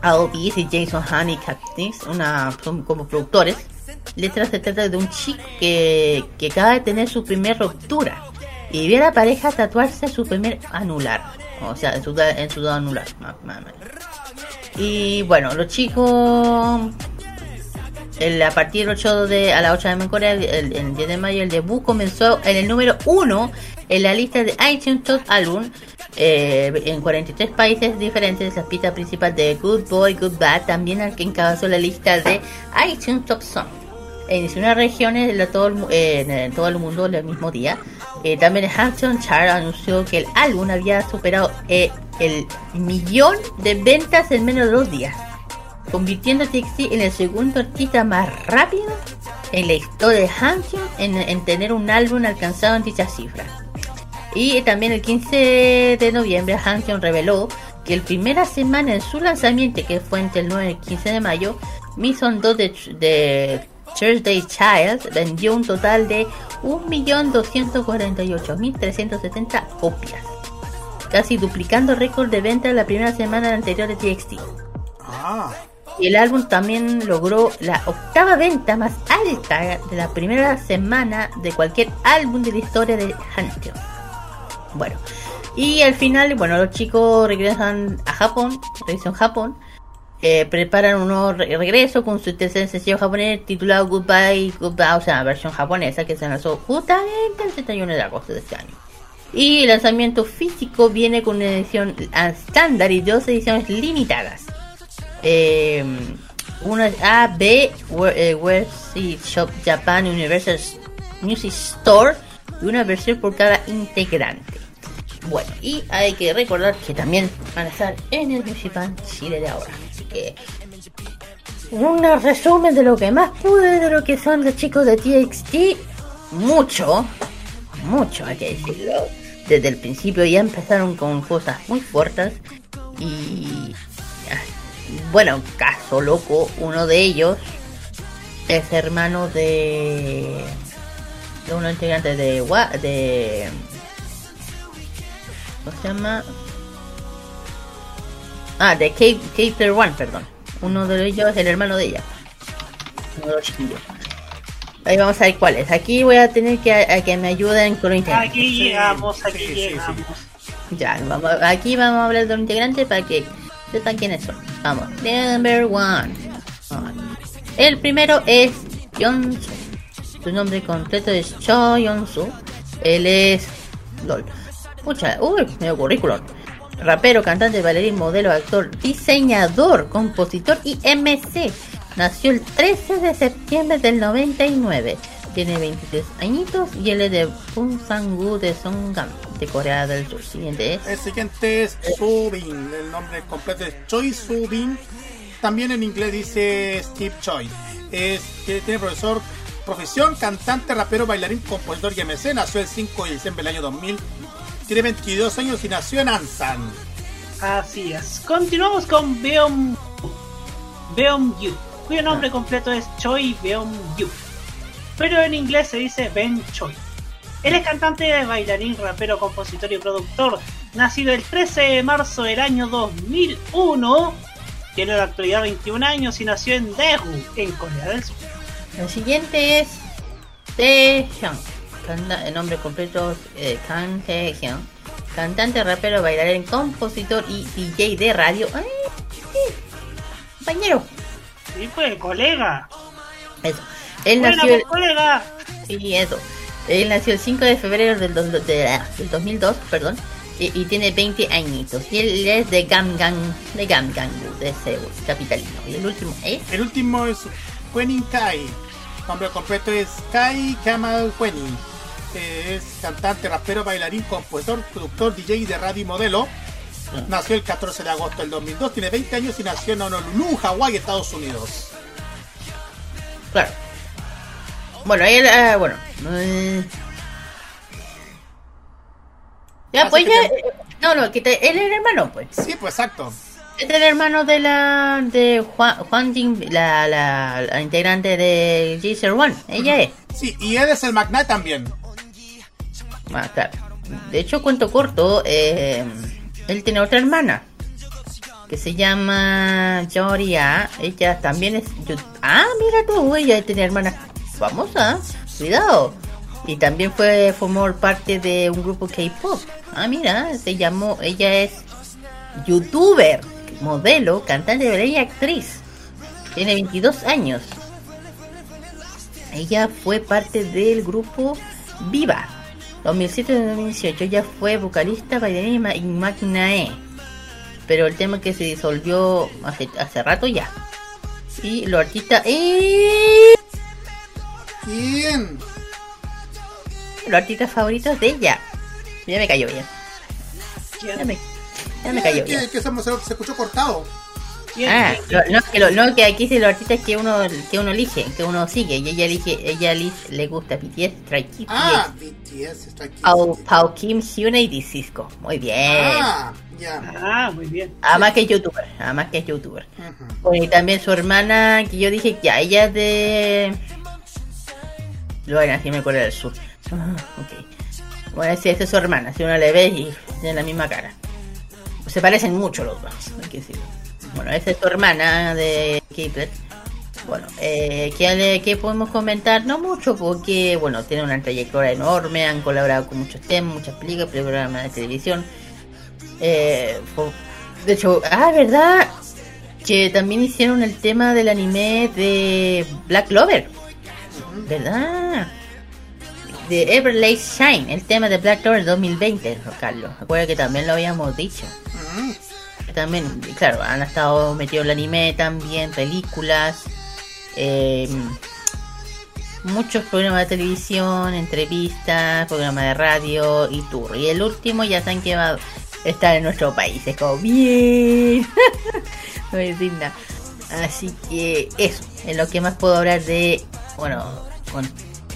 [SPEAKER 3] Al y Jason Han y Cactus, una, son como productores. Letra se trata de un chico que, que acaba de tener su primera ruptura y ve a la pareja tatuarse su primer anular, o sea, en su, en su anular. Y bueno, los chicos a partir del 8 de a las 8 de el, el- el 10 de mayo, el debut comenzó en el número 1 en la lista de iTunes Top Album eh, en 43 países diferentes. La pista principal de Good Boy, Good Bad también al la lista de iTunes Top Song. En 19 regiones de todo el, en, en todo el mundo el mismo día. Eh, también Hampton Chart anunció que el álbum había superado eh, el millón de ventas en menos de dos días convirtiendo a en el segundo artista más rápido en la historia de en, en tener un álbum alcanzado en dicha cifra. Y también el 15 de noviembre Hanson reveló que el primera semana en su lanzamiento, que fue entre el 9 y el 15 de mayo, Mission 2 de, de Thursday Child vendió un total de 1.248.370 copias, casi duplicando el récord de venta de la primera semana anterior de TXT.
[SPEAKER 1] Ah,
[SPEAKER 3] Y el álbum también logró la octava venta más alta de la primera semana de cualquier álbum de la historia de Hunter. Bueno, y al final, bueno, los chicos regresan a Japón, regresan Japón, eh, preparan un nuevo re- regreso con su tercer sencillo japonés titulado Goodbye, Goodbye, o sea, versión japonesa que se lanzó justamente el 31 de agosto de este año. Y el lanzamiento físico viene con una edición estándar y dos ediciones limitadas. Eh, una A, B, Wor- eh, Shop Japan Universal Music Store y una versión por cada integrante. Bueno, y hay que recordar que también van a estar en el Music Band Chile de ahora. Así que un resumen de lo que más pude de lo que son los chicos de TXT. Mucho, mucho hay que decirlo. Desde el principio ya empezaron con cosas muy fuertes y ah, bueno, caso loco, uno de ellos es hermano de de uno integrante de de ¿cómo se llama? Ah, de K Player One, perdón. Uno de ellos es el hermano de ella. Uno de los chiquillos. Ahí vamos a ver cuál es. Aquí voy a tener que, a que me ayuden con los integrantes.
[SPEAKER 2] Aquí llegamos, aquí
[SPEAKER 1] sí, sí, sí.
[SPEAKER 2] llegamos.
[SPEAKER 3] Ya, vamos, aquí vamos a hablar de los integrantes para que sepan quiénes son. Vamos, number one. El primero es Yeonsu. Su nombre completo es Cho Yeonsu. Él es. LOL. Pucha, uy, medio currículum. Rapero, cantante, bailarín, modelo, actor, diseñador, compositor y MC. Nació el 13 de septiembre del 99. Tiene 23 añitos y él es de Punsangu de Songnam, de Corea del Sur. Siguiente es.
[SPEAKER 1] el siguiente es Subin. El nombre completo es Choi Subin. También en inglés dice Steve Choi. Es, tiene profesor, profesión, cantante, rapero, bailarín, compositor y MC. Nació el 5 de diciembre del año 2000. Tiene 22 años y nació en Ansan.
[SPEAKER 2] Así es. Continuamos con Beom Beom Yu, cuyo nombre completo es Choi Beom Yu. Pero en inglés se dice Ben Choi. Él es cantante, bailarín, rapero, compositor y productor. Nacido el 13 de marzo del año 2001. Tiene en la actualidad 21 años y nació en Daegu, en Corea del Sur.
[SPEAKER 3] El siguiente es Taehyung. Canta- El nombre completo es eh, Kang Taehyung. Cantante, rapero, bailarín, compositor y DJ de radio. ¡Ay! sí, Compañero.
[SPEAKER 2] Sí, pues, colega.
[SPEAKER 3] Eso. Él
[SPEAKER 2] Buena,
[SPEAKER 3] nació el,
[SPEAKER 2] pues, colega.
[SPEAKER 3] Sí, eso. Él nació el 5 de febrero del, dos- de- del 2002, perdón, y, y tiene 20 añitos. Y él es de Gamgang, de Gamgang, de Seúl, capitalino. Y el último es...
[SPEAKER 1] El último es Wenin Kai. Nombre completo es Kai Kamal Wenin. Eh, es cantante, rapero, bailarín, compositor, productor, DJ de radio y modelo. Nació el 14 de agosto del 2002, tiene 20 años y nació en Honolulu, Hawái, Estados Unidos.
[SPEAKER 3] Claro. Bueno, él, eh, bueno. eh, Ya,
[SPEAKER 1] Así
[SPEAKER 3] pues ya.
[SPEAKER 1] te-
[SPEAKER 3] No, no, que te- él es el hermano, pues.
[SPEAKER 1] Sí, pues exacto.
[SPEAKER 3] Es el hermano de la. de Juan, Juan Jin, la, la, la integrante de G01. Ella es.
[SPEAKER 1] Sí, y él es el magnate también.
[SPEAKER 3] De hecho, cuento corto, eh, él tiene otra hermana que se llama Joria. Ella también es. ah, mira tú, ella tiene hermana famosa. Cuidado. Y también fue formó parte de un grupo K-pop. Ah, mira, se llamó. Ella es youtuber, modelo, cantante y actriz. Tiene 22 años. Ella fue parte del grupo Viva. 2007-2018 ella fue vocalista, bailarina y Magnae. Pero el tema que se disolvió hace, hace rato ya. Y los artistas... ¡Eh!
[SPEAKER 1] ¿Quién?
[SPEAKER 3] Los artistas favoritos de ella. Ya me cayó bien. Ya me, ya me cayó
[SPEAKER 1] que,
[SPEAKER 3] bien.
[SPEAKER 1] que se, se escuchó cortado.
[SPEAKER 3] Ah, lo- no, que lo, no, que aquí dice los artistas que uno que uno elige, que uno sigue. Y ella elige, ella elige, le gusta BTS, Stray Kids,
[SPEAKER 1] Ah, BTS está aquí.
[SPEAKER 3] Pao, Pao Kim, Hyuna y Cisco. Muy bien.
[SPEAKER 1] Ah, ya.
[SPEAKER 2] Ah, muy bien.
[SPEAKER 3] Además que es youtuber, además que es youtuber. Bueno, y también su hermana, que yo dije que ella es de... Bueno, así me acuerdo del sur. Ah, ok. Bueno, sí, esta es su hermana, si uno le ve y tiene la misma cara. Se parecen mucho los dos, hay que decirlo. Bueno, esta es su hermana de Kiplet. Bueno, eh, ¿qué, qué podemos comentar? No mucho, porque, bueno, tiene una trayectoria enorme, han colaborado con muchos temas, muchas películas, programas de televisión. Eh, de hecho, ah, ¿verdad? Que también hicieron el tema del anime de Black Clover. ¿Verdad? De Everlay Shine, el tema de Black Clover 2020, Carlos. Recuerda que también lo habíamos dicho. También, claro, han estado metidos en el anime también, películas, eh, muchos programas de televisión, entrevistas, programas de radio y tour. Y el último ya saben que va estar en nuestro país. Es como bien. no. Así que eso es lo que más puedo hablar de, bueno, con,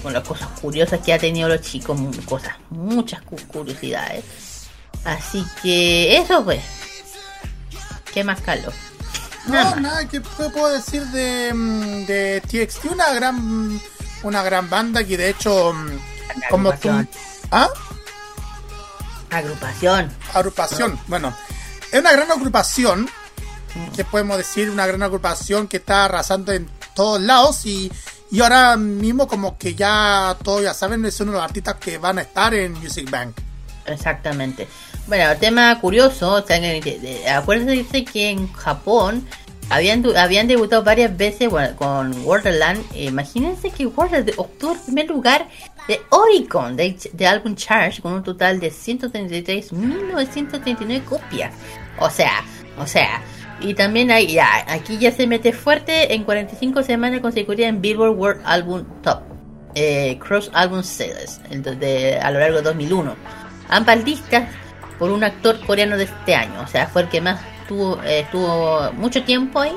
[SPEAKER 3] con las cosas curiosas que ha tenido los chicos, cosas, muchas cu- curiosidades. Así que eso pues. ¿Qué más, Carlos? Nada
[SPEAKER 1] No,
[SPEAKER 3] más.
[SPEAKER 1] nada, ¿qué puedo decir de, mm, de TXT? Una gran, una gran banda que de hecho, mm, como tú... ¿Ah?
[SPEAKER 3] Agrupación.
[SPEAKER 1] Agrupación. Bueno, es una gran agrupación. Que podemos decir, una gran agrupación que está arrasando en todos lados y, y ahora mismo como que ya todos ya saben, es uno de los artistas que van a estar en Music Bank.
[SPEAKER 3] Exactamente. Bueno, tema curioso, o sea, acuérdense que en Japón habían, habían debutado varias veces con Wonderland. Imagínense que Wonderland obtuvo el primer lugar de Oricon de, de álbum Charge con un total de 133.939 copias. O sea, o sea. Y también hay, ya, aquí ya se mete fuerte en 45 semanas consecutivas en Billboard World Album Top. eh, Cross Album Sales el a lo largo de 2001 ambas listas por un actor coreano de este año. O sea, fue el que más tuvo, eh, estuvo mucho tiempo ahí.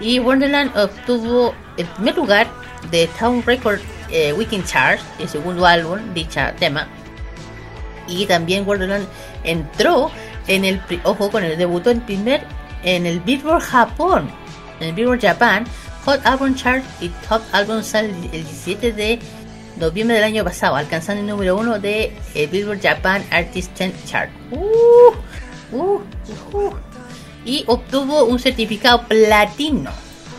[SPEAKER 3] Y Wonderland obtuvo el primer lugar de Town Record eh, Weekend Charts, el segundo álbum, dicha tema. Y también Wonderland entró en el, ojo, con el debutó en primer en el Billboard Japón, en el Billboard Japan Hot Album Chart y Top Album Sale el 17 de noviembre del año pasado, alcanzando el número uno de eh, Billboard Japan Artist 10 Chart. Uh, uh, uh. Y obtuvo un certificado platino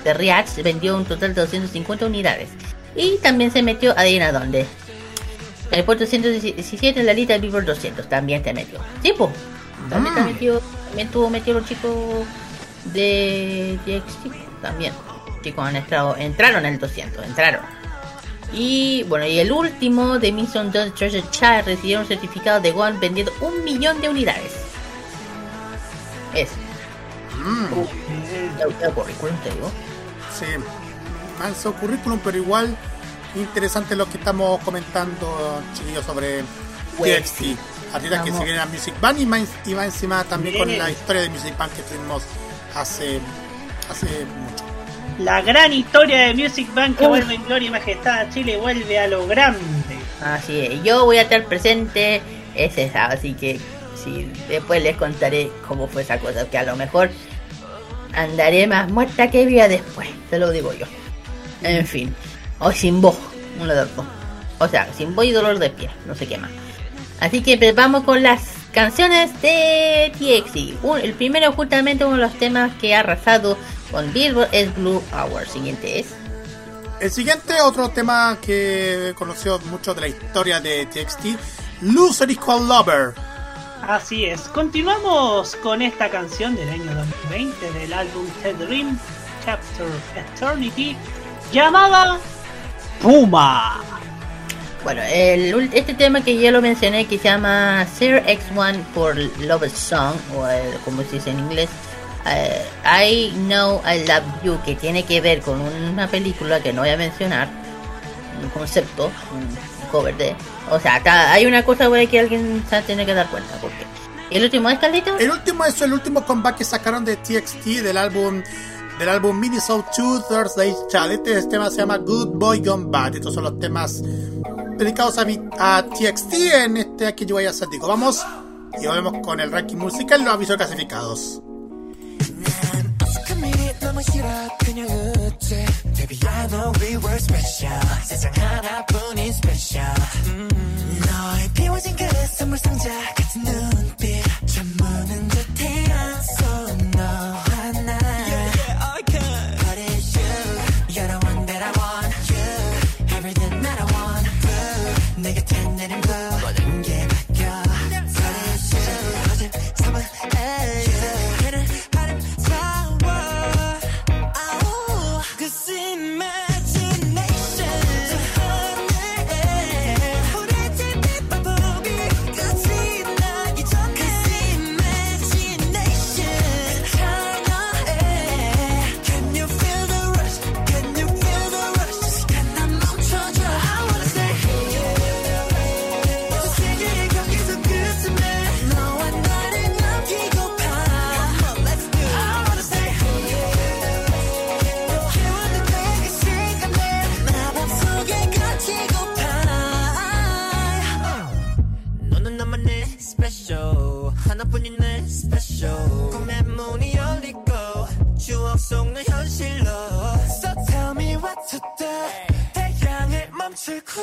[SPEAKER 3] de React, vendió un total de 250 unidades. Y también se metió, adivina dónde. En el puesto 117 en la lista de Billboard 200, también se metió. Sí, po. También, se metió, también tuvo metido los chicos de DXT, también. Chicos han entrado, entraron en el 200, entraron. Y bueno, y el último de Mason Done Treasure Child recibieron un certificado de One vendiendo un millón de unidades. Es. Ya- ya currículum, te digo.
[SPEAKER 1] Sí, manso currículum, pero igual
[SPEAKER 4] interesante lo que estamos comentando, chiquillos, sobre TXT. Artistas que se vienen a Music Band y más, y más encima también con la historia de Music Band que tuvimos hace, hace mucho.
[SPEAKER 2] La gran historia de Music Bank que vuelve en gloria y majestad a Chile vuelve a lo grande.
[SPEAKER 3] Así es, yo voy a estar presente ese sábado, así que sí, después les contaré cómo fue esa cosa, que a lo mejor andaré más muerta que viva después, te lo digo yo. En fin, o sin voz, uno de los dos. O sea, sin voz y dolor de pie, no sé qué más. Así que pues, vamos con las canciones de TXT. el primero, justamente uno de los temas que ha arrasado con Billboard es Blue Hour. Siguiente es.
[SPEAKER 4] El siguiente, otro tema que conoció mucho de la historia de TXT, Loser Equal Lover.
[SPEAKER 2] Así es, continuamos con esta canción del año 2020 del álbum The Dream Chapter Eternity llamada Puma.
[SPEAKER 3] Bueno, el, este tema que ya lo mencioné que se llama Sir X1 por Love Song, o como se dice en inglés, eh, I Know I Love You, que tiene que ver con una película que no voy a mencionar, un concepto, un cover de. O sea, hay una cosa por que alguien se tiene que dar cuenta. porque ¿El último es Caldito?
[SPEAKER 4] El último es el último comeback que sacaron de TXT del álbum del álbum Minnesota 2 Thursday Child. Este tema se llama Good Boy Gone Bad. Estos son los temas dedicados a, mi, a TXT en este aquí yo voy a hacer. Digo, vamos y volvemos con el ranking musical y los avisos clasificados. 너무 싫어 그냥 웃지 Baby I know we were special 세상 하나뿐인 special 음, 너의 비워진 그 선물 상자 같은 눈빛 전무는 듯 쇼 꿈의 문이 열리고 추억 속내 현실로. So tell me what to do. 태양을 멈추고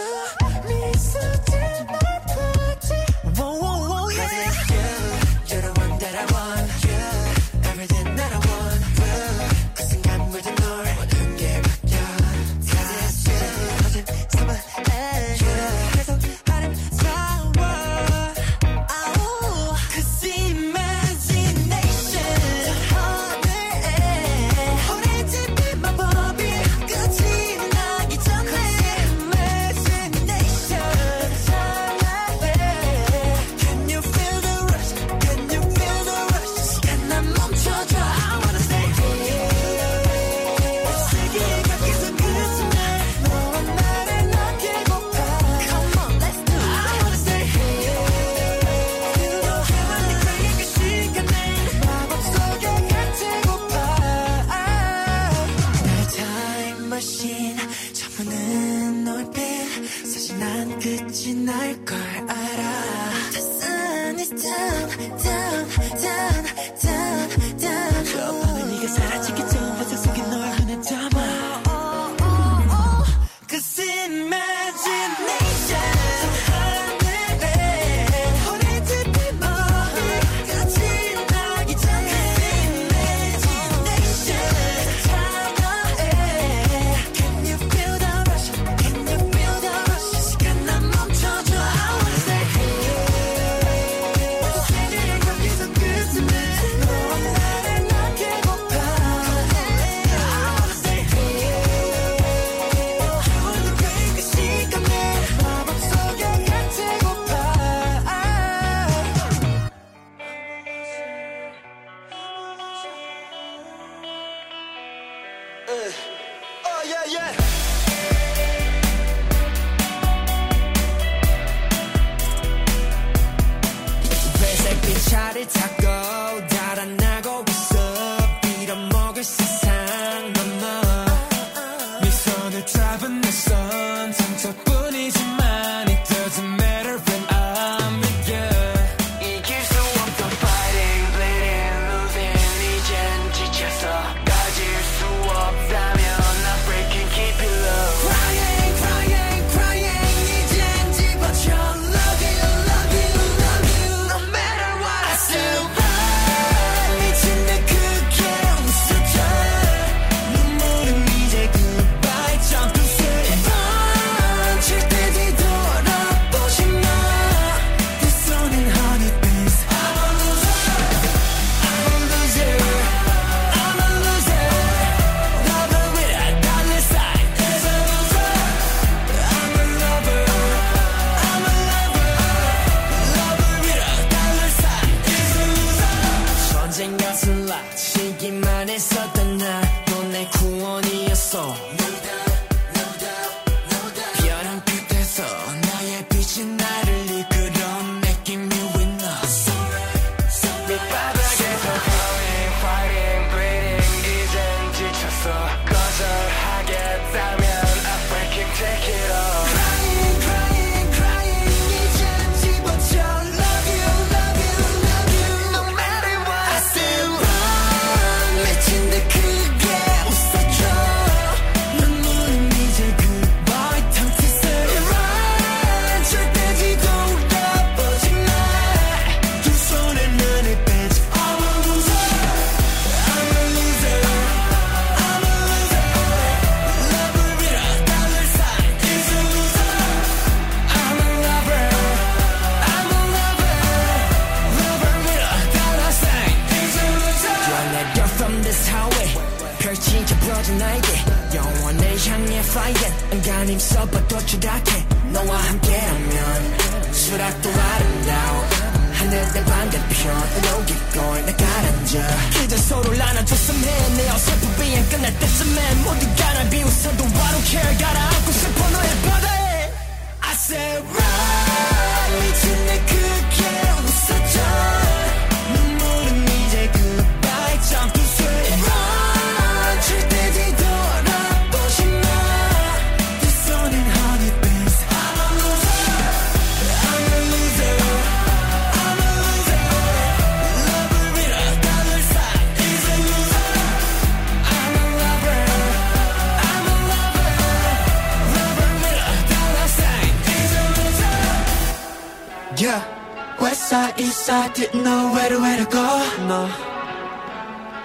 [SPEAKER 4] didn't know where to, where to go. No.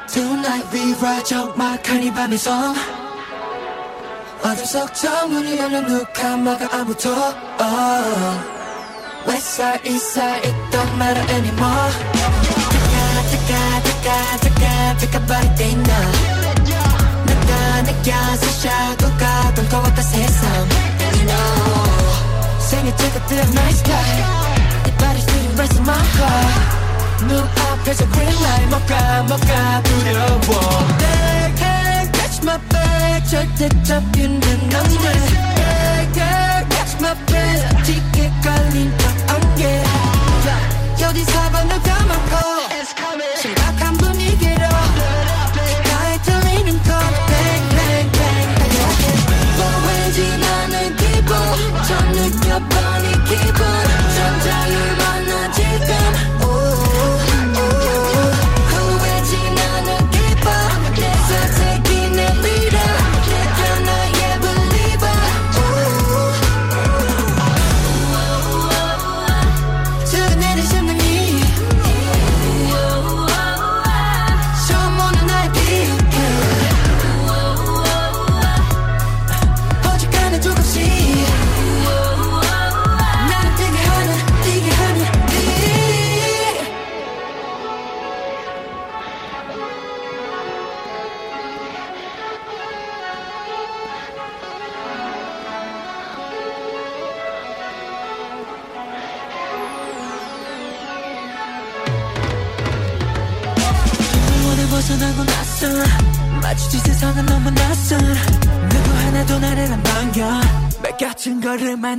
[SPEAKER 4] Tonight we ride 정말 간이 밤의 성 어둠 속저 문이 열린 누카마가 아무도 oh. east side, it don't matter anymore. 뜨까 뜨까 뜨까 뜨까 뜨까 body day now 내가 느껴서 샤도가 돈 거웠다 세상. You know. 생일 축하 to the night sky. race 맘과 눈 앞에서 green light. 먹가 먹가 두려워 They can't catch my back 절대 잡히는 남들 They can't catch my back 짙게 깔린 저 안개 여기 사방을 담아가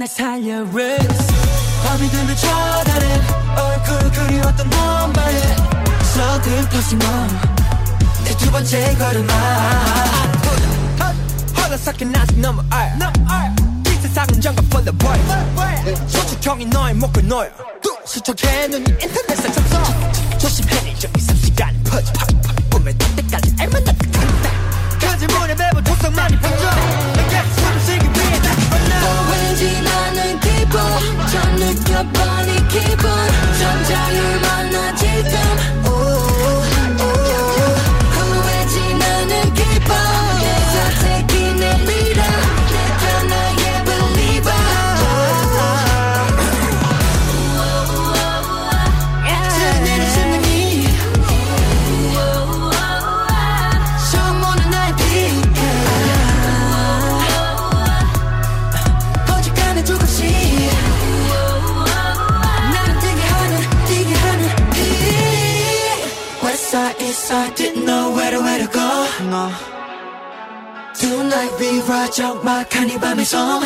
[SPEAKER 4] 날 살려 Race. 밤이 되면 전화해 얼굴
[SPEAKER 7] 그리웠던 엄마의 서든 퍼진 넌내두 번째 걸음아
[SPEAKER 4] 허락삭힌 아직 너무 알이 세상은 정갑 벌려버려 소축형이 너의 목을 놓여 수척해 눈이 인터넷에
[SPEAKER 7] Tonight we ride 적막한 이 밤의 섬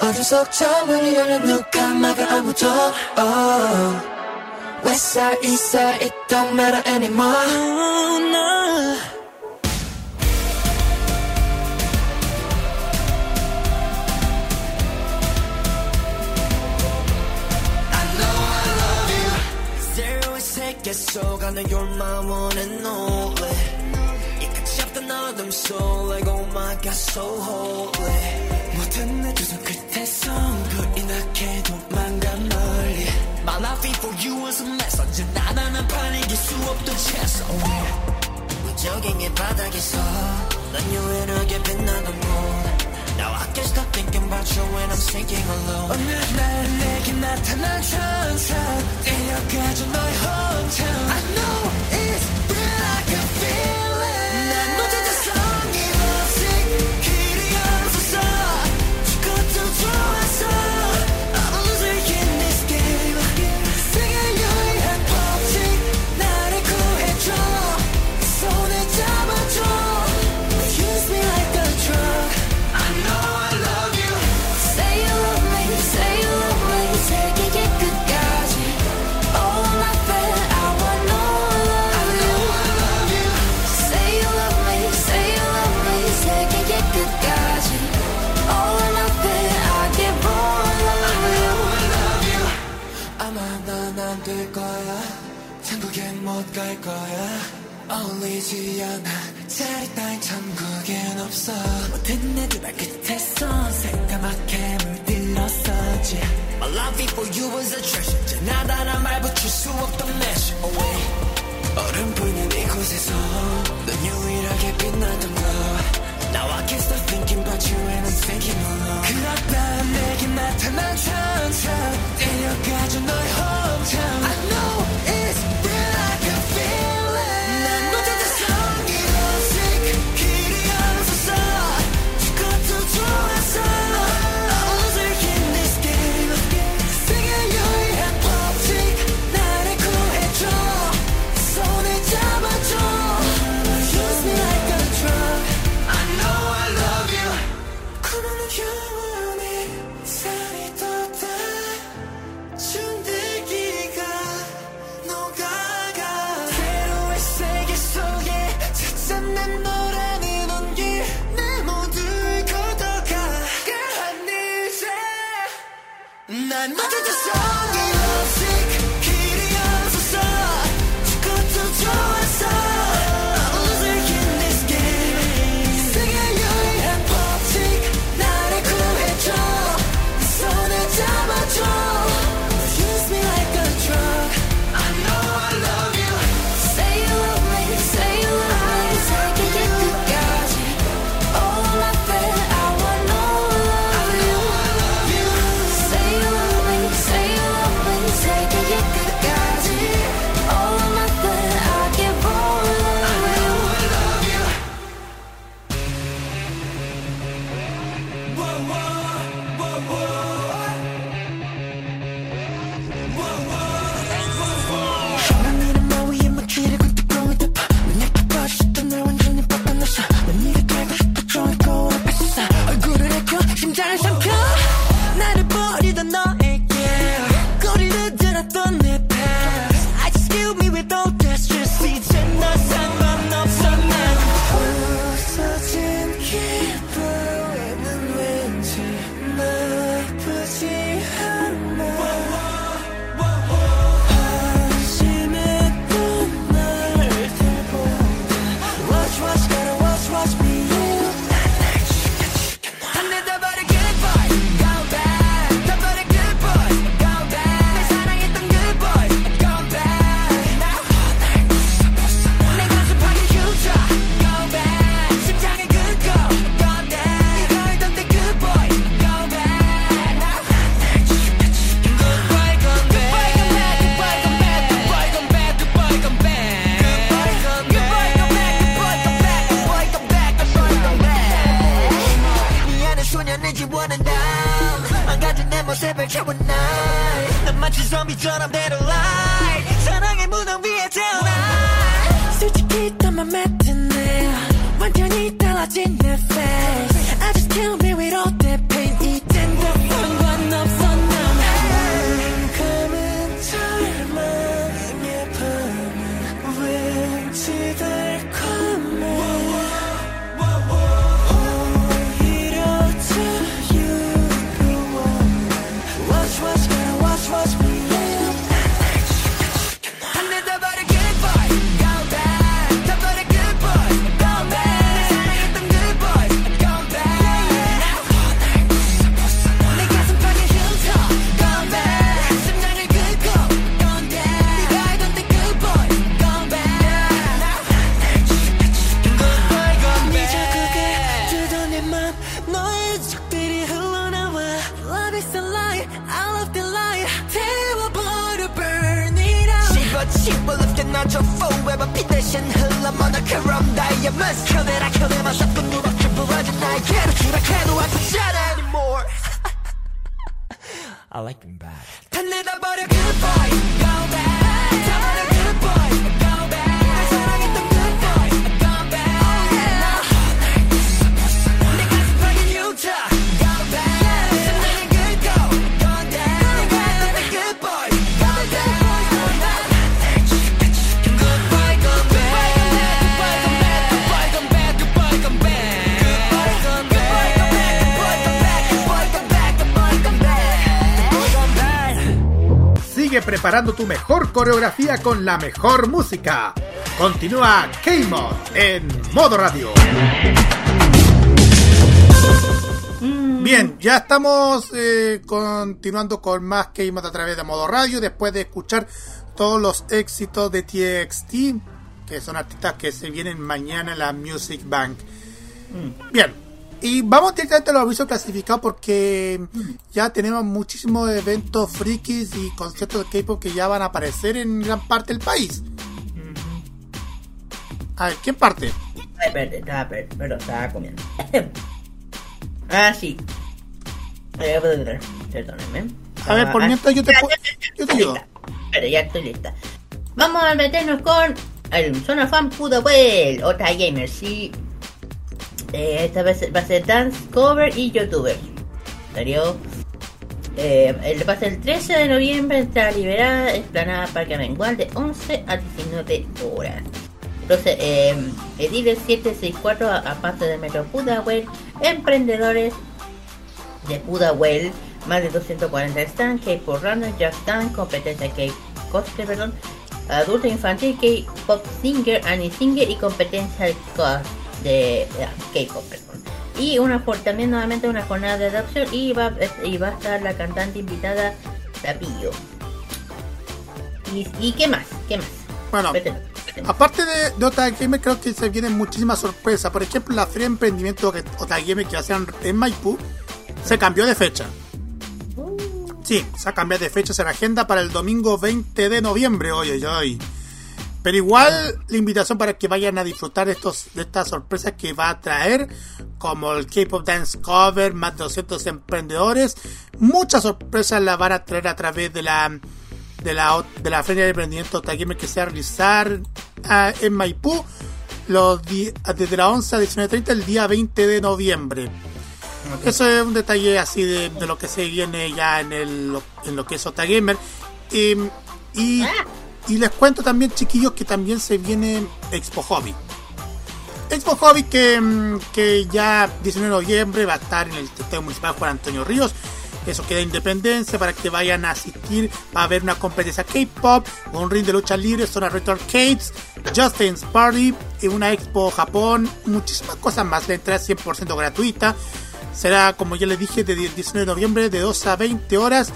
[SPEAKER 7] 어둠 속 창문이 열려 누가 막아 아무도 oh. West side, east side, it don't matter anymore oh, no.
[SPEAKER 4] Zero 세계 속안에 You're my one and only 이 끝이 없던 어둠 속 Like oh my god so holy 모든 내 두 손 끝에 성불이 나게 도망가 멀리 My life for you was a mess 언제나 나는 반이길 수 없던 채소 무적행의 바닥에서 넌 유일하게 빛나는 moon Now I can't stop thinking about you when I'm sinking alone 어느 날 내게 나타난 천사 데려가줘 너의 hometown I know 못 갈 거야 어울리지 않아 자리 따윈 천국엔 없어 모든 내두 발끝에서 새까맣게 물들었었지 My love for you was a treasure 이제 나다란 말 붙일 수 없던 measure away 얼음 뿌는 이곳에서 넌 유일하게 빛나던 거 Now I can't stop thinking about you and I'm thinking alone 그렇다 내게 나타난 천사 데려가줘 너의 hometown I know
[SPEAKER 1] Preparando tu mejor coreografía con la mejor música. Continúa K-Mod en modo radio. Bien, ya estamos eh, continuando con más K-Mod a través de modo radio después de escuchar todos los éxitos de TXT, que son artistas que se vienen mañana en la Music Bank. Bien, y vamos directamente a los avisos clasificados porque ya tenemos muchísimos eventos frikis y conciertos de K-pop que ya van a aparecer en gran parte del país. A ver, ¿quién parte?
[SPEAKER 3] Ay, espérate, estaba, per- perdón, estaba comiendo. ah, sí. Perdónenme.
[SPEAKER 1] A ver, por
[SPEAKER 3] Ah,
[SPEAKER 1] mientras yo te,
[SPEAKER 3] ya,
[SPEAKER 1] pu-
[SPEAKER 3] ya, ya,
[SPEAKER 1] yo te ayudo.
[SPEAKER 3] Pero ya estoy lista. Vamos a meternos con el Zona Fan Pudobuel, otra gamer, sí. Eh, esta vez va a ser dance, cover y youtuber. Eh, el, va a ser el 13 de noviembre, está liberada, explanada Parque Mengual de 11 a 19 horas. Entonces, eh, Ediles 764, a- aparte de Metro Pudahuel, emprendedores de Pudahuel, más de 240 stands, K-Pop Runner, Just Dance, competencia K-Cosplay, perdón, adulto infantil, K-Pop Singer, Annie Singer y competencia de cos- de K-Pop. Y una, por- también nuevamente una jornada de adopción y va, y va a estar la cantante invitada Tapillo. ¿Y, ¿Y qué más? ¿Qué más?
[SPEAKER 1] Bueno, aparte de, de Otaku Gamer, creo que se vienen muchísimas sorpresas. Por ejemplo, la feria de emprendimiento que Otaku Gamer que hacían en Maipú se cambió de fecha. Sí, se ha cambiado de fecha en la agenda para el domingo 20 de noviembre. Oye, oye, oye. Pero igual, la invitación para que vayan a disfrutar de, estos, de estas sorpresas que va a traer, como el K-Pop Dance Cover, más de 200 emprendedores. Muchas sorpresas las van a traer a través de la de la, de la Feria de Emprendimiento Otaku que se va a realizar ah, en Maipú los di- desde la 11 a 19.30 el día 20 de noviembre. Eso es un detalle así de, de lo que se viene ya en, el, en lo que es Otagamer. y, y les cuento también, chiquillos, que también se viene Expo Hobby. Expo Hobby que, mm, que ya 19 de noviembre va a estar en el Estadio Municipal Juan Antonio Ríos. Eso queda Independencia para que vayan a asistir. Va a haber una competencia K-pop, un ring de lucha libre, zona retro arcades, Justin's Party, y una expo Japón, muchísimas cosas más. La entrada es 100% gratuita. Será, como ya les dije, de 19 de noviembre de 2 a 20 horas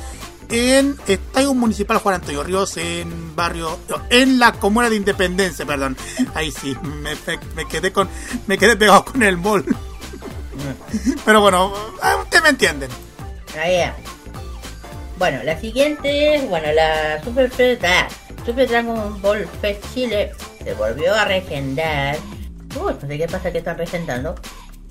[SPEAKER 1] en Estadio Municipal Juan Antonio Ríos, en barrio, en la comuna de Independencia, perdón. Ahí sí, me, quedé con, me quedé pegado con el mall. Pero bueno, ah, ustedes me entienden.
[SPEAKER 3] Ahí es. Bueno, la siguiente es, bueno, la Super ah, Super Dragon Ball Fest Chile se volvió a regendar. Uy, no sé qué pasa que están regendando.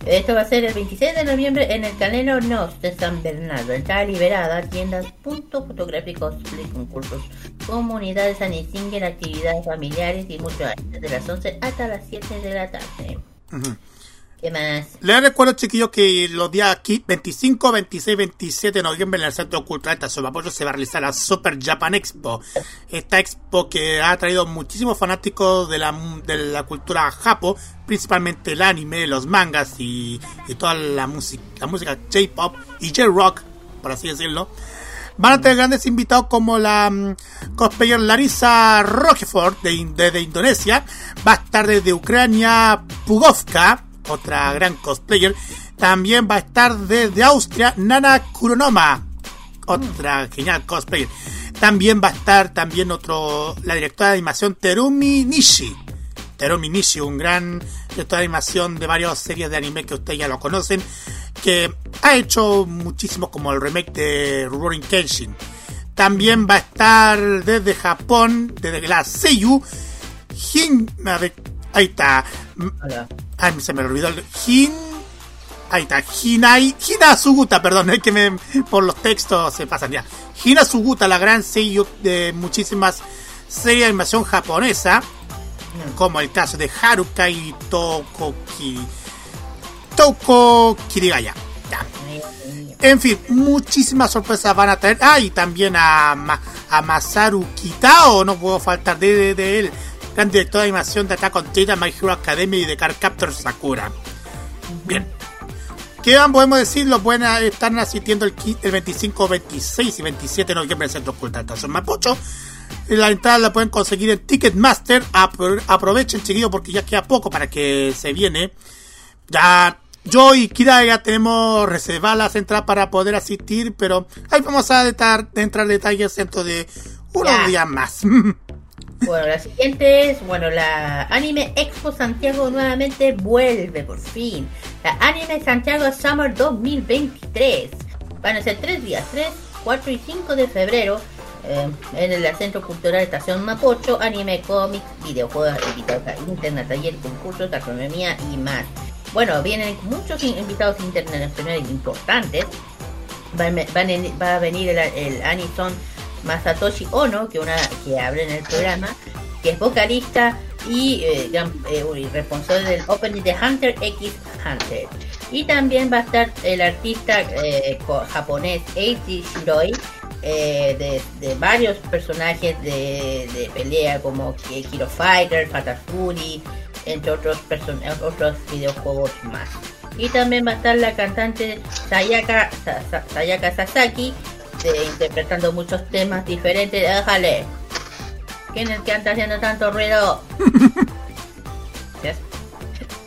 [SPEAKER 3] Esto va a ser el 26 de noviembre en el Canelo Nos de San Bernardo. Entrada liberada, tiendas, puntos fotográficos, concursos, comunidades Singer, actividades familiares y mucho más. Desde las 11 hasta las 7 de la tarde. ¿Qué?
[SPEAKER 1] Les recuerdo, chiquillos, que los días aquí, 25, 26, 27 de noviembre en el Centro Cultural Tazomapoyo se va a realizar la Super Japan Expo. Esta expo que ha traído muchísimos fanáticos de la, de la cultura japo, principalmente el anime, los mangas y, toda la música, la música J-pop y J-rock, por así decirlo. Van a tener grandes invitados como la um, cosplayer Larissa Roquefort de, de, Indonesia. Va a estar desde Ucrania Pugovka otra gran cosplayer. También va a estar desde Austria Nana Kuronoma, otra genial cosplayer. También va a estar también otro, la directora de animación Terumi Nishi. Terumi Nishi, un gran director de animación de varias series de anime que ustedes ya lo conocen, que ha hecho muchísimo como el remake de Rurouni Kenshin. También va a estar desde Japón, desde la Seiyu, Hin, ahí está, Ay, se me olvidó el. Hin. Ahí está. Hinai. Hina Suguta, perdón, es que me, por los textos se pasan ya. Hina Suguta, la gran seiyuu de muchísimas series de animación japonesa. Como el caso de Haruka y Tokoki. Toko Kirigaya. En fin, muchísimas sorpresas van a traer. Ah, y también a, a Masaru Kitao, no puedo faltar de, de él gran director de animación de Attack on Titan, My Hero Academy y de Card Captor Sakura. Bien. ¿Qué podemos decir? Los pueden estar asistiendo el, 25, 26 y 27 de noviembre en el Centro Cultural de Mapocho. La entrada la pueden conseguir en Ticketmaster. aprovechen, chiquillos, porque ya queda poco para que se viene. Ya yo y Kira ya tenemos reservadas las entradas para poder asistir, pero ahí vamos a entrar, entrar detalles dentro de unos días más.
[SPEAKER 3] Bueno, la siguiente es, bueno, la Anime Expo Santiago nuevamente vuelve por fin. La Anime Santiago Summer 2023. Van a ser tres días, 3, 4 y 5 de febrero. Eh, en el Centro Cultural Estación Mapocho, anime, cómics, videojuegos, internet, taller, concursos, astronomía y más. Bueno, vienen muchos invitados internacionales importantes. Va, va a venir el, el Anison Masatoshi Ono, que una que habla en el programa, que es vocalista y eh, eh, responsable del opening de Hunter x Hunter. Y también va a estar el artista eh, japonés Eiichi Shiroi, de, varios personajes de, pelea como Hero Fighter, Fatal Fury, entre otros, otros videojuegos más. Y también va a estar la cantante Sayaka, Sayaka Sasaki, este, interpretando muchos temas diferentes. Déjale. ¿Quién es el que anda haciendo tanto ruido?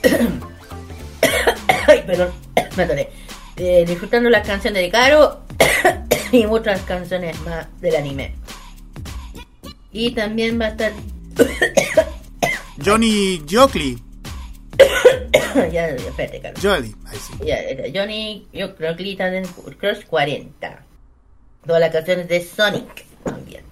[SPEAKER 3] Ay, perdón, me eh, disfrutando las canciones de Caro y muchas canciones más del anime. Y también va a estar
[SPEAKER 1] Johnny Jockley.
[SPEAKER 3] ya, espérate, Caro.
[SPEAKER 1] Johnny, ahí sí.
[SPEAKER 3] Ya, Johnny Jockley está en Cross 40 todas las canciones de Sonic también.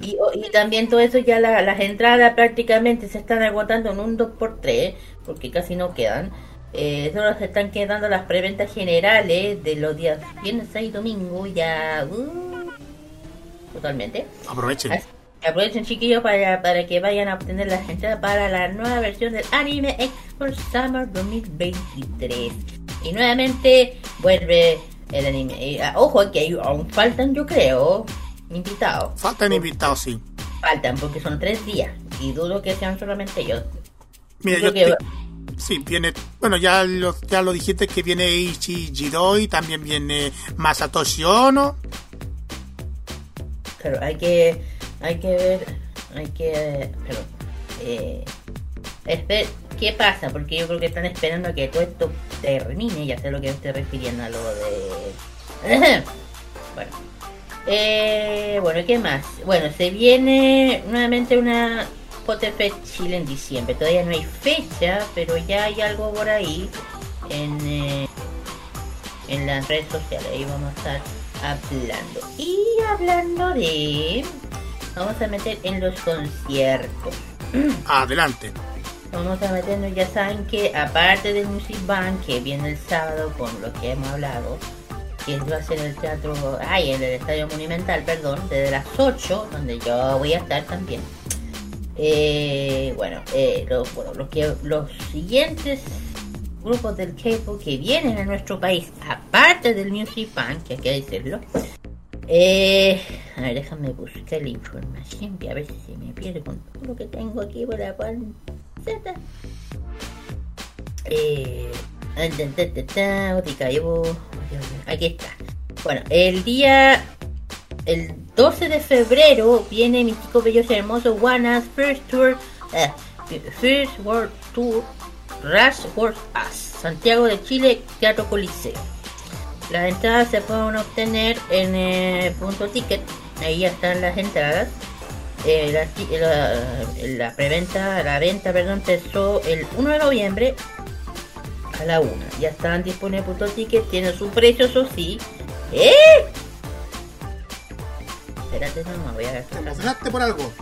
[SPEAKER 3] y, también todo eso ya las entradas prácticamente se están agotando en un 2x3 porque casi no quedan. Eh, solo se están quedando las preventas generales de los días viernes, y domingo ya uh, totalmente.
[SPEAKER 1] Aprovechen.
[SPEAKER 3] aprovechen chiquillos para, para que vayan a obtener las entradas para la nueva versión del Anime Expo Summer 2023. Y nuevamente vuelve el anime. Ah, ojo, que aún faltan, yo creo, invitados.
[SPEAKER 1] Faltan invitados, sí.
[SPEAKER 3] Faltan, porque son tres días. Y dudo que sean solamente ellos.
[SPEAKER 1] Mira, yo, que... Sí, viene, bueno, ya lo, ya lo dijiste que viene Ichi Jiroi, también viene Masatoshi Ono.
[SPEAKER 3] Pero hay que, hay que ver, hay que, pero, eh, ¿Qué pasa? Porque yo creo que están esperando a que todo esto termine. Ya sé lo que me estoy refiriendo a lo de. bueno. Eh, bueno, ¿qué más? Bueno, se viene nuevamente una Potterfest Chile en diciembre. Todavía no hay fecha, pero ya hay algo por ahí en, eh, en las redes sociales. Ahí vamos a estar hablando. Y hablando de. Vamos a meter en los conciertos.
[SPEAKER 1] Adelante.
[SPEAKER 3] Vamos a meternos, ya saben que aparte del Music Bank, que viene el sábado con lo que hemos hablado, que va a ser el teatro, ay, en el Estadio Monumental, perdón, desde las 8, donde yo voy a estar también. Eh, bueno, eh, los, los, siguientes grupos del K-pop que vienen a nuestro país, aparte del Music Bank, que hay que decirlo, eh, a ver, déjame buscar la información, que a ver si se me pierde con todo lo que tengo aquí por la panceta. Eh, aquí está. Bueno, el día, el 12 de febrero viene mi chico bello y hermoso Juanas First Tour, eh, First World Tour, Rush World Us, Santiago de Chile, Teatro Coliseo. Las entradas se pueden obtener en eh, punto ticket. Ahí ya están las entradas. Eh, la, la, la, preventa, la venta, perdón, empezó el 1 de noviembre a la 1. Ya están disponibles punto ticket, tiene su precio, eso sí. ¿Eh? Espérate, no, no voy a
[SPEAKER 1] ¿Te emocionaste por algo?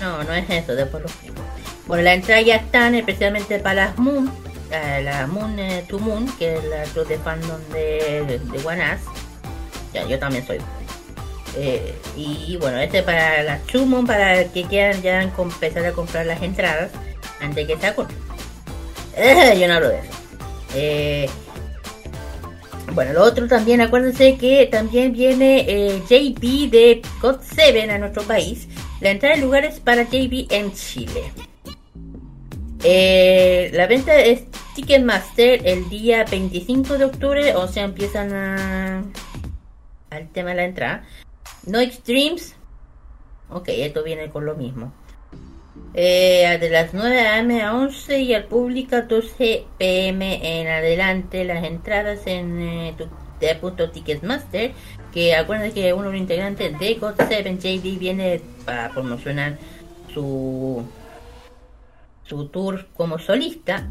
[SPEAKER 3] No, no es eso, después lo explico. Bueno, las entradas ya están especialmente para las Moon la Moon eh, to Moon, que es la club de fandom de, de One Ya, yo también soy. Eh, y bueno, este para la Moon para que quieran ya empezar a comprar las entradas antes que se. Eh, yo no hablo de. Eh, bueno, lo otro también, acuérdense que también viene JB de God 7 a nuestro país. La entrada de lugares para JB en Chile. la venta es Ticketmaster el día 25 de octubre, o sea, empiezan a... al tema de la entrada. No Extremes. Ok, esto viene con lo mismo. Eh, de las 9 am a 11 y al público 12 pm en adelante las entradas en eh, de punto Ticketmaster que acuérdense que uno de los integrantes de God 7 JD viene para promocionar su su tour como solista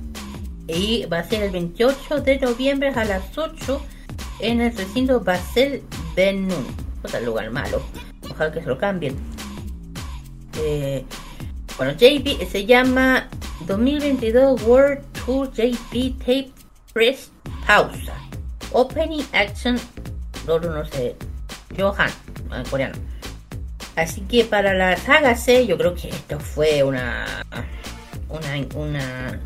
[SPEAKER 3] y va a ser el 28 de noviembre a las 8 en el recinto Basel Benun. Otra lugar malo. Ojalá que se lo cambien. Eh, bueno, JP se llama 2022 World Tour JP Tape Press Pausa. Opening Action. No, no sé. Johan, en coreano. Así que para la saga C, yo creo que esto fue una. Una. Una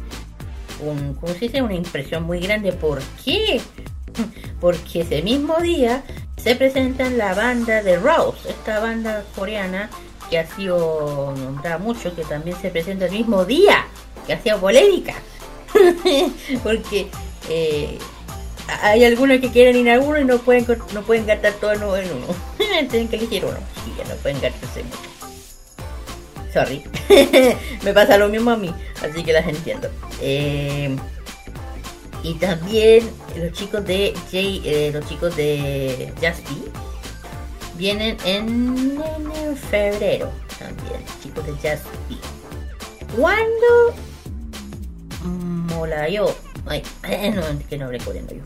[SPEAKER 3] un, ¿cómo se dice? una impresión muy grande. ¿Por qué? Porque ese mismo día se presenta la banda de Rose, esta banda coreana que ha sido nombrada mucho, que también se presenta el mismo día, que ha sido polémica. Porque eh, hay algunos que quieren ir a uno y no pueden no pueden gastar todo en uno. Tienen que elegir uno. Y ya no pueden gastarse mucho. Sorry. Me pasa lo mismo a mí, así que las entiendo. Eh, y también los chicos de J, eh, los chicos de Just vienen en, febrero también, chicos de Just Be. ¿Cuándo? Mola yo. Ay, no, que no corriendo yo.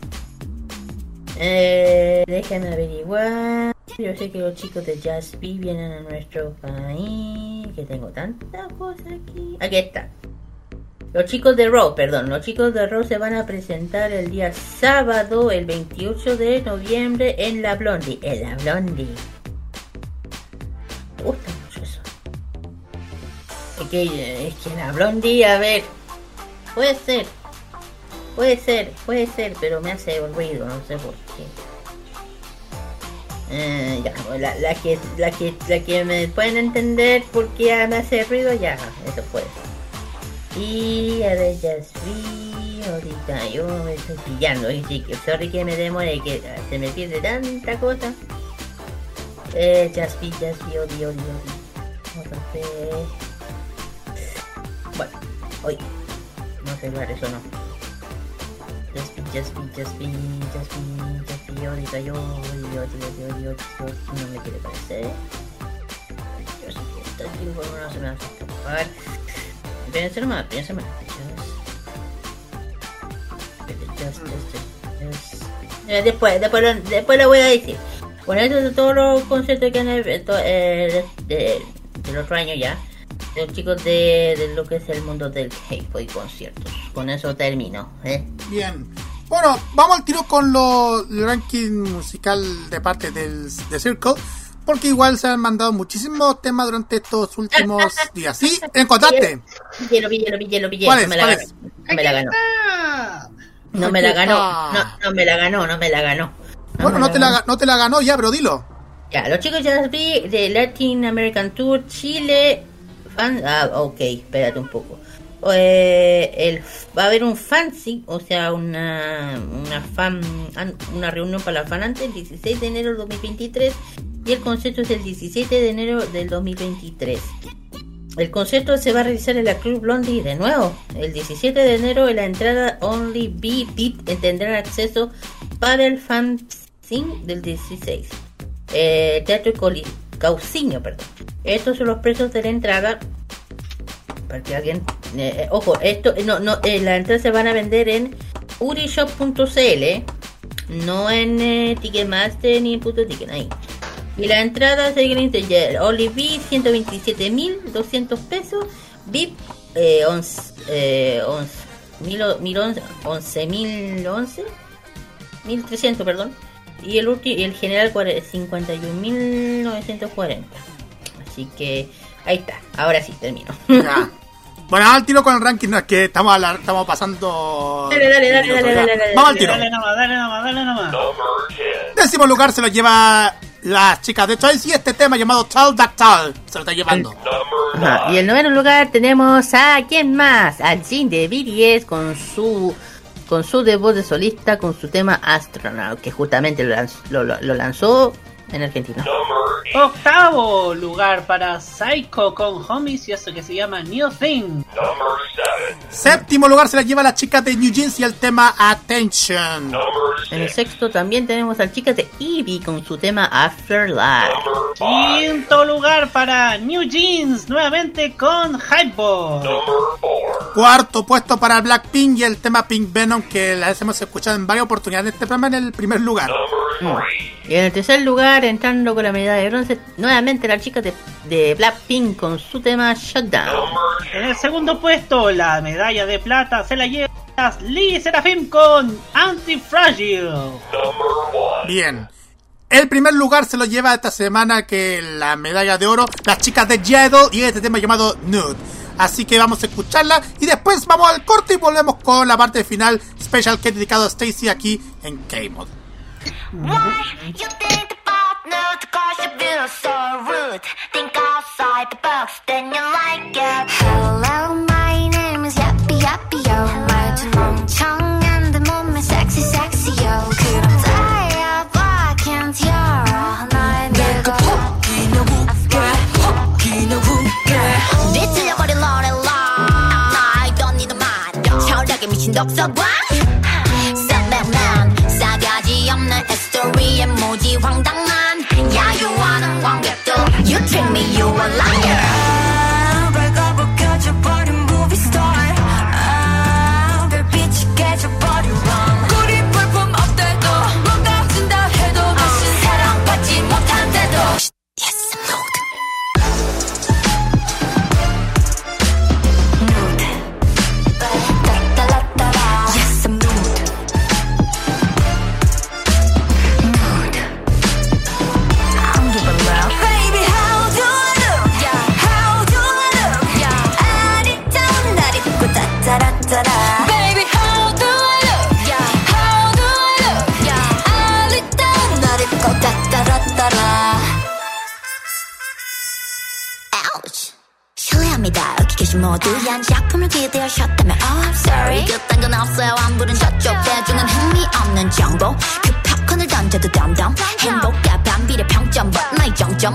[SPEAKER 3] Eh, averiguar. Yo sé que los chicos de Be vienen a nuestro país. Que tengo tantas cosas aquí. Aquí está. Los chicos de Raw, perdón, los chicos de Raw se van a presentar el día sábado, el 28 de noviembre, en La Blondie. En La Blondie. Me gusta mucho eso. Es que, es que La Blondie, a ver, puede ser. Puede ser, puede ser, pero me hace ruido, no sé por qué. Eh, ya, la, la, que, la, que, la que me pueden entender por qué me hace ruido, ya, eso puede Y a ver, ya ahorita yo me estoy pillando, y sorry que me demore, que se me pierde tanta cosa. Eh, just be, just be, odi, odi, odi. Vamos a ver. Bueno, hoy. No sé hablar eso no. Just be, just be, just be, just be, just be, ahorita yo, yo, yo, yo, yo, no me quiere parecer. Yo sé que esta información no se me hace escapar. Piensa nomás, piensa más. Después, después, lo, después lo voy a decir. Bueno, estos son todos los conceptos que han eh, de, de, del otro año ya. Los chicos de, de lo que es el mundo del K-pop y conciertos. Con eso termino. ¿eh?
[SPEAKER 1] Bien. Bueno, vamos al tiro con lo, el ranking musical de parte del, de Circle. Porque igual se han mandado muchísimos temas durante estos últimos días. ¿Sí? ¿Encontraste?
[SPEAKER 3] Pillé, lo pillé, lo pillé, lo pillé.
[SPEAKER 1] ¿Cuál
[SPEAKER 3] No me la
[SPEAKER 1] ¿Cuál
[SPEAKER 3] ganó. No me la ganó. No me la ganó. No, no me la ganó, no me la ganó. No
[SPEAKER 1] Bueno, no te, la, no te la ganó ya, pero dilo.
[SPEAKER 3] Ya, los chicos ya los vi de Latin American Tour Chile. Fan, ah, ok, espérate un poco. Eh, el, va a haber un fancy, o sea, una, una fan, an- una reunión para la fan antes el 16 de enero del 2023 y el concierto es el 17 de enero del 2023. El concierto se va a realizar en la Club Blondie de nuevo. El 17 de enero en la entrada Only B Beat tendrán acceso para el fanzine del 16. Eh, Teatro Coli Cauciño, perdón. Estos son los precios de la entrada. Para que alguien. eh, eh, ojo, esto no, no, eh, las entradas se van a vender en urishop.cl, no en eh, Ticketmaster ni en puto ticket. Y la entrada se dice Only VIP 127.200 pesos, VIP eh, 11, eh, 11, mil o- mil once- 11.011, 1.300, perdón. Y el, y el general cuare- 51.940. Así que ahí está, ahora sí termino.
[SPEAKER 1] Ya. Bueno, al tiro con el ranking, no es que estamos, a la- estamos pasando.
[SPEAKER 3] Dale, dale, dale, dale, dale, dale,
[SPEAKER 1] Vamos al tiro.
[SPEAKER 2] Dale nomás, dale nomás, dale nomás.
[SPEAKER 1] Décimo lugar se lo lleva las chicas de Choice y este tema llamado Child Dactyl se lo está llevando.
[SPEAKER 3] Ajá, Y en noveno lugar tenemos a quién más, a Jin de BTS con su con su debut de solista con su tema Astronaut, que justamente lo lanzó, lo, lo- lo lanzó en Argentina.
[SPEAKER 2] Octavo lugar para Psycho con Homies y eso que se llama New Thing.
[SPEAKER 1] Séptimo lugar se la lleva las chicas de New Jeans y el tema Attention.
[SPEAKER 3] En el sexto también tenemos a chicas de Eevee con su tema Afterlife.
[SPEAKER 2] Quinto lugar para New Jeans, nuevamente con Hypeball.
[SPEAKER 1] Cuarto puesto para Blackpink y el tema Pink Venom que las hemos escuchado en varias oportunidades en este programa en el primer lugar.
[SPEAKER 3] Y en el tercer lugar, entrando con la medalla de bronce, nuevamente las chicas de, de Blackpink con su tema Shutdown.
[SPEAKER 2] En el segundo puesto, la medalla de plata se la lleva Lee Serafim con Antifragile.
[SPEAKER 1] Bien. El primer lugar se lo lleva esta semana que la medalla de oro, las chicas de Idol y este tema llamado Nude. Así que vamos a escucharla y después vamos al corte y volvemos con la parte final special que he dedicado a Stacy aquí en K-Mod.
[SPEAKER 8] You think about nude cause you feel so rude Think outside the box then you like it Hello my name is Yappy Yappy Yo 말투 멍청한데 몸매 sexy sexy yo 그럼 다야봐 can't 열어 날 내가 포기는 웃게 포기는 웃게 뒤틀려버린 노래라 I don't need a man 철학에 미친 독서관 셀백맨 싸가지 없는 스토리에 모지 황당한 yeah, you wanna won't get through. You think me, you a liar. 안 부른 저쪽 대중은 흥미없는 정보. 그 팝콘을 던져도 덤덤. 행복과 반비례 평점 But 나의 정점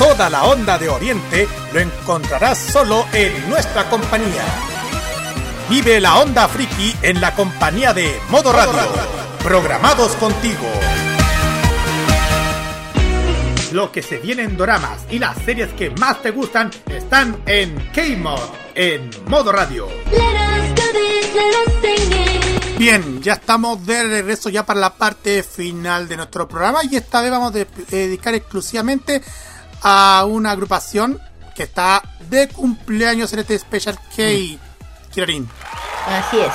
[SPEAKER 1] Toda la onda de Oriente lo encontrarás solo en nuestra compañía. Vive la onda friki en la compañía de Modo Radio. Programados contigo. Lo que se viene en doramas y las series que más te gustan están en K-Mod, en Modo Radio. Bien, ya estamos de regreso ya para la parte final de nuestro programa y esta vez vamos a dedicar exclusivamente a una agrupación que está de cumpleaños en este Special K. Kirarin.
[SPEAKER 3] Así es.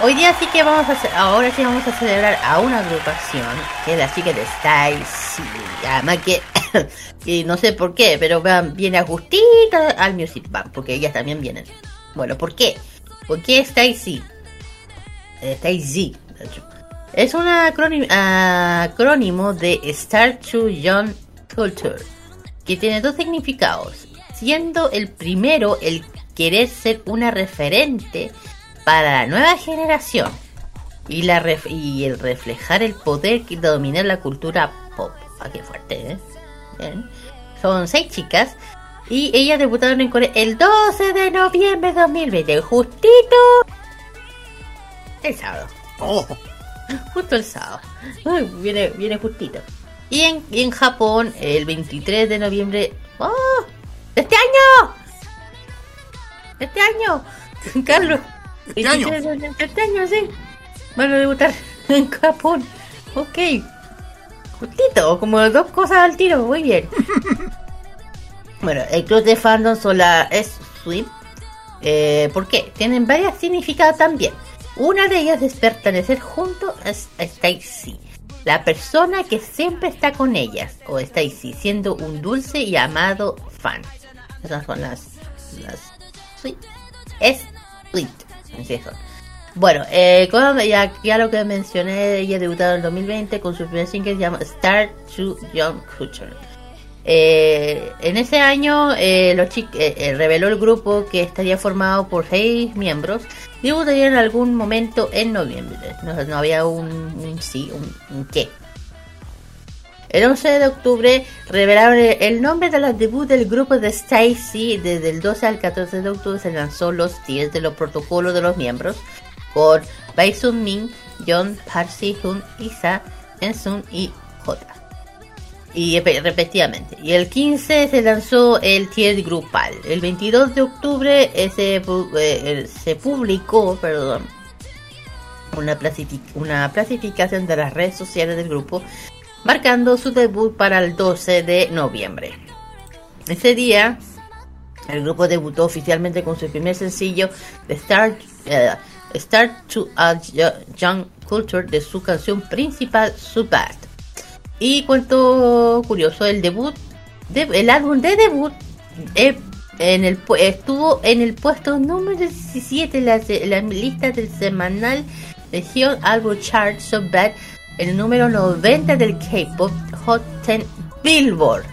[SPEAKER 3] Hoy día sí que vamos a hacer, ahora sí vamos a celebrar a una agrupación que es la chica de Stacy. Además que, que no sé por qué, pero viene a justita al Music Bank, porque ellas también vienen. Bueno, ¿por qué? ¿Por qué Stacy? Eh, Stacy, de hecho. Es un acrónimo, acrónimo de Star to Young Culture, que tiene dos significados, siendo el primero el querer ser una referente para la nueva generación y, la ref y el reflejar el poder que domina la cultura pop. Ah, qué fuerte, ¿eh? Bien. Son seis chicas y ellas debutaron en Corea el 12 de noviembre de 2020, justito el sábado.
[SPEAKER 1] Oh.
[SPEAKER 3] Justo el sábado. Uy, viene, viene justito. Y en, y en Japón el 23 de noviembre. ¡Oh! ¡De este año! ¡De este año! Carlos.
[SPEAKER 1] ¿Este año?
[SPEAKER 3] Este año, sí. Van a debutar en Japón. Ok. Justito, como dos cosas al tiro, muy bien. bueno, el club de fandom son la es Swim, Eh, ¿Por qué? Tienen varias significados también. Una de ellas es pertenecer junto a Stacy, la persona que siempre está con ellas, o Stacy, siendo un dulce y amado fan. Esas son las. las sí, es. Bueno, eh, como ya, lo que mencioné, ella debutó en el 2020 con su primer single que se llama Star to Young Culture. Eh, en ese año eh, los eh, eh, reveló el grupo que estaría formado por seis miembros debutaría en algún momento en noviembre. No, había un, un sí, un, un qué. El 11 de octubre revelaron el, nombre de la debut del grupo de Stacy. Desde el 12 al 14 de octubre se lanzó los 10 de los protocolos de los miembros con Bai Sun Min, John, Park Hun, Isa, Ensun y. Y rep- repetidamente. Y el 15 se lanzó el tier grupal. El 22 de octubre eh, se, pu- eh, eh, se publicó, perdón, una, una clasificación de las redes sociales del grupo, marcando su debut para el 12 de noviembre. Ese día, el grupo debutó oficialmente con su primer sencillo, The Start, eh, Start to a Young Culture, de su canción principal, Subat. Y cuento curioso, el debut, de- el álbum de debut eh, en el, estuvo en el puesto número 17 en la, en la lista del semanal Legion Album Chart So Bad, el número 90 del K-Pop Hot 10 Billboard,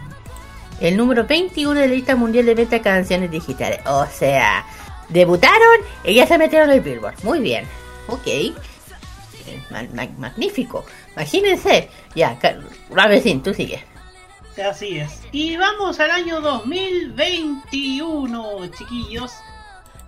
[SPEAKER 3] el número 21 de la lista mundial de venta de canciones digitales. O sea, debutaron y ya se metieron en el Billboard. Muy bien, ok. Ma- ma- magnífico. Imagínense. Ya, Ravecín, tú sigues.
[SPEAKER 2] Así es. Y vamos al año 2021, chiquillos.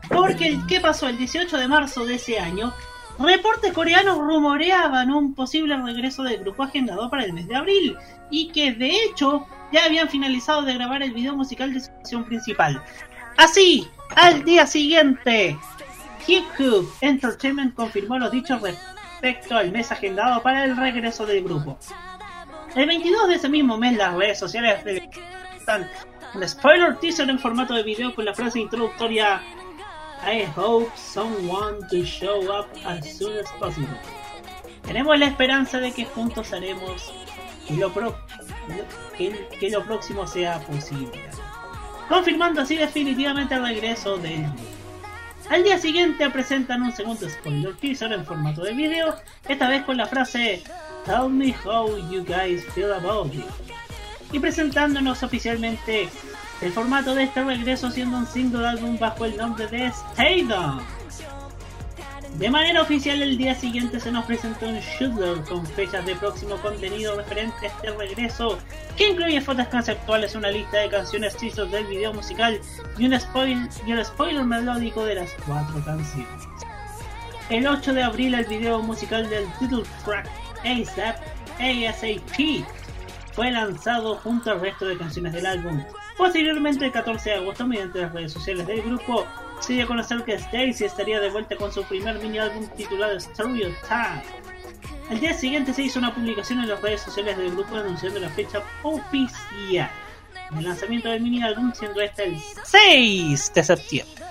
[SPEAKER 2] Porque, ¿qué pasó? El 18 de marzo de ese año, reportes coreanos rumoreaban un posible regreso del grupo agendado para el mes de abril. Y que de hecho ya habían finalizado de grabar el video musical de su canción principal. Así, al día siguiente, Hip Entertainment confirmó los dichos respecto al mes agendado para el regreso del grupo. El 22 de ese mismo mes, las redes sociales están un spoiler teaser en formato de video con la frase introductoria I hope someone to show up as soon as possible. Tenemos la esperanza de que juntos haremos que lo, pro- que, que lo próximo sea posible. Confirmando así definitivamente el regreso del grupo. Al día siguiente presentan un segundo spoiler teaser en formato de video, esta vez con la frase Tell me how you guys feel about it. Y presentándonos oficialmente el formato de este regreso siendo un single álbum bajo el nombre de Stay Down. De manera oficial el día siguiente se nos presentó un shooter con fechas de próximo contenido referente a este regreso que incluye fotos conceptuales, una lista de canciones teasers del video musical y un, y un spoiler melódico de las cuatro canciones. El 8 de abril el video musical del title track ASAP ASAP fue lanzado junto al resto de canciones del álbum. Posteriormente, el 14 de agosto, mediante las redes sociales del grupo, se dio a conocer que Stacy estaría de vuelta con su primer mini álbum titulado Stereotype. Al día siguiente se hizo una publicación en las redes sociales del grupo anunciando la fecha oficial del lanzamiento del mini álbum, siendo este el 6 de septiembre.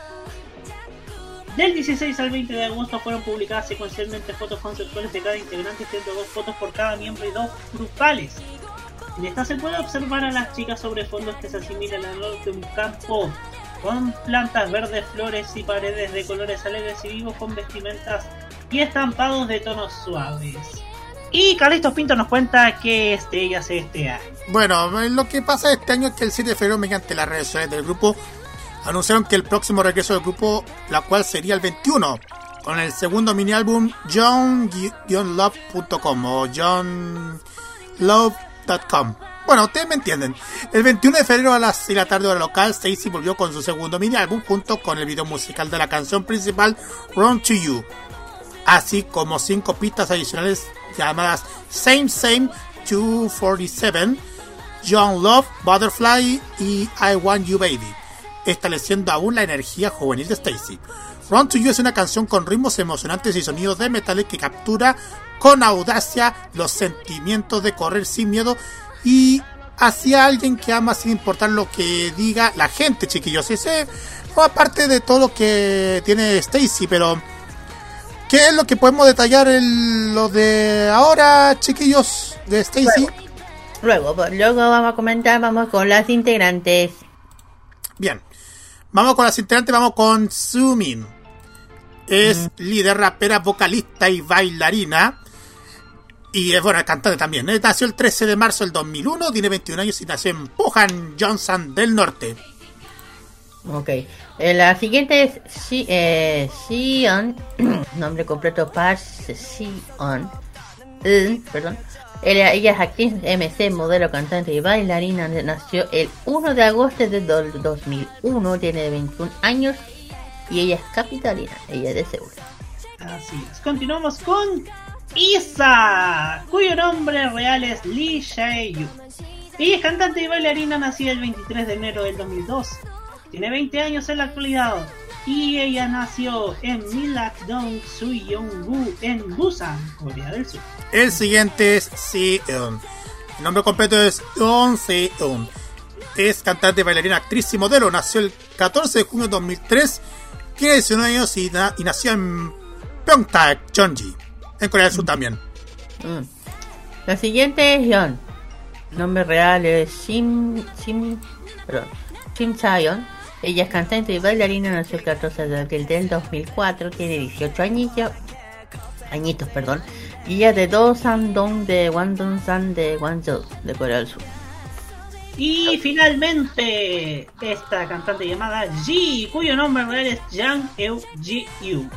[SPEAKER 2] Del 16 al 20 de agosto fueron publicadas secuencialmente fotos conceptuales de cada integrante, siendo dos fotos por cada miembro y dos grupales. En esta se puede observar a las chicas sobre fondos que se asimilan a los de un campo con plantas verdes, flores y paredes de colores alegres y vivos con vestimentas y estampados de tonos suaves. Y Carlitos Pinto nos cuenta que este ella hace este año.
[SPEAKER 1] Bueno, lo que pasa este año es que el 7 de febrero, mediante las redes sociales del grupo, anunciaron que el próximo regreso del grupo, la cual sería el 21, con el segundo mini álbum john-love.com o johnlove.com. Bueno, ustedes me entienden. El 21 de febrero a las 6 de la tarde hora local, Stacy volvió con su segundo mini álbum junto con el video musical de la canción principal Run to You, así como cinco pistas adicionales llamadas Same Same 247, John Love, Butterfly y I Want You Baby, estableciendo aún la energía juvenil de Stacy. Run to You es una canción con ritmos emocionantes y sonidos de metal que captura con audacia los sentimientos de correr sin miedo y hacia alguien que ama sin importar lo que diga la gente, chiquillos. Ese, O aparte de todo lo que tiene Stacy, pero ¿qué es lo que podemos detallar en lo de ahora, chiquillos, de Stacy?
[SPEAKER 3] Luego, pues, luego vamos a comentar, vamos con las integrantes.
[SPEAKER 1] Bien. Vamos con las integrantes, vamos con Sumin. Es líder, rapera, vocalista y bailarina. Y es buena cantante también. ¿eh? Nació el 13 de marzo del 2001, tiene 21 años y nació en Pujan, Johnson del Norte.
[SPEAKER 3] Ok. Eh, la siguiente es eh, Xion. nombre completo Park Xion. Eh, perdón. Ella, ella es actriz, MC, modelo, cantante y bailarina. Nació el 1 de agosto de do- 2001. Tiene 21 años. Y ella es capitalina. Ella es de Seúl.
[SPEAKER 2] Así es. Continuamos con Isa, cuyo nombre real es Lee Jae-yu. Ella es cantante y bailarina nacida el 23 de enero del 2002. Tiene 20 años en la actualidad. Y ella nació en Milakdong, Suyeong-gu, en Busan, Corea del Sur.
[SPEAKER 1] El siguiente es Si-eun. El nombre completo es Eun Si-eun. Es cantante, bailarina, actriz y modelo. Nació el 14 de junio de 2003. Tiene 19 años y nació en Pyeongtaek, Jeonji. En Corea del Sur también.
[SPEAKER 3] Mm. La siguiente es Yeon. Nombre real es Shim, Shim, perdón, Shim Chayon. Ella es cantante y bailarina, nació el 14 de abril del 2004, tiene 18 añitos, añitos, perdón. Y ella es de Do-San-dong de Wandong-san de Guangzhou, de Corea del Sur.
[SPEAKER 2] Y finalmente, esta cantante llamada Ji, cuyo nombre real es Jang Eun Ji Yu.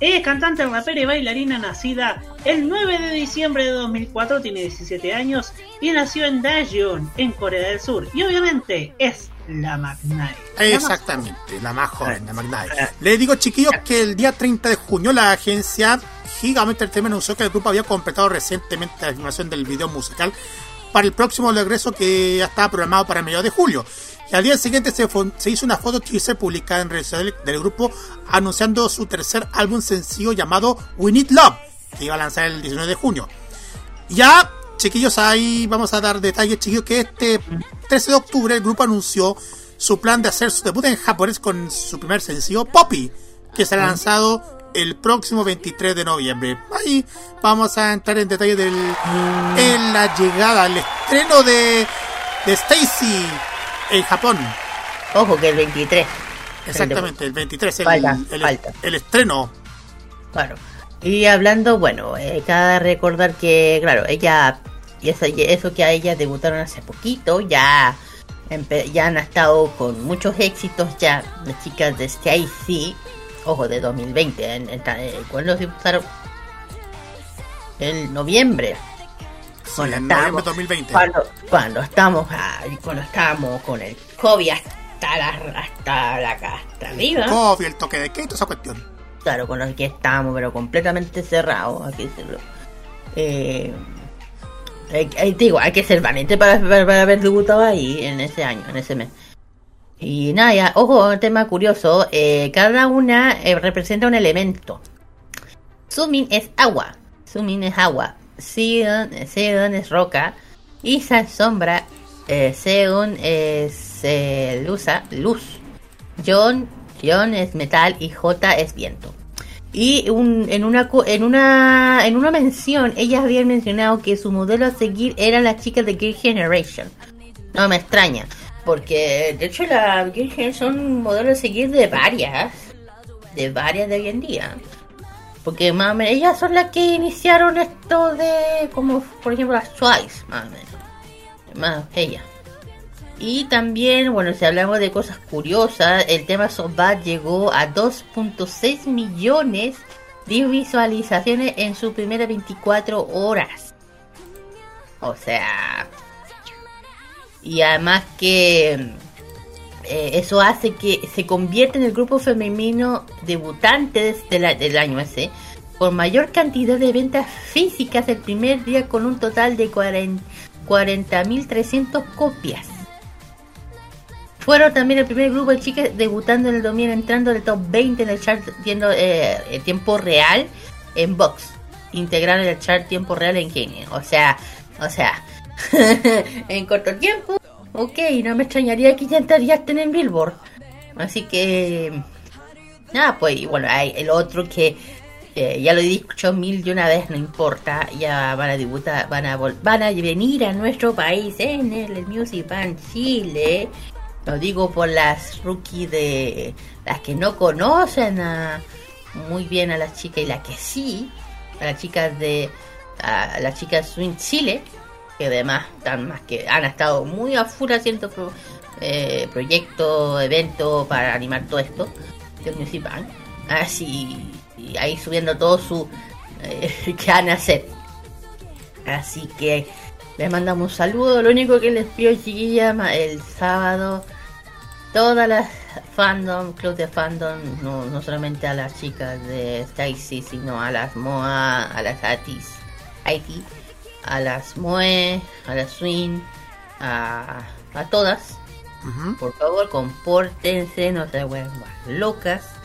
[SPEAKER 2] Ella es cantante, rapera y bailarina nacida el 9 de diciembre de 2004, tiene 17 años y nació en Daejeon, en Corea del Sur. Y obviamente es la Magnite.
[SPEAKER 1] Exactamente, la más joven, la Magnite. Le digo, chiquillos, que el día 30 de junio la agencia Gigama Entertainment anunció que el grupo había completado recientemente la filmación del video musical para el próximo regreso que ya estaba programado para mediados de julio. Y al día siguiente se, hizo una foto teaser publicada en redes sociales del grupo anunciando su tercer álbum sencillo llamado We Need Love, que iba a lanzar el 19 de junio. Ya, chiquillos, ahí vamos a dar detalles, chiquillos, que este 13 de octubre el grupo anunció su plan de hacer su debut en japonés con su primer sencillo, Poppy, que será lanzado el próximo 23 de noviembre. Ahí vamos a entrar en detalle del, en la llegada, el estreno de, de Stacy en Japón.
[SPEAKER 3] Ojo que el 23.
[SPEAKER 1] Exactamente, el 23, el,
[SPEAKER 3] Falta,
[SPEAKER 1] el-
[SPEAKER 3] falta.
[SPEAKER 1] el estreno.
[SPEAKER 3] Claro. Y hablando, bueno, eh, cabe recordar que, claro, ella, y eso, que a ella debutaron hace poquito, ya, ya han estado con muchos éxitos ya, las chicas de Stacy, ojo, de 2020, en, en, eh, cuando debutaron en noviembre. Cuando
[SPEAKER 1] en
[SPEAKER 3] estábamos-
[SPEAKER 1] noviembre 2020.
[SPEAKER 3] Cuando, cuando estamos, ahí, cuando estábamos con el COVID hasta la, hasta la, hasta arriba.
[SPEAKER 1] COVID, el toque de toda esa cuestión.
[SPEAKER 3] Claro, con los que estábamos, pero completamente cerrados, decirlo. Eh, digo, hay que ser valiente para, para, para haber debutado ahí en ese año, en ese mes. Y nada, ya, ojo, un tema curioso. eh, cada una eh, representa un elemento. Sumin es agua. Sumin es agua. Seon, Seon es roca. Isa es sombra. Eh, Seon es eh, luz. John, John es metal y J es viento. Y en una en una en una mención ellas habían mencionado que su modelo a seguir eran las chicas de Gear Generation. No me extraña, porque de hecho las Gear Generation son modelo a seguir de varias, de varias de hoy en día. Porque más o menos, ellas son las que iniciaron esto de, como por ejemplo las Twice, más. Más ellas. Y también, bueno, si hablamos de cosas curiosas, el tema Sobat llegó a 2.6 millones de visualizaciones en sus primeras 24 horas. O sea... Y además que eh, eso hace que se convierta en el grupo femenino debutante del año ese con mayor cantidad de ventas físicas el primer día con un total de 40 40.300 copias. Fueron también el primer grupo de chicas debutando en el 2000 entrando en el top 20 en el chart viendo eh, en tiempo real en box. Integrar el chart tiempo real en Kenia. O sea, o sea, en corto tiempo, ok, no me extrañaría que ya estarías en Billboard. Así que. Nada, pues, y bueno, hay el otro que ya lo he dicho mil y una vez, no importa, ya van a debutar, van a, van a venir a nuestro país en el Music Band Chile. Lo digo por las rookies de las que no conocen muy bien a las chicas y las que sí, a las chicas de a las chicas Swing Chile, que además están más que han estado muy a full haciendo eh, proyectos, eventos para animar todo esto del Band. Así y ahí subiendo todo su eh, que van a hacer. Así que les mandamos un saludo. Lo único que les pido, chiquilla, el sábado, todas las fandom, club de fandom, no, no solamente a las chicas de Stacy, sino a las Moa, a las Atis, Haiti, a las Moe, a las Swing, a, a todas. Por favor, compórtense, no se vuelvan locas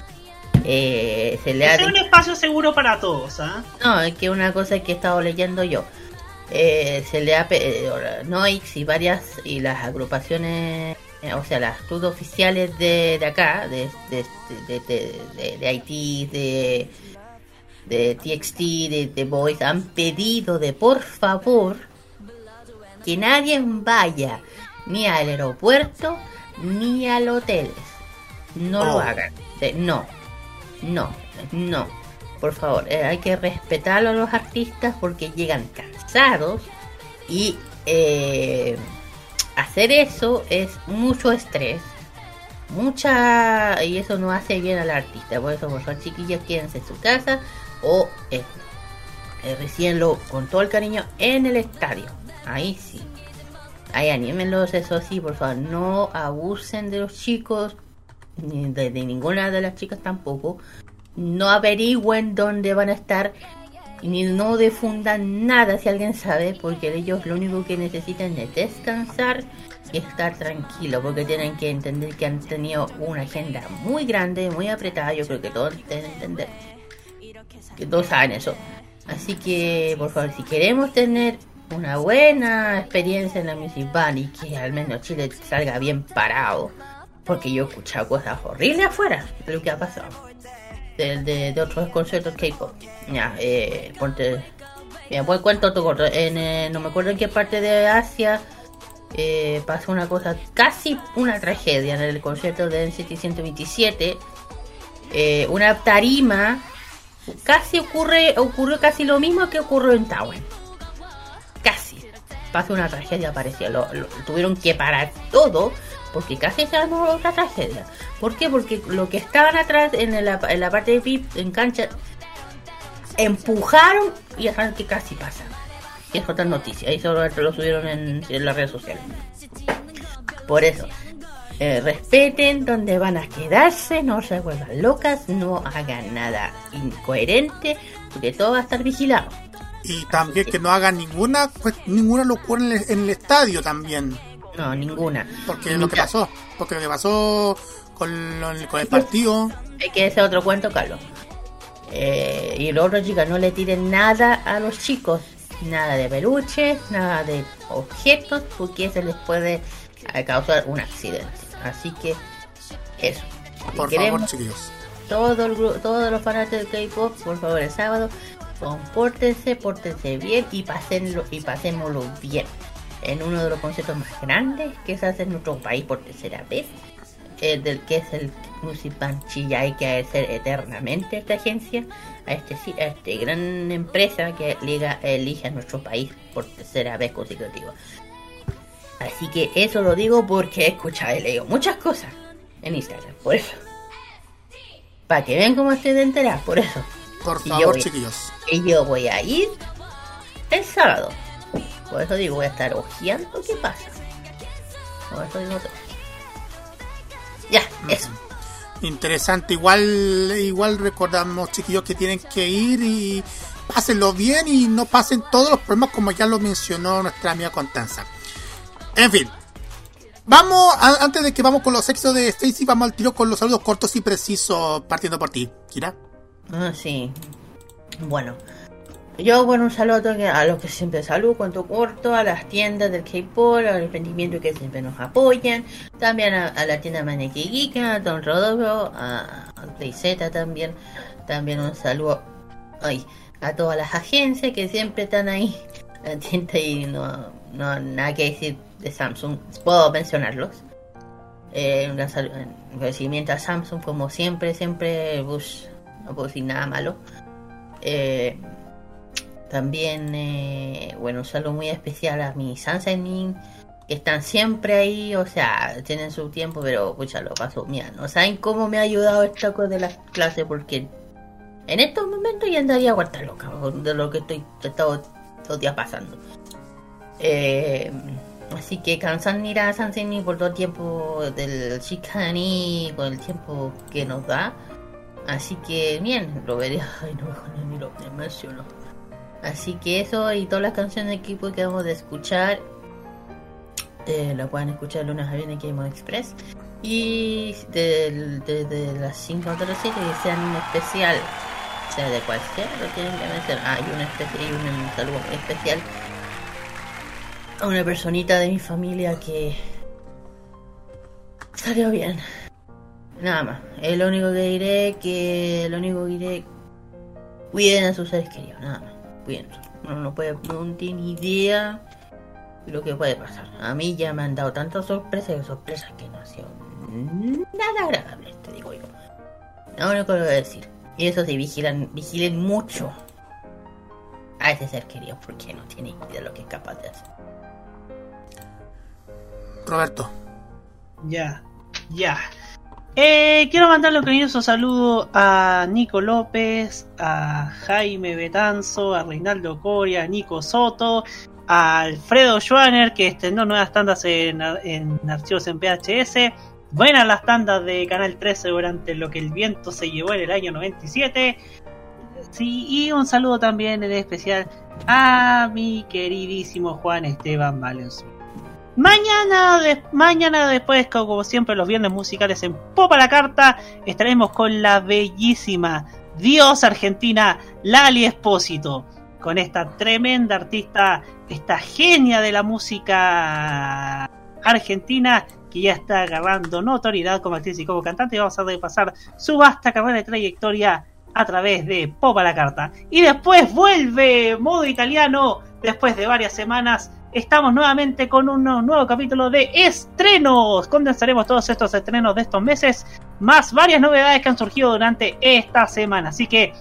[SPEAKER 3] eh, se le
[SPEAKER 2] es un espacio seguro para todos, ¿ah?
[SPEAKER 3] No, es que una cosa que he estado leyendo yo. Eh, se le ha eh, Noix y varias y las agrupaciones eh, o sea las clubes oficiales de, de acá de de, de, de, Haití de de TXT de The Boys han pedido de por favor que nadie vaya ni al aeropuerto ni al hotel no lo oh. hagan no no, no. Por favor, eh, hay que respetar a los artistas porque llegan cansados y eh, hacer eso es mucho estrés, mucha y eso no hace bien al artista. Por eso, por favor, chiquillas, quédense en su casa o eh, recién lo con todo el cariño en el estadio. Ahí sí. Ahí anímenlos, eso sí, por favor, no abusen de los chicos, ni de, ninguna de las chicas tampoco, no averigüen dónde van a estar ni no difundan nada si alguien sabe, porque ellos lo único que necesitan es descansar y estar tranquilo, porque tienen que entender que han tenido una agenda muy grande, muy apretada, yo creo que todos deben entender, que todos saben eso. Así que, por favor, si queremos tener una buena experiencia en la Band y que al menos Chile salga bien parado, porque yo he escuchado cosas horribles afuera de lo que ha pasado. De, otros conciertos K-pop. Ya, eh, ponte. Mira, pues cuento otro corto. En, eh, no me acuerdo en qué parte de Asia eh, pasó una cosa, casi una tragedia en el concierto de NCT 127. Eh, una tarima. Casi ocurre, ocurrió casi lo mismo que ocurrió en Taiwan. Casi. Pasó una tragedia parecida. lo, tuvieron que parar todo porque casi se armó otra tragedia. ¿Por qué? Porque lo que estaban atrás en la, en la parte de VIP, en cancha, empujaron y saben que casi pasa. Y es otra noticia, solo lo subieron en, las redes sociales. Por eso, eh, respeten donde van a quedarse, no se vuelvan locas, no hagan nada incoherente, porque todo va a estar vigilado.
[SPEAKER 1] Y también que no hagan ninguna pues, ninguna locura en el, en el estadio también.
[SPEAKER 3] No, ninguna.
[SPEAKER 1] Porque lo que pasó, porque lo que pasó con, con el partido.
[SPEAKER 3] Hay que hacer otro cuento, Carlos. Eh, y los otros chicos, no le tiren nada a los chicos. Nada de peluches, nada de objetos, porque se les puede causar un accidente. Así que, eso.
[SPEAKER 1] Por favor, chiquillos.
[SPEAKER 3] Todo el, todos los fanáticos de K-pop, por favor, el sábado, compórtense, pórtense bien y, pasenlo, y pasémoslo bien en uno de los conciertos más grandes que se hace en nuestro país por tercera vez, eh, del que es el Chile. Hay que agradecer eternamente a esta agencia, a este a esta gran empresa que liga, elige a nuestro país por tercera vez consecutiva. Así que eso lo digo porque he escuchado y leído muchas cosas en Instagram, por eso. Para que vean cómo estoy de enterar, por eso.
[SPEAKER 1] Por favor, chiquillos.
[SPEAKER 3] Y yo voy a ir el sábado por eso digo, voy a estar ojeando qué pasa. Por eso digo Ya, eso.
[SPEAKER 1] Interesante, igual igual recordamos chiquillos que tienen que ir y pásenlo bien y no pasen todos los problemas como ya lo mencionó nuestra amiga Constanza. En fin, vamos, antes de que vamos con los sexos de Stacy, vamos al tiro con los saludos cortos y precisos partiendo por ti, Kira.
[SPEAKER 3] Ah, sí. Bueno, Yo, bueno, un saludo a los que siempre saludo, cuento corto, a las tiendas del K-Pop, al emprendimiento que siempre nos apoyan, también a, la tienda Maneki a Don Rodolfo, a, a también, también un saludo ay, a todas las agencias que siempre están ahí, y no, no nada que decir de Samsung, puedo mencionarlos. Eh, un agradecimiento a Samsung, como siempre, siempre, Bush, no puedo decir nada malo. Eh, también, eh, bueno, un saludo muy especial a mis Sansenin, que están siempre ahí, o sea, tienen su tiempo, pero pucha, lo paso, mira, no saben cómo me ha ayudado esta cosa de las clases, porque en estos momentos ya andaría a loca de lo que estoy todos los días pasando. Eh, así que cansan ir a Sanseni por todo el tiempo del Shikani, por el tiempo que nos da. Así que bien, lo veré. Ay, no, no, no, me emociono. Así que eso y todas las canciones de equipo que vamos a escuchar, eh, lo pueden escuchar lunes a viernes Game Express. Y desde de, las 5 a las 7 que sean un especial, sea de cual sea, lo tienen que mencionar. Ah, un, especial, un saludo especial a una personita de mi familia que salió bien. Nada más. Es lo único que diré que lo único que diré cuiden a sus seres queridos, nada más bien, uno no puede, no tiene idea de lo que puede pasar. A mí ya me han dado tantas sorpresas y sorpresas que no ha sido nada agradable, te digo yo. Lo único que voy a decir. Y eso sí, vigilan, vigilen mucho a ese ser querido porque no tiene idea de lo que es capaz de hacer.
[SPEAKER 1] Roberto.
[SPEAKER 2] Ya, ya. Eh, quiero mandarle un cariñoso saludo a Nico López, a Jaime Betanzo, a Reinaldo Coria, a Nico Soto, a Alfredo Schwaner, que estrenó nuevas tandas en, archivos en PHS. Buenas las tandas de Canal 13 durante lo que el viento se llevó en el año 97. Sí, y un saludo también en especial a mi queridísimo Juan Esteban Valenzuela. Mañana, mañana después, como siempre, los viernes musicales en Popa la Carta, estaremos con la bellísima Dios Argentina, Lali Espósito, con esta tremenda artista, esta genia de la música argentina que ya está agarrando notoriedad como actriz y como cantante y vamos a repasar su vasta carrera de trayectoria a través de Popa la Carta. Y después vuelve modo italiano, después de varias semanas estamos nuevamente con un nuevo capítulo de estrenos. Condensaremos todos estos estrenos de estos meses, más varias novedades que han surgido durante esta semana. Así que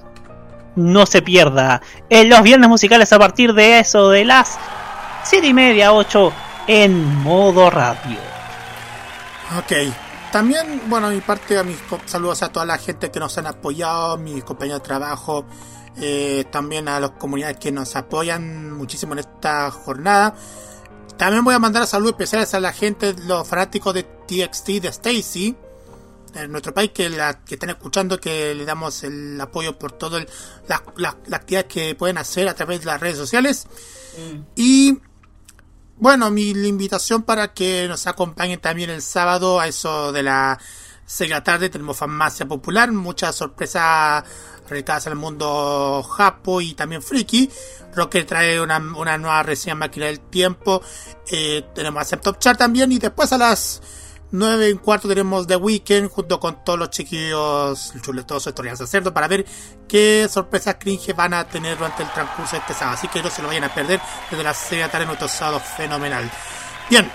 [SPEAKER 2] no se pierda en los viernes musicales a partir de eso, de las 7 y media, 8 en modo radio.
[SPEAKER 1] Ok. También, bueno, mi parte, a mis saludos a toda la gente que nos han apoyado, mis compañeros de trabajo, eh, también a las comunidades que nos apoyan muchísimo en esta jornada. También voy a mandar saludos especiales a la gente, los fanáticos de TXT de Stacy, en nuestro país, que, la, que están escuchando, que le damos el apoyo por todas las la, actividades que pueden hacer a través de las redes sociales. Mm. Y bueno, mi invitación para que nos acompañen también el sábado a eso de la 6 de la tarde tenemos farmacia popular, muchas sorpresas dedicadas al mundo japo y también friki. Rocker trae una, nueva reseña máquina del tiempo. Eh, tenemos a Top Chart también. Y después a las 9 en cuarto tenemos The Weekend junto con todos los chiquillos chuletosos historias de cerdo para ver qué sorpresas cringe van a tener durante el transcurso de este sábado. Así que no se lo vayan a perder desde las 6 de la tarde nuestro sábado fenomenal. Bien,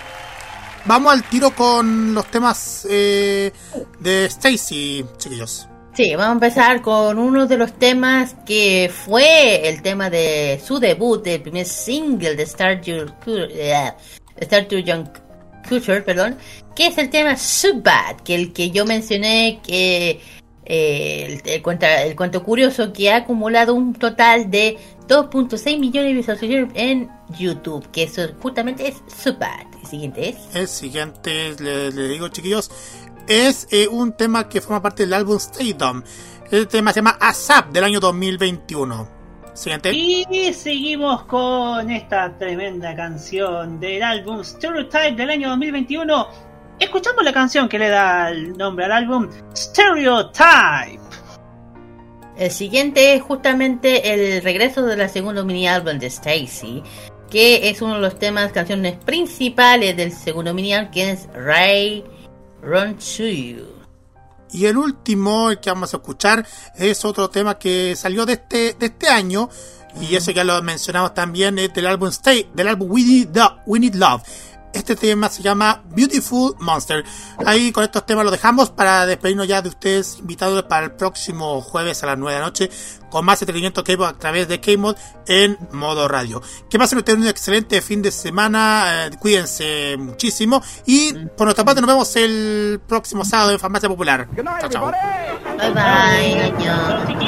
[SPEAKER 1] vamos al tiro con los temas eh, de Stacy, chiquillos.
[SPEAKER 3] Sí, vamos a empezar con uno de los temas que fue el tema de su debut, el primer single de Star Trek, eh, Star Young Culture, perdón, que es el tema Subbad, que el que yo mencioné que eh, el, cuento, curioso que ha acumulado un total de 2.6 millones de visualizaciones en YouTube, que eso justamente es Subbad siguiente es?
[SPEAKER 1] El siguiente, le, digo chiquillos, es eh, un tema que forma parte del álbum Stadium. El tema se llama ASAP del año 2021. Siguiente.
[SPEAKER 2] Y seguimos con esta tremenda canción del álbum Stereotype del año 2021. Escuchamos la canción que le da el nombre al álbum Stereotype.
[SPEAKER 3] El siguiente es justamente el regreso de la segunda mini álbum de Stacy, que es uno de los temas, canciones principales del segundo minial, que es Ray You"
[SPEAKER 1] Y el último que vamos a escuchar es otro tema que salió de este, de este año. Y eso ya lo mencionamos también es del álbum Stay, del álbum We Need, We Need Love. Este tema se llama Beautiful Monster. Ahí con estos temas lo dejamos para despedirnos ya de ustedes, invitados para el próximo jueves a las 9 de la noche con más entretenimiento que a través de K-Mod en modo radio. Que pasen ustedes un excelente fin de semana, eh, cuídense muchísimo y por nuestra parte nos vemos el próximo sábado en Farmacia Popular. Chao, chao.
[SPEAKER 3] Bye bye, año. Año,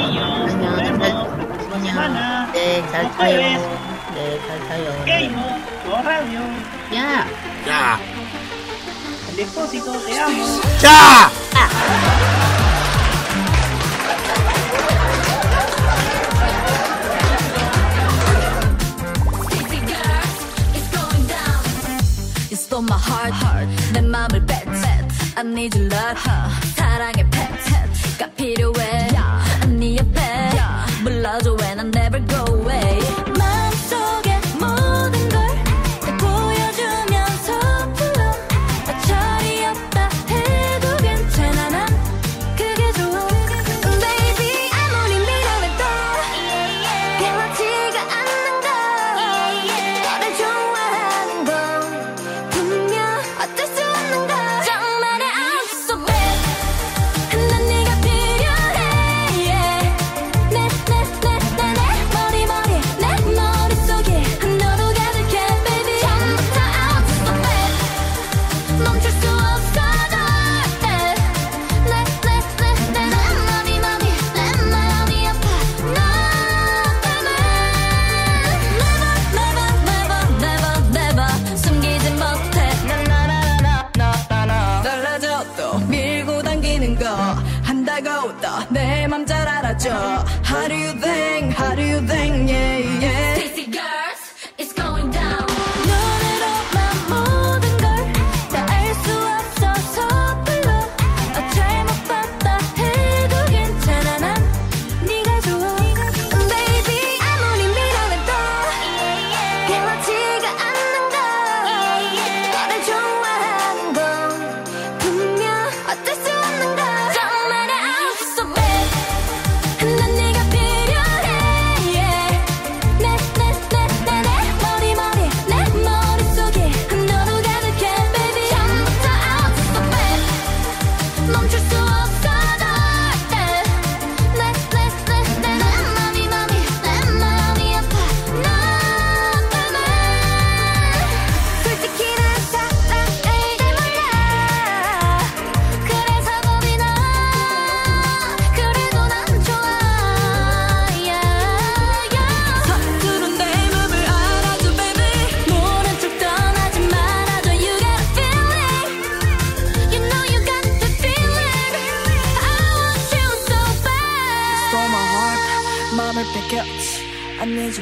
[SPEAKER 3] de
[SPEAKER 2] Saltayo. De Saltayo.
[SPEAKER 3] Ya.
[SPEAKER 1] Ya.
[SPEAKER 2] Depósito, te amo.
[SPEAKER 1] Ya.
[SPEAKER 9] Ah. my heart, heart. 내 bet, bet. I need your love huh. 사랑의 pet, 필요해 yeah. 네 옆에 yeah.
[SPEAKER 5] 불러줘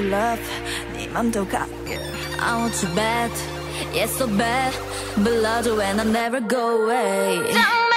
[SPEAKER 5] love. 네 맘도 갖게
[SPEAKER 9] I want you bad. Yes so bad. But
[SPEAKER 5] love you and I
[SPEAKER 10] never go away.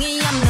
[SPEAKER 10] nghi
[SPEAKER 5] âm